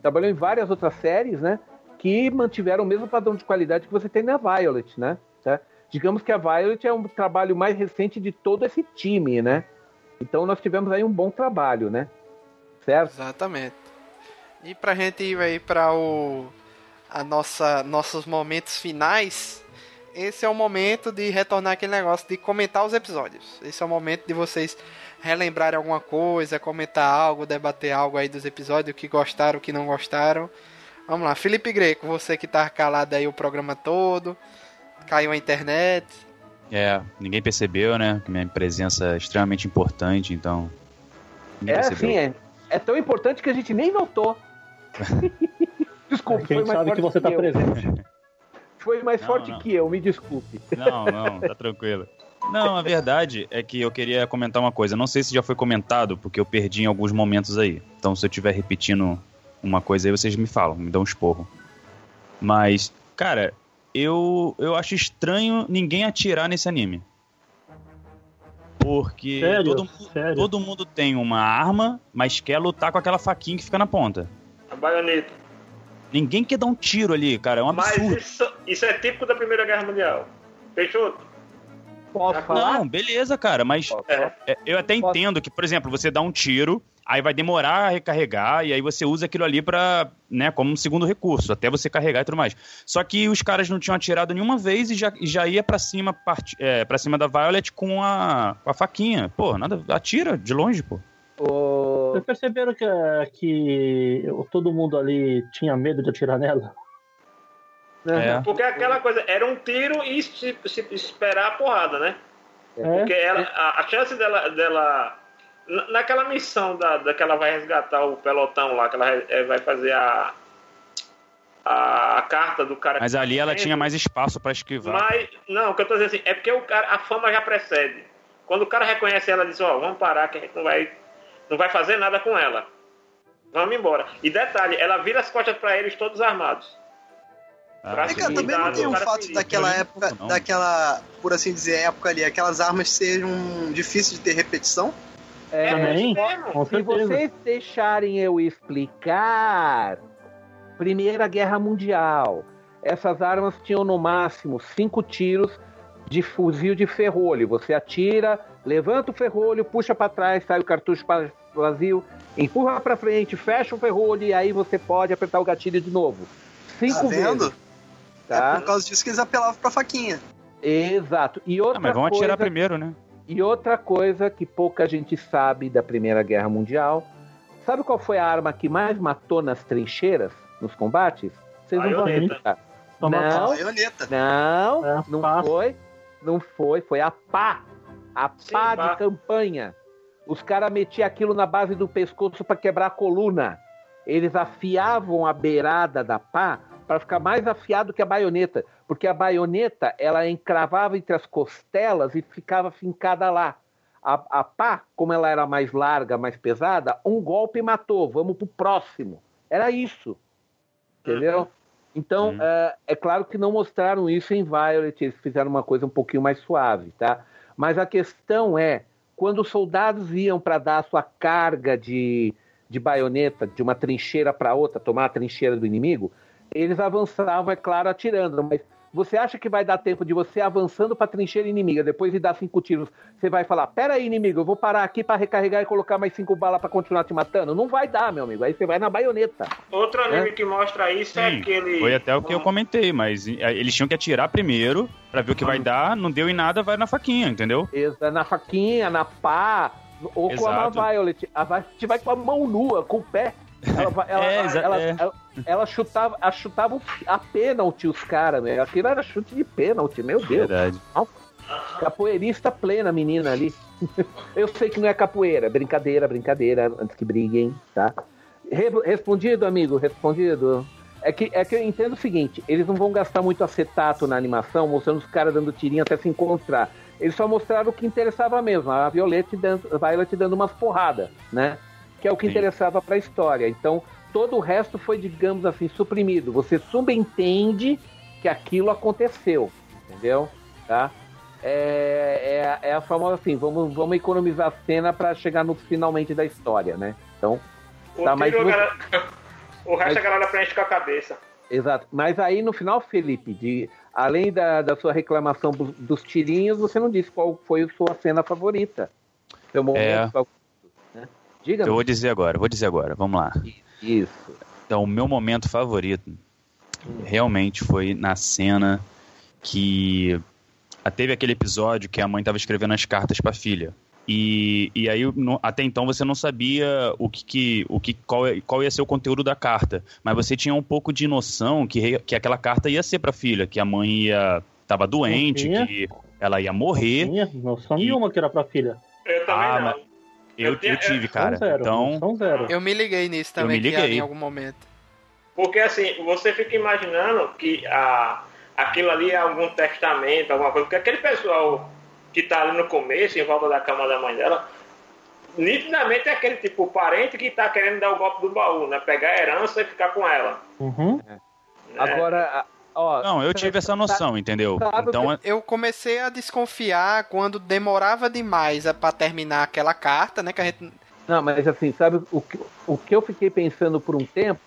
trabalhou em várias outras séries, né? Que mantiveram o mesmo padrão de qualidade que você tem na Violet, né? Tá? Digamos que a Violet é um trabalho mais recente de todo esse time, né? Então nós tivemos aí um bom trabalho, né? Certo? Exatamente. E pra gente ir aí para o a nossa nossos momentos finais, esse é o momento de retornar aquele negócio de comentar os episódios. Esse é o momento de vocês relembrarem alguma coisa, comentar algo, debater algo aí dos episódios, o que gostaram, o que não gostaram. Vamos lá, Felipe Greco, você que tá calado aí o programa todo, caiu a internet. É, ninguém percebeu, né? Que minha presença é extremamente importante, então. Ninguém É percebeu. assim, é, é tão importante que a gente nem notou. Desculpa, Quem foi mais sabe forte que você tá eu. presente. Foi mais Não, forte não. que eu, me desculpe. Não, não, tá tranquilo. Não, a verdade é que eu queria comentar uma coisa. Não sei se já foi comentado, porque eu perdi em alguns momentos aí. Então, se eu estiver repetindo uma coisa aí, vocês me falam, me dão um esporro. Mas, cara, eu, eu acho estranho ninguém atirar nesse anime. Porque Sério? todo, Sério? todo mundo tem uma arma, mas quer lutar com aquela faquinha que fica na ponta. Baioneta. Ninguém quer dar um tiro ali, cara. É um Mas absurdo. isso, isso é típico da Primeira Guerra Mundial. Posso falar? Não, beleza, cara, mas É. É, eu até entendo que, por exemplo, você dá um tiro, aí vai demorar a recarregar, e aí você usa aquilo ali pra, né, como um segundo recurso, até você carregar e tudo mais. Só que os caras não tinham atirado nenhuma vez e já, e já ia pra cima, part, é, pra cima da Violet com a, com a faquinha. Pô, nada, atira de longe, pô. Vocês perceberam que, que todo mundo ali tinha medo de atirar nela? É. Porque aquela coisa, era um tiro e se, se esperar a porrada, né? É? Porque ela, a, a chance dela, dela Na- Naquela missão da, da que ela vai resgatar o pelotão lá, que ela eh, vai fazer a, a, a carta do cara. Mas ali ela tinha mais espaço pra esquivar. Mas, não, o que eu tô dizendo assim, é porque o cara, a fama já precede. Quando o cara reconhece ela, diz, ó, vamos parar que a gente não vai, não vai fazer nada com ela. Vamos embora. E detalhe, ela vira as costas pra eles todos armados. Ah, É, cara, também não tem o fato perigo. daquela Não, época, não. daquela, por assim dizer, época ali, aquelas armas sejam difíceis de ter repetição. É, Também. mesmo. Com Se vocês deixarem eu explicar, Primeira Guerra Mundial, essas armas tinham no máximo cinco tiros de fuzil de ferrolho. Você atira, levanta o ferrolho, puxa para trás, sai o cartucho vazio, empurra para frente, fecha o ferrolho e aí você pode apertar o gatilho de novo. Cinco Tá vendo? vezes. É Tá? por causa disso que eles apelavam pra faquinha. Exato. E outra Ah, mas vamos coisa... atirar primeiro, né? E outra coisa que pouca gente sabe da Primeira Guerra Mundial, sabe qual foi a arma que mais matou nas trincheiras, nos combates? Vocês não vão acreditar. Não. Não, É, não pá. foi. Não foi, foi a pá. A Sim, pá pá. de campanha. Os caras metiam aquilo na base do pescoço para quebrar a coluna. Eles afiavam a beirada da pá para ficar mais afiado que a baioneta, porque a baioneta ela encravava entre as costelas e ficava fincada lá. A, a pá, como ela era mais larga, mais pesada, um golpe matou. Vamos pro próximo. Era isso, entendeu? Então, Uhum. é, é claro que não mostraram isso em Violet, eles fizeram uma coisa um pouquinho mais suave, tá? Mas a questão é, quando os soldados iam para dar a sua carga de, de baioneta de uma trincheira para outra, tomar a trincheira do inimigo, eles avançavam, é claro, atirando, mas você acha que vai dar tempo de você avançando para trincheira inimiga, depois de dar cinco tiros, você vai falar: pera aí, inimigo, eu vou parar aqui para recarregar e colocar mais cinco balas para continuar te matando? Não vai dar, meu amigo. Aí você vai na baioneta. Outro anime que mostra isso é Sim, aquele. Foi até o que eu comentei, mas eh, eles tinham que atirar primeiro pra ver o que vai dar, não deu em nada, vai na faquinha, entendeu? Exa- Na faquinha, na pá, ou com a Exato. Violet. A Violet vai com a mão nua, com o pé. Ela, ela, É, ela, é. ela- ela chutava, ela chutava a pênalti os caras, velho. Aquilo era chute de pênalti, meu Deus. Verdade. Capoeirista plena, menina ali. Eu sei que não é capoeira, brincadeira, brincadeira, antes que briguem, tá? Re- respondido, amigo, respondido. É que, é que eu entendo o seguinte: eles não vão gastar muito acetato na animação, mostrando os caras dando tirinho até se encontrar. Eles só mostraram o que interessava mesmo, a Violette dando, a Violet dando umas porradas, né? Que é o que Sim. interessava pra história. Então, todo o resto foi, digamos assim, suprimido. Você subentende que aquilo aconteceu, entendeu? Tá? É, é, é a famosa assim, vamos, vamos economizar a cena pra chegar no finalmente da história, né? Então, O, Tá, a você- galera- o resto Mas- a galera preenche com a cabeça. exato. Mas aí no final, Felipe, de, além da, da sua reclamação dos, dos tirinhos, você não disse qual foi a sua cena favorita. Seu momento É. Diga Eu vou dizer agora, vou dizer agora, vamos lá. isso. Então, o meu momento favorito realmente foi na cena que teve aquele episódio que a mãe estava escrevendo as cartas para a filha. E, e aí, no- até então, você não sabia o que, que, o que qual, é- qual ia ser o conteúdo da carta. Mas você tinha um pouco de noção que, que aquela carta ia ser para a filha, que a mãe ia tava doente, que ela ia morrer. Tinha noção E- nenhuma que era pra filha. Eu também Ah, não. Eu, Eu eu tive, cara. Noção zero. Então. Eu me liguei nisso também, me que era liguei. em algum momento. Porque assim, você fica imaginando que a, aquilo ali é algum testamento, alguma coisa. Porque aquele pessoal que tá ali no começo, em volta da cama da mãe dela, nitidamente é aquele tipo parente que tá querendo dar o golpe do baú, né? Pegar a herança e ficar com ela. Uhum. né? Agora, ó. não, eu tive essa noção, entendeu? sabe o Então, Eu comecei a desconfiar quando demorava demais para terminar aquela carta, né? Que a gente Não, mas assim, sabe o que, o que eu fiquei pensando por um tempo?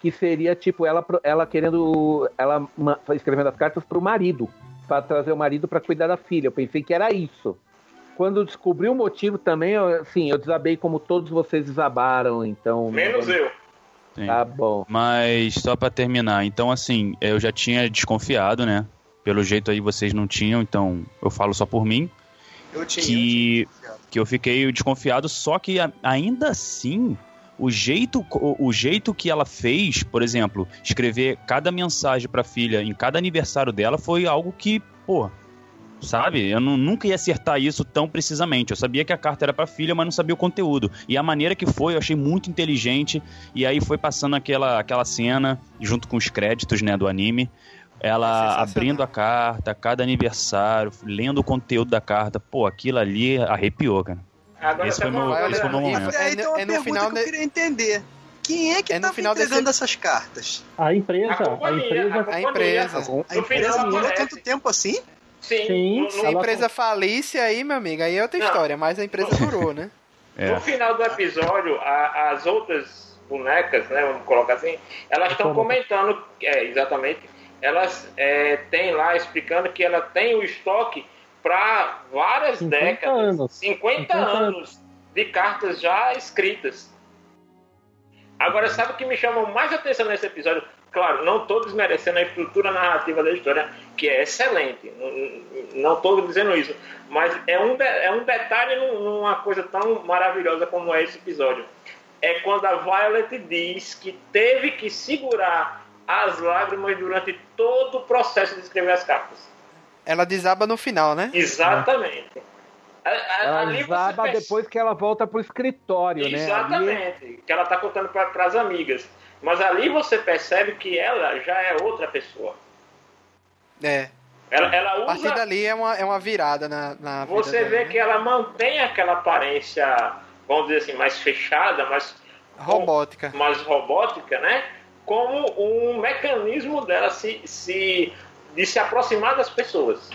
Que seria tipo ela, ela querendo. Ela escrevendo as cartas pro marido. Pra trazer o marido pra cuidar da filha. Eu pensei que era isso. Quando descobri o motivo também, eu, assim, eu desabei como todos vocês desabaram, então. Menos eu. Sim. Tá bom. Mas só pra terminar, então assim, eu já tinha desconfiado, né? Pelo jeito aí vocês não tinham, então eu falo só por mim, Eu tinha. que eu tinha. que eu fiquei desconfiado, só que a- ainda assim, o jeito o, o jeito que ela fez, por exemplo, escrever cada mensagem pra filha em cada aniversário dela foi algo que, pô, Sabe? Eu nu- nunca ia acertar isso tão precisamente. Eu sabia que a carta era pra filha, mas não sabia o conteúdo. E a maneira que foi, eu achei muito inteligente. E aí foi passando aquela, aquela cena, junto com os créditos, né, do anime. Ela Sensacional. abrindo a carta, cada aniversário, lendo o conteúdo da carta. Pô, aquilo ali arrepiou, cara. Agora Esse foi meu- coisa? esse foi meu momento. Aí É no- uma é no final que eu queria entender. Quem é que É no tá final desse- entregando essas cartas? A empresa, A a, empresa, a A empresa. A empresa aparece. tanto tempo assim? Sim, Sim, no, Se a empresa falisse aí, meu amigo, aí é outra Não. história, mas a empresa durou, né? É. No final do episódio, a- as outras bonecas, né, vamos colocar assim, elas estão Como? comentando, é, exatamente, elas é, têm lá explicando que ela tem o estoque para várias 50 décadas, anos. 50, 50 anos de cartas já escritas. Agora, sabe o que me chamou mais atenção nesse episódio? Claro, não estou desmerecendo a estrutura narrativa da história, que é excelente. Não estou dizendo isso. Mas é um, é um detalhe num- numa coisa tão maravilhosa como é esse episódio. É quando a Violet diz que teve que segurar as lágrimas durante todo o processo de escrever as cartas. Ela desaba no final, né? Exatamente. A- a- Ela desaba depois que ela volta pro escritório, né? Ali- Exatamente. Que ela está contando para as amigas. Mas ali você percebe que ela já é outra pessoa. É. Ela, ela A usa. partir dali é uma, é uma virada na, na Você dela, vê né? que ela mantém aquela aparência, vamos dizer assim, mais fechada, mais, Robótica. mais robótica, né? Como um mecanismo dela se, se, de se aproximar das pessoas.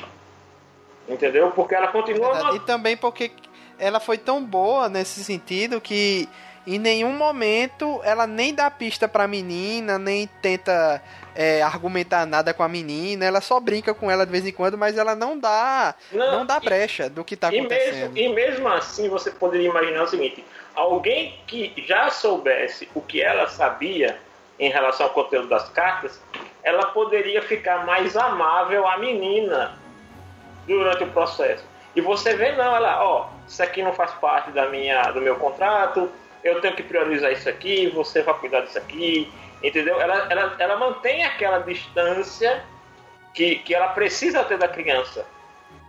Entendeu? Porque ela continua. Verdade. E também porque ela foi tão boa nesse sentido que em nenhum momento ela nem dá pista pra menina, nem tenta é, argumentar nada com a menina, ela só brinca com ela de vez em quando, mas ela não dá, não, dá e- brecha do que tá e, acontecendo. mesmo, e mesmo assim, você poderia imaginar o seguinte: alguém que já soubesse o que ela sabia em relação ao conteúdo das cartas, ela poderia ficar mais amável à menina durante o processo. E você vê, não, ela, ó, isso aqui não faz parte da minha, do meu contrato, eu tenho que priorizar isso aqui, você vai cuidar disso aqui, entendeu? Ela, ela, ela mantém aquela distância que, que ela precisa ter da criança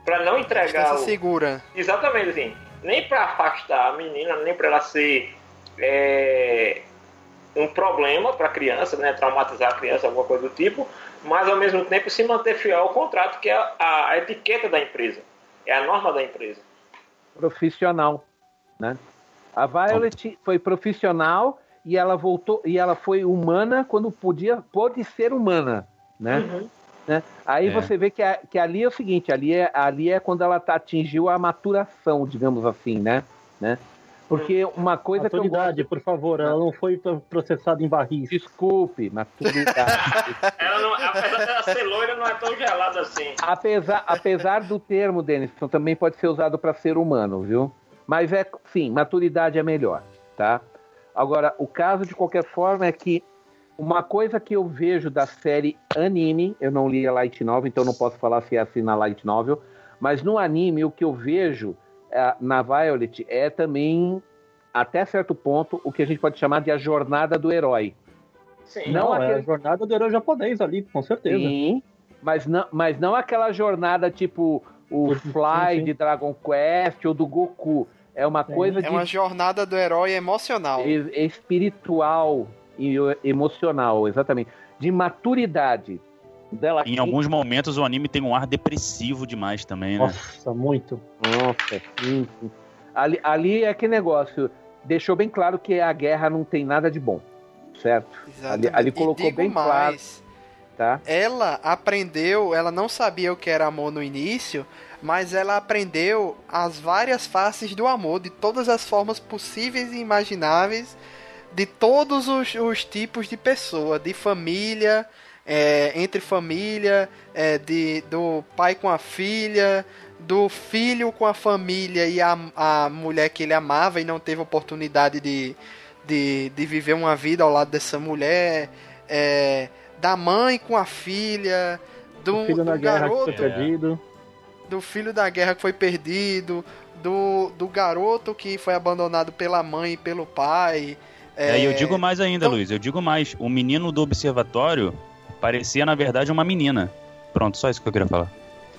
para não entregar Distância o, segura. Exatamente assim. Nem para afastar a menina, nem para ela ser é, um problema para a criança, né? Traumatizar a criança, alguma coisa do tipo, mas ao mesmo tempo se manter fiel ao contrato, que é a, a etiqueta da empresa, é a norma da empresa. profissional, né? A Violet foi profissional e ela voltou e ela foi humana quando podia pôde ser humana, né? Uhum. né? Aí É. você vê que, a- que ali é o seguinte, ali é, ali é quando ela tá, atingiu a maturação, digamos assim, né? né? Porque uma coisa que eu Maturidade, gosto... por favor, ela não foi processada em barris. Desculpe, maturidade. Ela não, apesar dela ser loira, não é tão gelada assim. apesar, apesar do termo, Denison, também pode ser usado para ser humano, viu? Mas é, sim, maturidade é melhor, tá? Agora, o caso de qualquer forma é que uma coisa que eu vejo da série anime, eu não li a Light Novel, então não posso falar se é assim na Light Novel, mas no anime o que eu vejo eh, na Violet é também, até certo ponto, o que a gente pode chamar de a jornada do herói. Sim. Não Não, é aquele- a jornada do herói japonês ali, com certeza. Sim, mas não, mas não aquela jornada tipo o Sim, Fly sim. de Dragon Quest ou do Goku. É uma coisa É de uma jornada do herói emocional. e- espiritual e emocional, exatamente. De maturidade. Dela Em alguns momentos o anime tem um ar depressivo demais também, né? Nossa, muito. Nossa, sim, sim. Ali, ali é que negócio. Deixou bem claro que a guerra não tem nada de bom. Certo? Exatamente. ali E colocou bem mais, Tá? Ela aprendeu, ela não sabia o que era amor no início, mas ela aprendeu as várias faces do amor, de todas as formas possíveis e imagináveis, de todos os, os tipos de pessoa, de família, é, entre família, é, de, do pai com a filha, do filho com a família e a, a mulher que ele amava e não teve oportunidade de, de, de viver uma vida ao lado dessa mulher. É, da mãe com a filha, do, do garoto, perdido. Do filho da guerra que foi perdido, do, do garoto que foi abandonado pela mãe e pelo pai. É, e eu digo mais ainda, então- Luiz, eu digo mais. O menino do observatório parecia, na verdade, uma menina. Pronto, só isso que eu queria falar.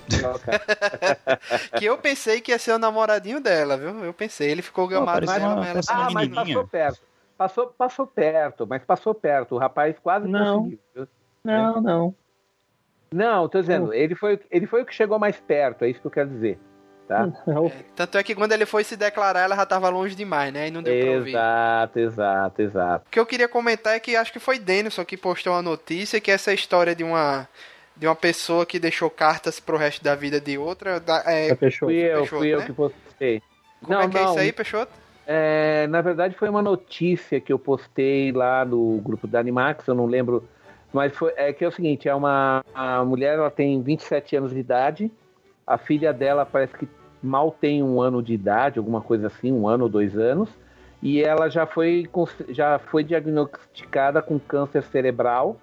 Que eu pensei que ia ser o namoradinho dela, viu? Eu pensei, ele ficou gamado uma- mas ela Ah, mas menininha. passou perto. Passou, passou perto, mas passou perto. O rapaz quase Não. conseguiu. viu? Não, não. Tô dizendo, ele foi, ele foi o que chegou mais perto, é isso que eu quero dizer. Tá? É o- Tanto é que quando ele foi se declarar, ela já tava longe demais, né? E não deu pra ouvir. Exato, exato, exato. O que eu queria comentar é que acho que foi Denilson que postou uma notícia que essa história de uma de uma pessoa que deixou cartas pro resto da vida de outra. da- é, é Peixoto. Fui eu, Peixoto, fui eu né? que postei. como não, é que é não, isso aí, Peixoto? É, na verdade foi uma notícia que eu postei lá no grupo da Animax, eu não lembro, mas foi, é que é o seguinte, é uma a mulher, ela tem 27 anos de idade, a filha dela parece que mal tem um ano de idade, alguma coisa assim, um ano ou dois anos, e ela já foi, já foi diagnosticada com câncer cerebral,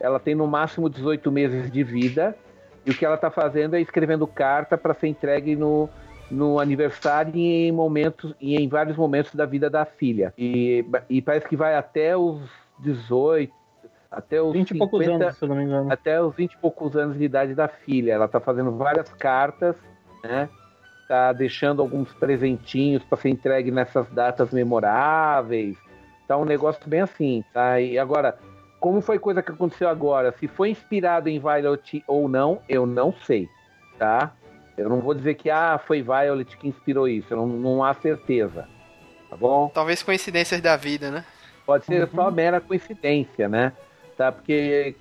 ela tem no máximo 18 meses de vida, e o que ela está fazendo é escrevendo carta para ser entregue no, no aniversário e em momentos e em vários momentos da vida da filha. E, e parece que vai até os 18, até os 20 e poucos 50, anos, se eu não me engano. até os 20 e poucos anos de idade da filha. Ela tá fazendo várias cartas, né? Tá deixando alguns presentinhos para ser entregue nessas datas memoráveis. Tá um negócio bem assim, tá? E agora, como foi coisa que aconteceu agora? Se foi inspirado em Violet ou não, eu não sei, tá? Eu não vou dizer que ah, foi Violet que inspirou isso, eu não, não há certeza. Tá bom? Talvez coincidências da vida, né? Pode ser só mera coincidência, né? Tá? Porque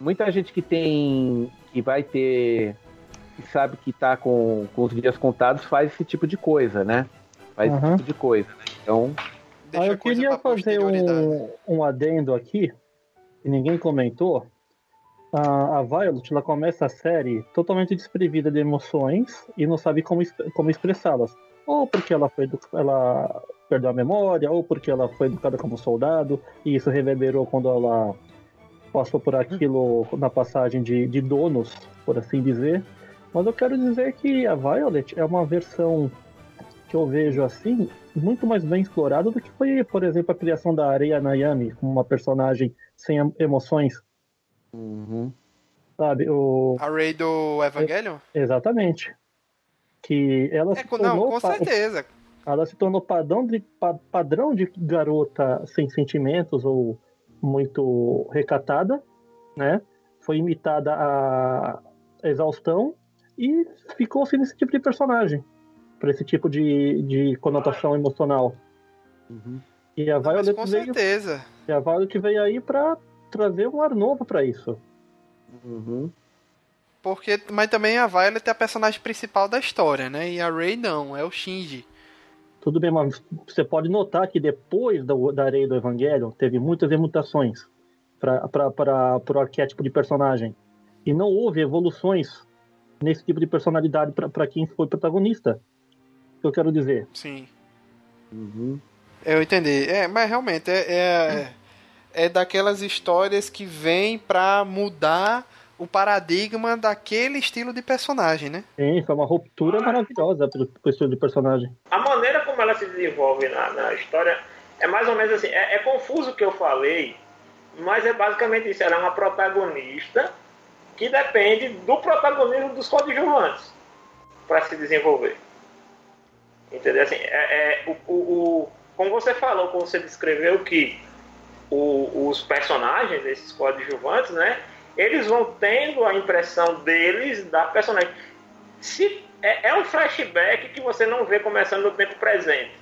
muita gente que tem. que vai ter. que sabe que tá com, com os dias contados faz esse tipo de coisa, né? Faz Uhum. esse tipo de coisa. Né? Então, Deixa Ah, a eu queria fazer um, um adendo aqui, que ninguém comentou. A, a Violet ela começa a série totalmente desprevida de emoções e não sabe como, como expressá-las. Ou porque ela, foi edu- ela perdeu a memória, ou porque ela foi educada como soldado, e isso reverberou quando ela passou por aquilo na passagem de, de donos, por assim dizer. Mas eu quero dizer que a Violet é uma versão que eu vejo assim muito mais bem explorado do que foi, por exemplo, a criação da Areia Nayami como uma personagem sem em- emoções, uhum. sabe? O... A Ray do Evangelion? Exatamente. Que ela É, se com- não, tornou com pa- certeza. ela se tornou padrão de, pa- padrão de garota sem sentimentos ou muito recatada, né? Foi imitada a exaustão e ficou-se nesse tipo de personagem, para esse tipo de, de conotação emocional. Uhum. E a Não, Violet com veio certeza. E a Violet veio aí pra trazer um ar novo pra isso. Uhum. Porque, mas também a Violet é a personagem principal da história, né? E a Ray não, é o Shinji. Tudo bem, mas você pode notar que depois do, da Areia do Evangelho teve muitas mutações para o arquétipo de personagem. E não houve evoluções nesse tipo de personalidade para quem foi protagonista. Que eu quero dizer? Sim. Uhum. Eu entendi. É, mas realmente é, é, é daquelas histórias que vêm pra mudar o paradigma daquele estilo de personagem, né? Sim, foi uma ruptura maravilhosa pro, pro estilo de personagem. A maneira como ela se desenvolve na, na história é mais ou menos assim. É, é confuso o que eu falei, mas é basicamente isso. Ela é uma protagonista que depende do protagonismo dos coadjuvantes para se desenvolver. Entendeu? Assim, é, é, o, o, o- como você falou, como você descreveu que o- os personagens desses coadjuvantes, né? Eles vão tendo a impressão deles da personagem. Se, é, é um flashback que você não vê começando no tempo presente.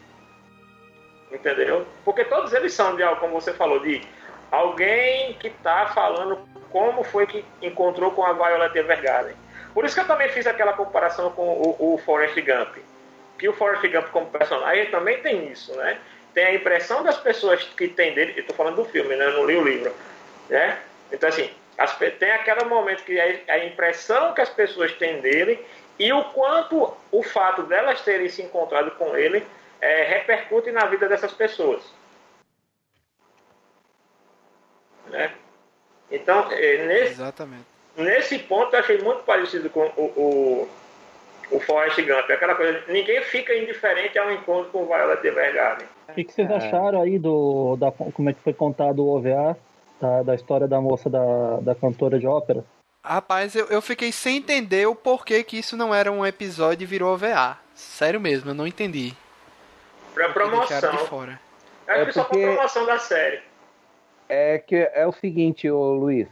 Entendeu? Porque todos eles são de algo, como você falou, de alguém que está falando como foi que encontrou com a Violet Evergarden. Por isso que eu também fiz aquela comparação com o, o Forrest Gump. Que o Forrest Gump como personagem também tem isso, né? Tem a impressão das pessoas que tem dele, eu estou falando do filme, né? Eu não li o livro, né? Então assim, as tem aquele momento que é a impressão que as pessoas têm dele e o quanto o fato delas terem se encontrado com ele é, repercute na vida dessas pessoas. Né? Então, é, nesse, Exatamente. nesse ponto eu achei muito parecido com o, o, o Forrest Gump. Aquela coisa, ninguém fica indiferente ao encontro com Violet Evergarden. O que, que vocês acharam aí do da, como é que foi contado o OVA da, da história da moça da, da cantora de ópera? Rapaz, eu, eu fiquei sem entender o porquê que isso não era um episódio e virou OVA. Sério mesmo, eu não entendi. Pra Deixaram de promoção. fora. É, É que só pra porque- promoção da série. É que é o seguinte, ô Luiz.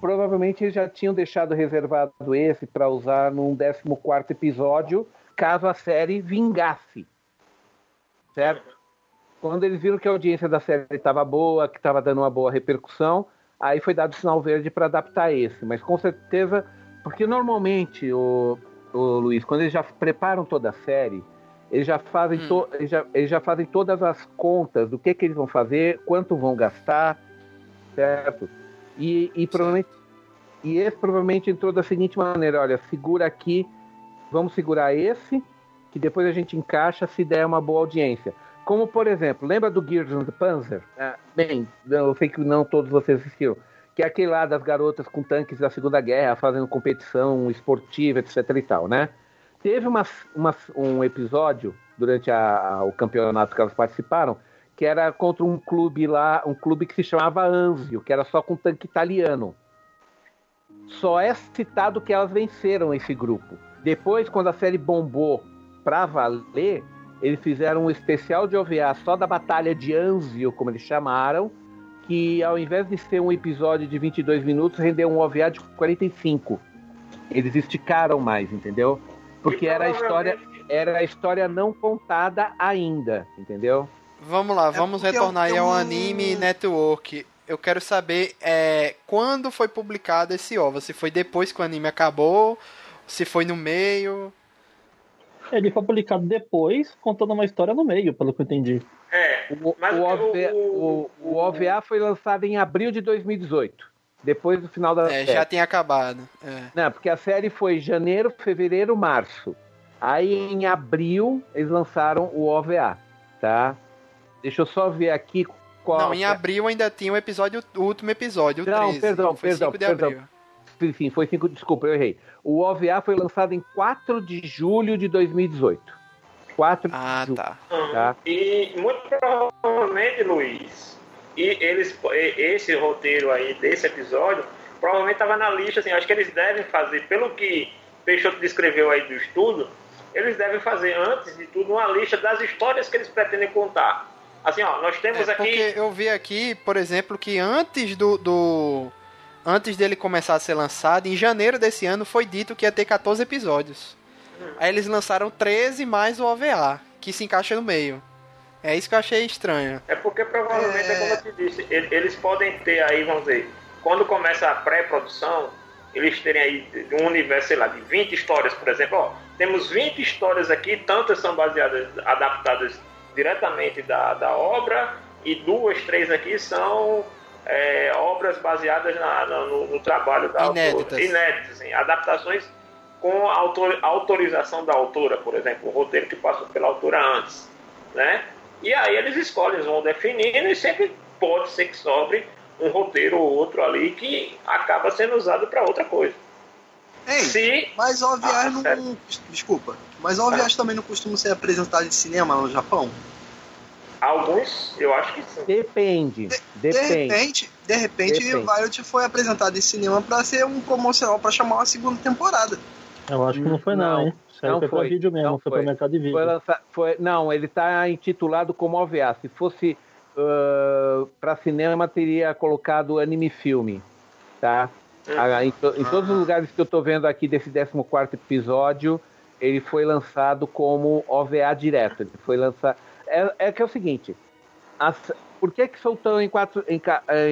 Provavelmente eles já tinham deixado reservado esse para usar num 14 episódio, caso a série vingasse. Certo? Quando eles viram que a audiência da série estava boa, que estava dando uma boa repercussão, aí foi dado sinal verde para adaptar esse. Mas com certeza, porque normalmente, o, o Luiz, quando eles já preparam toda a série, eles já fazem, Hum. to- eles já, eles já fazem todas as contas do que, que eles vão fazer, quanto vão gastar, certo? E, e provavelmente e esse provavelmente entrou da seguinte maneira: olha, segura aqui, vamos segurar esse, que depois a gente encaixa se der uma boa audiência. Como, por exemplo, lembra do Gears and Panzer? Ah, bem, eu sei que não todos vocês assistiram. Que é aquele lá das garotas com tanques da Segunda Guerra, fazendo competição esportiva, etc e tal, né? Teve uma, uma- um episódio durante a- a- o campeonato que elas participaram, que era contra um clube lá, um clube que se chamava Anzio, que era só com tanque italiano. Só é citado que elas venceram esse grupo. Depois, quando a série bombou pra valer, eles fizeram um especial de OVA só da Batalha de Anzio, como eles chamaram, que ao invés de ser um episódio de 22 minutos, rendeu um OVA de 45. Eles esticaram mais, entendeu? Porque era a história, provavelmente- era a história não contada ainda, entendeu? Vamos lá, É vamos porque retornar aí eu- ao Anime Network. Eu quero saber é, quando foi publicado esse OVA. Se foi depois que o anime acabou, se foi no meio. Ele foi publicado depois, contando uma história no meio, pelo que eu entendi. É, O, Mas o o- OVA, o- o- o OVA foi lançado em abril de 2018, depois do final da É, série. já tinha acabado. É. Não, porque a série foi janeiro, fevereiro, março. Aí em abril eles lançaram o OVA, tá? Deixa eu só ver aqui qual. Não, em abril ainda tinha o episódio, o último episódio, o Não, 13. perdão, foi perdão, 5 de perdão. Sim, foi cinco. Desculpa, eu errei. O OVA foi lançado em 4 de julho de 2018. 4 de Ah, julho. tá. Tá. E muito provavelmente, Luiz, e eles, esse roteiro aí desse episódio, provavelmente estava na lista, assim, acho que eles devem fazer, pelo que Peixoto descreveu aí do estudo, eles devem fazer, antes de tudo, uma lista das histórias que eles pretendem contar. Assim, ó, nós temos É, aqui... porque eu vi aqui, por exemplo, que antes do, do. Antes dele começar a ser lançado, em janeiro desse ano foi dito que ia ter 14 episódios. Aí eles lançaram 13 mais o OVA, que se encaixa no meio. É isso que eu achei estranho. É porque provavelmente, é... É. como eu te disse, ele- eles podem ter aí, vamos dizer, quando começa a pré-produção, eles terem aí um universo, sei lá, de 20 histórias, por exemplo. Ó, temos 20 histórias aqui, tantas são baseadas, adaptadas diretamente da, da obra, e duas, três aqui são é, obras baseadas na- na- no, no trabalho da Inéditas. autora. Inéditas, sim. Adaptações com autor- autorização da autora, por exemplo, o roteiro que passou pela autora antes, né? E aí eles escolhem, eles vão definindo e sempre pode ser que sobre um roteiro ou outro ali que acaba sendo usado para outra coisa. Ei, Se mas OVAs Ah, não. sério? Desculpa. Mas OVAs também não costumam ser apresentados em cinema lá no Japão? Alguns, eu acho que sim. Depende. De Depende. repente, de repente, Depende. Violet foi apresentado em cinema pra ser um promocional pra chamar uma segunda temporada. Eu acho que não foi, não, Não, hein? Não foi, foi, pra vídeo mesmo, não foi, foi. pra mercado de vídeo. Foi lança- foi- não, ele está intitulado como OVA. Se fosse para cinema, teria colocado anime filme. Tá? Ah, em, to- em todos os lugares que eu estou vendo aqui desse 14 episódio, ele foi lançado como OVA direto. Ele foi lançado. É, é que é o seguinte: as- por que, que soltou em 4, em,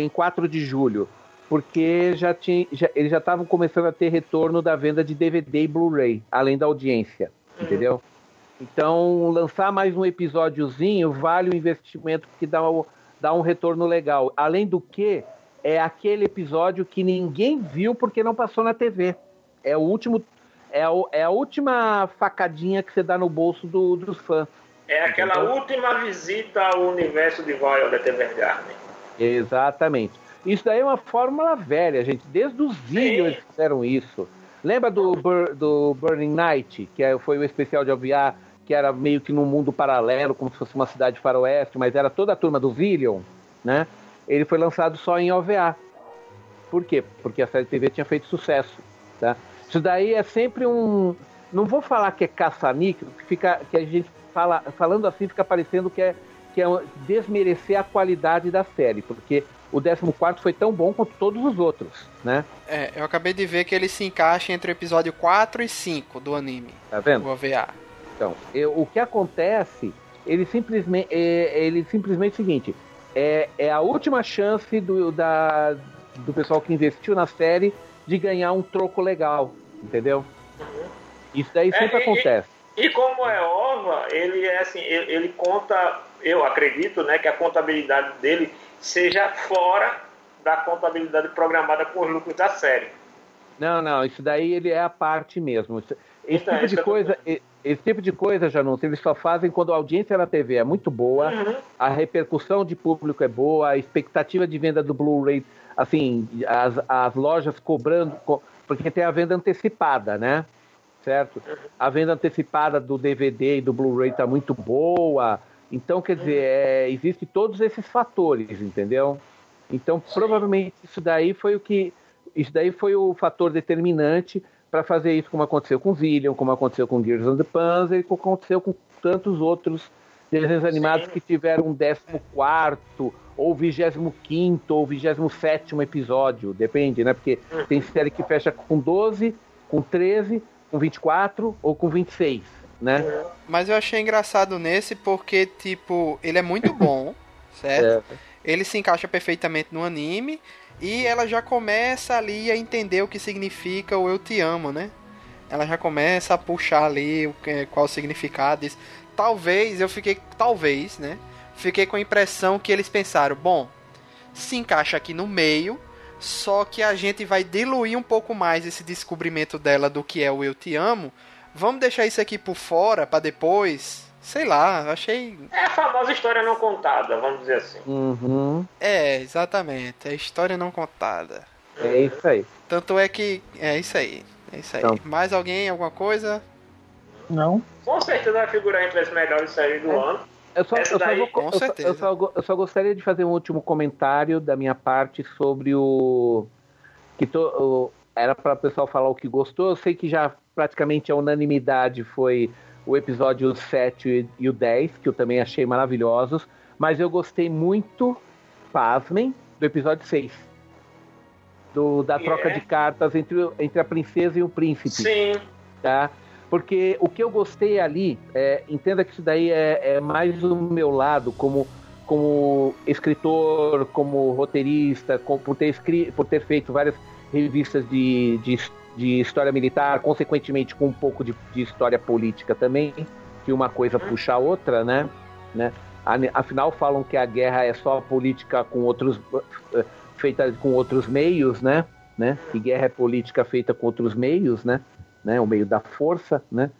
em 4 de julho? Porque já tinha, já- eles já estavam começando a ter retorno da venda de DVD e Blu-ray, além da audiência. Entendeu? Então, lançar mais um episódiozinho vale o investimento porque dá, dá um retorno legal. Além do que, é aquele episódio que ninguém viu porque não passou na TV. É o último. É, o- é a última facadinha que você dá no bolso do- dos fãs. É aquela última visita ao universo de Violet Evergarden. Exatamente. Isso daí é uma fórmula velha, gente. Desde os eles fizeram isso. Lembra do, do Burning Night, que é- foi o especial de OVA, que era meio que num mundo paralelo, como se fosse uma cidade faroeste, mas era toda a turma do Villion, né? Ele foi lançado só em OVA. Por quê? Porque a série TV tinha feito sucesso, tá? Isso daí é sempre um... Não vou falar que é caça-níquel, que, fica, que a gente fala, falando assim fica parecendo que é, que é desmerecer a qualidade da série, porque o 14 foi tão bom quanto todos os outros, né? É, eu acabei de ver que ele se encaixa entre o episódio 4 e 5 do anime. Tá vendo? O OVA. Então, eu- o que acontece, ele simplesmente, é, ele simplesmente é o seguinte, é, é a última chance do, da, do pessoal que investiu na série de ganhar um troco legal, entendeu? Isso daí É, sempre e- acontece. E como é ova, ele é assim, ele, ele conta, eu acredito, né, que a contabilidade dele seja fora da contabilidade programada com os lucros da série. Não, não, isso daí ele é a parte mesmo. Esse Então, tipo isso de tô coisa, e- esse tipo de coisa, Janus, eles só fazem quando a audiência na TV é muito boa, Uhum. a repercussão de público é boa, a expectativa de venda do Blu-ray, assim, as, as lojas cobrando, co- porque tem a venda antecipada, né? Certo? A venda antecipada do DVD e do Blu-ray tá muito boa. Então, quer dizer, é, existe todos esses fatores, entendeu? Então, provavelmente isso daí foi o que isso daí foi o fator determinante para fazer isso, como aconteceu com Zillion, como aconteceu com Gears of the Panzer e como aconteceu com tantos outros desenhos animados Sim. que tiveram um 14 ou 25 ou 27 episódio, depende, né? Porque tem série que fecha com 12, com 13, com 24 ou com 26, né? Mas eu achei engraçado nesse porque, tipo, ele é muito bom, certo? É, Ele se encaixa perfeitamente no anime e ela já começa ali a entender o que significa o eu te amo, né? Ela já começa a puxar ali o que- qual o significado disso. Talvez eu fiquei, talvez, né? Fiquei com a impressão que eles pensaram, bom, se encaixa aqui no meio, só que a gente vai diluir um pouco mais esse descobrimento dela do que é o eu te amo. Vamos deixar isso aqui por fora pra depois. Sei lá, achei É a famosa história não contada, vamos dizer assim. uhum, É, exatamente. É história não contada. é isso aí. Tanto é que. É isso aí. É isso aí. Então. Mais alguém? Alguma coisa? Não? Com certeza vai figurar entre as melhores séries do É. ano. Eu só, eu, só vou- eu só- eu só eu só gostaria de fazer um último comentário da minha parte sobre o. que to, o- era para o pessoal falar o que gostou. Eu sei que já praticamente a unanimidade foi o episódio 7 e o 10, que eu também achei maravilhosos. Mas eu gostei muito, pasmem, do episódio 6. Do, da troca é? de cartas entre, entre a princesa e o príncipe Sim, tá? Porque o que eu gostei ali, é, entenda que isso daí é, é mais o meu lado como, como escritor, como roteirista, com- por, ter escri por ter feito várias revistas de, de, de história militar, consequentemente com um pouco de, de história política também, que uma coisa puxa a outra, né? né? Afinal, falam que a guerra é só política com outros eh, feita com outros meios, né? né? Que guerra é política feita com outros meios, né? Né? O meio da força, né?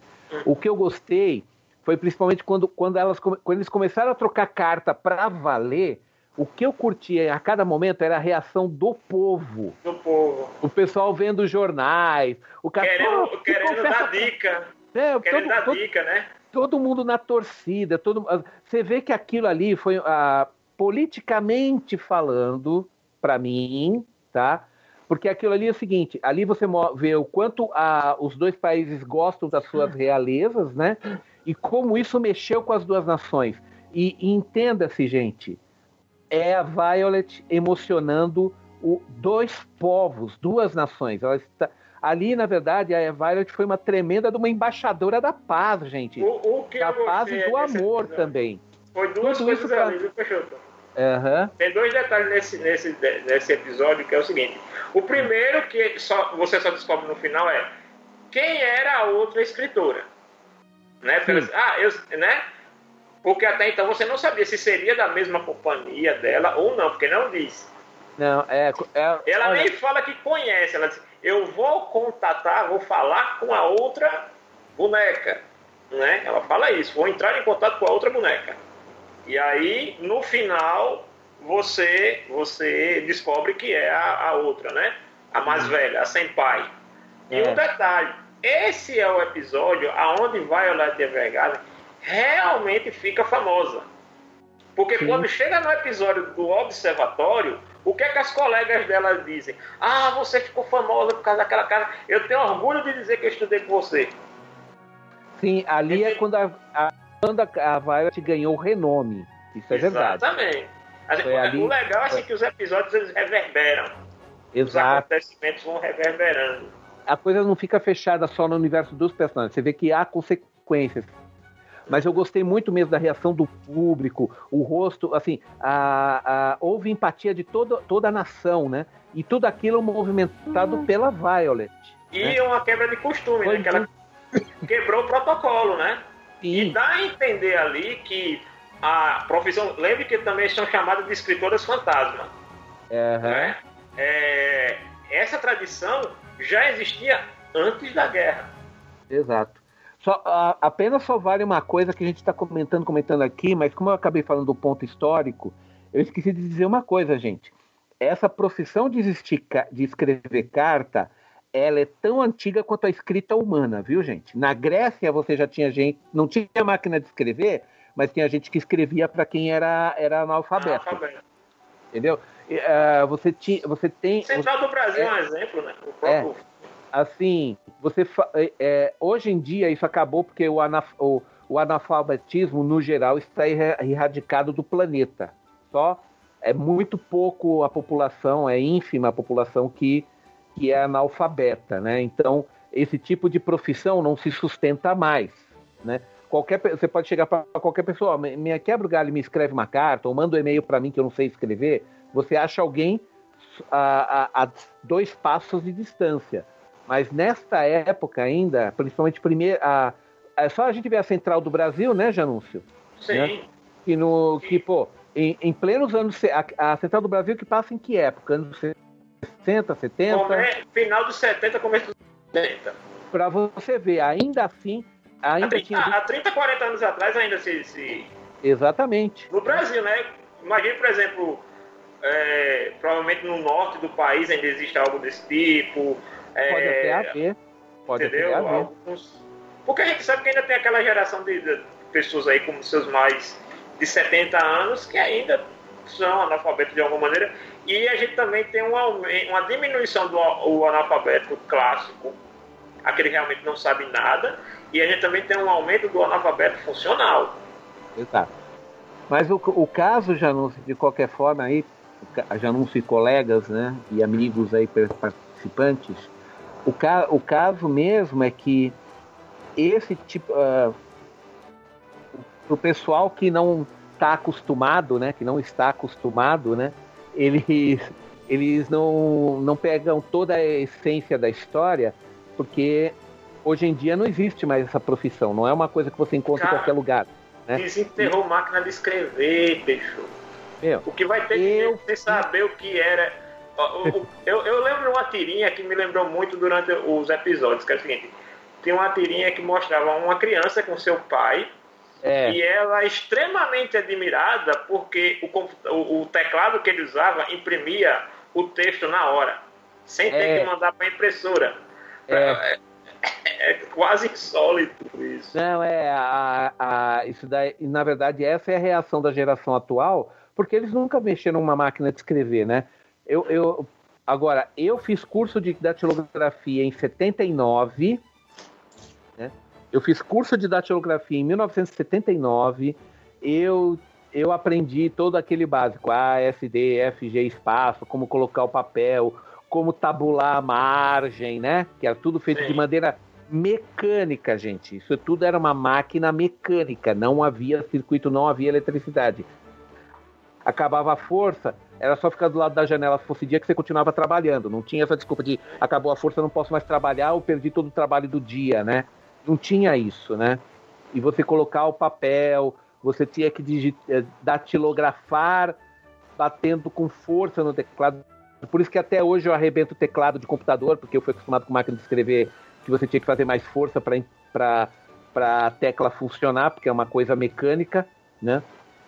O que eu gostei foi principalmente quando, quando, elas, quando eles começaram a trocar carta para valer. O que eu curtia a cada momento era a reação do povo. do povo. O pessoal vendo jornais, o cara Querendo, "Pô, querendo confessa- dar dica. É, Querendo todo- dar todo- dica, né? todo mundo na torcida, todo você vê que aquilo ali foi ah, politicamente falando para mim, tá? Porque aquilo ali é o seguinte, ali você vê o quanto ah, os dois países gostam das suas realezas, né? E como isso mexeu com as duas nações. E, e entenda-se, gente, é a Violet emocionando o, dois povos, duas nações. Ela está, ali, na verdade, a Violet foi uma tremenda de uma embaixadora da paz, gente O, o que da paz e do desse amor episódio também. Foi duas Tudo coisas pra- ali, viu, Peixoto? Aham. Tem dois detalhes nesse, nesse, nesse episódio que é o seguinte. O primeiro que só, você só descobre no final é quem era a outra escritora. Né? Ah, eu, né? Porque até então você não sabia se seria da mesma companhia dela ou não, porque não diz. Não, é. é Ela olha, nem fala que conhece, ela diz, eu vou contatar, vou falar com a outra boneca. Né? Ela fala isso, vou entrar em contato com a outra boneca. E aí, no final, você você descobre que é a, a outra, né? A mais velha, a Senpai. E É. um detalhe, esse é o episódio aonde Violet Evergarden realmente fica famosa. Porque Sim. quando chega no episódio do observatório, O que é que as colegas dela dizem? Ah, você ficou famosa por causa daquela cara. Eu tenho orgulho de dizer que eu estudei com você. Sim, ali é quando a, a, quando a Violet ganhou renome. Isso é verdade. Exatamente. A gente- Foi ali- o legal é assim, que os episódios eles reverberam. Os Exato. acontecimentos vão reverberando. A coisa não fica fechada só no universo dos personagens. Você vê que há consequências. Mas eu gostei muito mesmo da reação do público, o rosto, assim, a, a- houve empatia de toda, toda a nação, né? E tudo aquilo movimentado pela Violet. E É. uma quebra de costume, Foi né? Que ela quebrou o protocolo, né? E dá a entender ali que a profissão. Lembre que também são chamadas de escritoras fantasma. aham. né? É, essa tradição já existia antes da guerra. Exato. Só, a- apenas só vale uma coisa que a gente está comentando, comentando aqui, mas como eu acabei falando do ponto histórico, eu esqueci de dizer uma coisa, gente. Essa profissão de, existir de escrever carta, ela é tão antiga quanto a escrita humana, viu, gente? Na Grécia você já tinha gente, não tinha máquina de escrever, mas tinha gente que escrevia para quem era, era analfabeto, Analfabeto. entendeu? Ah, você, ti, você tem... Central do Brasil é um exemplo, né? O próprio. assim, você é, é, hoje em dia isso acabou porque o, anaf- o- o analfabetismo no geral está erra- erradicado do planeta. Só é muito pouco a população, é ínfima a população que, que é analfabeta, né? Então esse tipo de profissão não se sustenta mais, né? Qualquer, você pode chegar para qualquer pessoa, "Ó, me, me quebra o galho e me escreve uma carta, ou manda um e-mail para mim que eu não sei escrever. Você acha alguém a, a- a dois passos de distância. Mas nesta época ainda, principalmente primeiro, a, é só a gente ver a central do Brasil, né, Janúncio? Sim. né? Que no que pô, em, em plenos anos a, a central do Brasil que passa em que época? Anos 60, 70? Come- Final dos 70, começo dos 70. Para você ver, ainda assim, Há ainda 30, tinha há 30, 40 anos atrás ainda se. se- exatamente. No Brasil, né? Imagine, por exemplo, é, provavelmente no norte do país ainda existe algo desse tipo. é, Pode até haver. Pode entendeu? até haver. Alguns- Porque a gente sabe que ainda tem aquela geração de, de pessoas aí como seus mais de 70 anos que ainda são analfabetos de alguma maneira. E a gente também tem um aumen- uma diminuição do o analfabeto clássico, aquele que realmente não sabe nada, e a gente também tem um aumento do analfabeto funcional. Exato. Mas o, o caso, Janúncio, de qualquer forma, aí, Janúncio e colegas, né, e amigos aí participantes, o, ca, o caso mesmo é que esse tipo. ah, o pessoal que não está acostumado, né, que não está acostumado, né, eles, eles não, não pegam toda a essência da história, porque hoje em dia não existe mais essa profissão, não é uma coisa que você encontra em Cara, qualquer lugar. É. Desenterrou máquina de escrever, bicho. Meu, O que vai ter Eu- que saber o que era. Eu, eu lembro de uma tirinha que me lembrou muito durante os episódios, que é o seguinte: tinha uma tirinha que mostrava uma criança com seu pai é, e ela é extremamente admirada porque o, o- o teclado que ele usava imprimia o texto na hora, sem ter É. que mandar para a impressora. É. É, é quase insólito isso. não, é, a, a, isso daí, na verdade, essa é a reação da geração atual, porque eles nunca mexeram numa máquina de escrever, né? Eu, eu, agora, eu fiz curso de datilografia em 79, né? Eu fiz curso de datilografia em 1979, eu, eu aprendi todo aquele básico, A, S, D, F, G, espaço, como colocar o papel, como tabular a margem, né? Que era tudo feito Sim. de maneira mecânica, gente. Isso tudo era uma máquina mecânica, não havia circuito, não havia eletricidade. Acabava a força, era só ficar do lado da janela se fosse dia que você continuava trabalhando. Não tinha essa desculpa de acabou a força, não posso mais trabalhar, ou perdi todo o trabalho do dia, né? Não tinha isso, né? E você colocar o papel, você tinha que eh, datilografar batendo com força no teclado. Por isso que até hoje eu arrebento o teclado de computador, porque eu fui acostumado com máquina de escrever que você tinha que fazer mais força para a tecla funcionar, porque é uma coisa mecânica, né?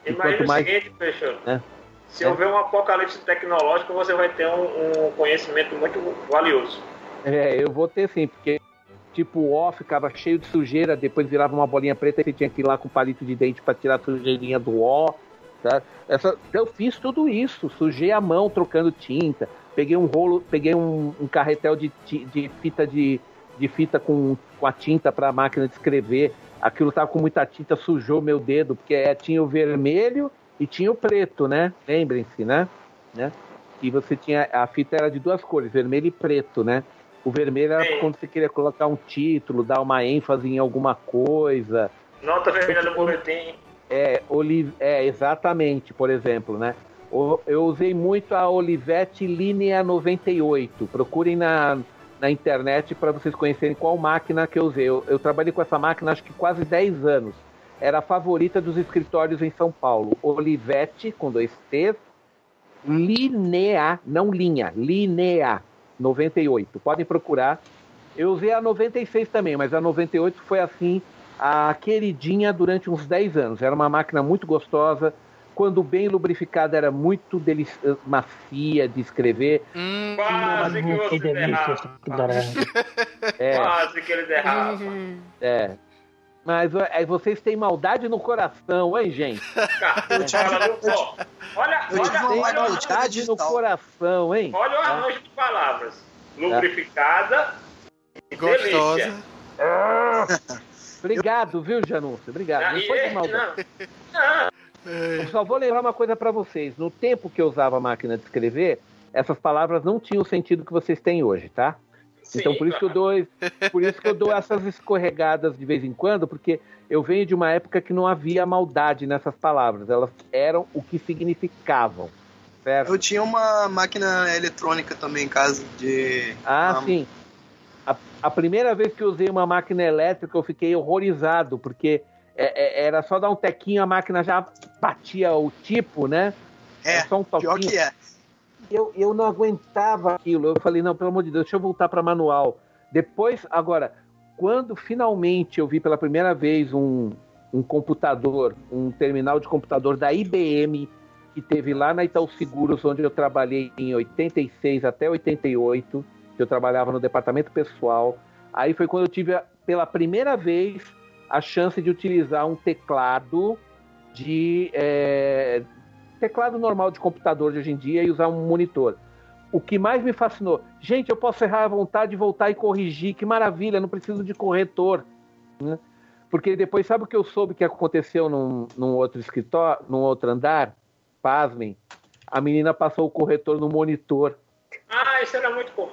E Imagina quanto o mais- seguinte, Peixoto. É. Se É. houver um apocalipse tecnológico, você vai ter um, um conhecimento muito valioso. É, eu vou ter sim, porque tipo o ó ficava cheio de sujeira, depois virava uma bolinha preta e você tinha que ir lá com palito de dente para tirar a sujeirinha do ó, Tá? Essa, eu fiz tudo isso, sujei a mão trocando tinta, peguei um rolo, peguei um, um carretel de, de fita de, de fita com, com a tinta para a máquina de escrever. Aquilo tava com muita tinta, sujou meu dedo, porque é, tinha o vermelho e tinha o preto, né? Lembrem-se, né? né? E você tinha. A fita era de duas cores, vermelho e preto, né? O vermelho era Sim. quando você queria colocar um título, dar uma ênfase em alguma coisa. Nota vermelha no boletim. É, Oli- é, exatamente, por exemplo, né? Eu usei muito a Olivetti Linea 98. Procurem na, na internet para vocês conhecerem qual máquina que eu usei. Eu, eu trabalhei com essa máquina acho que quase 10 anos. Era a favorita dos escritórios em São Paulo. Olivetti, com dois T's, Linea, não linha, Linea 98. Podem procurar. Eu usei a 96 também, mas a 98 foi assim a queridinha durante uns 10 anos. Era uma máquina muito gostosa. Quando bem lubrificada, era muito delici- macia de escrever. Hum, Quase que Que você delícia derrapa. É, Quase que ele derrapa. é. Mas é, vocês têm maldade no coração, hein, gente? Cara, Olha, olha, olha, olha, de maldade no coração, hein? olha o arranjo de palavras. Lubrificada e gostosa. delícia. Obrigado, viu, Janúncio? Obrigado. Não foi de maldade. Eu só vou lembrar uma coisa pra vocês. No tempo que eu usava a máquina de escrever, essas palavras não tinham o sentido que vocês têm hoje, tá? Sim, então por isso que eu dou, por isso que eu dou essas escorregadas de vez em quando, porque eu venho de uma época que não havia maldade nessas palavras. Elas eram o que significavam. Certo? Eu tinha uma máquina eletrônica também em casa de. Ah, uma- sim. A, a primeira vez que eu usei uma máquina elétrica, eu fiquei horrorizado, porque é- é- era só dar um tequinho, a máquina já batia o tipo, né? É, Era só um pior que é. Eu, eu não aguentava aquilo. Eu falei, não, pelo amor de Deus, deixa eu voltar para manual. Depois, agora, quando finalmente eu vi pela primeira vez um, um computador, um terminal de computador da IBM, que teve lá na Itaú Seguros, onde eu trabalhei em 86 até 88, que eu trabalhava no departamento pessoal. Aí foi quando eu tive, pela primeira vez, a chance de utilizar um teclado de é, teclado normal de computador de hoje em dia e usar um monitor. O que mais me fascinou, gente, eu posso errar à vontade voltar e corrigir, que maravilha, não preciso de corretor. né? Porque depois, sabe o que eu soube que aconteceu num, num outro escritório, num outro andar? Pasmem, a menina passou o corretor no monitor. Ah, isso era muito comum.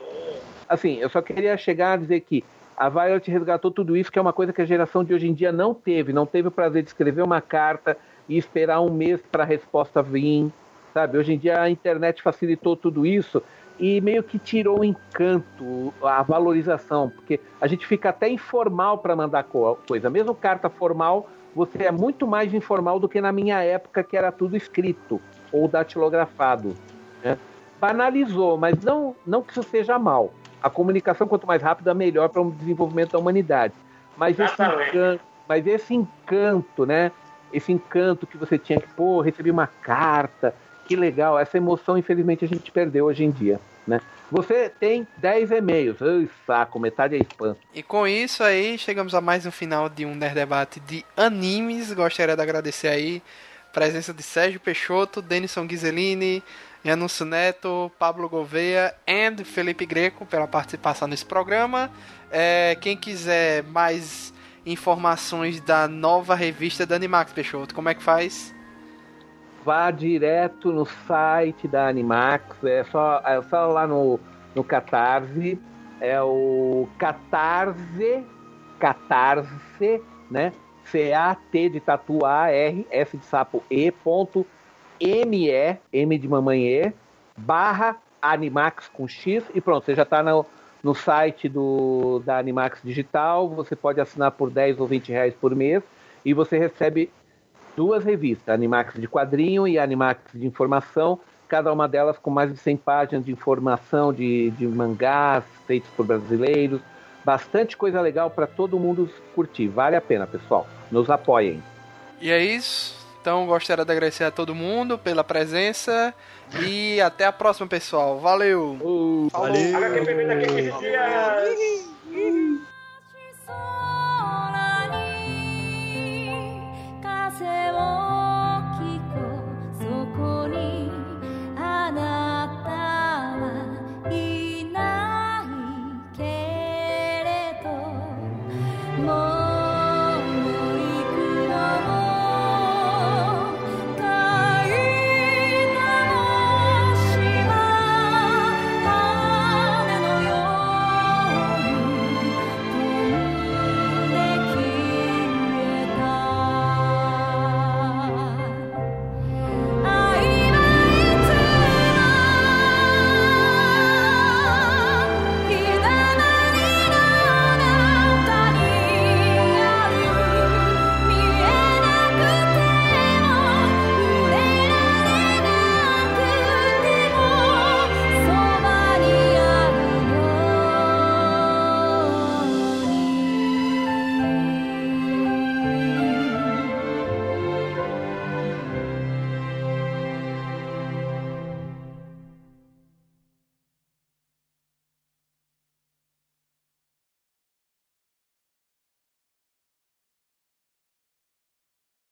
Assim, eu só queria chegar a dizer que a Violet resgatou tudo isso, que é uma coisa que a geração de hoje em dia não teve. Não teve o prazer de escrever uma carta e esperar um mês para a resposta vir, sabe? Hoje em dia a internet facilitou tudo isso e meio que tirou o encanto, a valorização, porque a gente fica até informal para mandar co- coisa. Mesmo carta formal, você é muito mais informal do que na minha época, que era tudo escrito ou datilografado. Né? Banalizou, mas não, não que isso seja mal. A comunicação, quanto mais rápida, melhor para o desenvolvimento da humanidade. Mas esse, encanto, mas esse encanto, né? Esse encanto que você tinha que, pô, recebi uma carta, que legal. Essa emoção, infelizmente, a gente perdeu hoje em dia, né? Você tem 10 e-mails. Ai, saco, metade é spam. E com isso aí, chegamos a mais um final de um Nerd Debate de animes. Gostaria de agradecer aí a presença de Sérgio Peixoto, Denison Ghiseline, Janúncio Neto, Pablo Gouveia e Felipe Greco pela participação nesse programa. É, quem quiser mais informações da nova revista da Animax Peixoto, como é que faz? Vá direto no site da Animax, é só, é só lá no, no Catarse, é o Catarse, Catarse, né? C-A-T de tatu A-R, S de sapo E, ponto, M-E, M de mamãe E, barra Animax com X, e pronto, você já está no, no site do, da Animax Digital, você pode assinar por 10 ou 20 reais por mês, e você recebe duas revistas, Animax de quadrinho e Animax de informação, cada uma delas com mais de 100 páginas de informação de, de mangás feitos por brasileiros. Bastante coisa legal para todo mundo curtir. Vale a pena, pessoal. Nos apoiem. E é isso. Então gostaria de agradecer a todo mundo pela presença e até a próxima, pessoal. Valeu! Falou. Valeu. HQ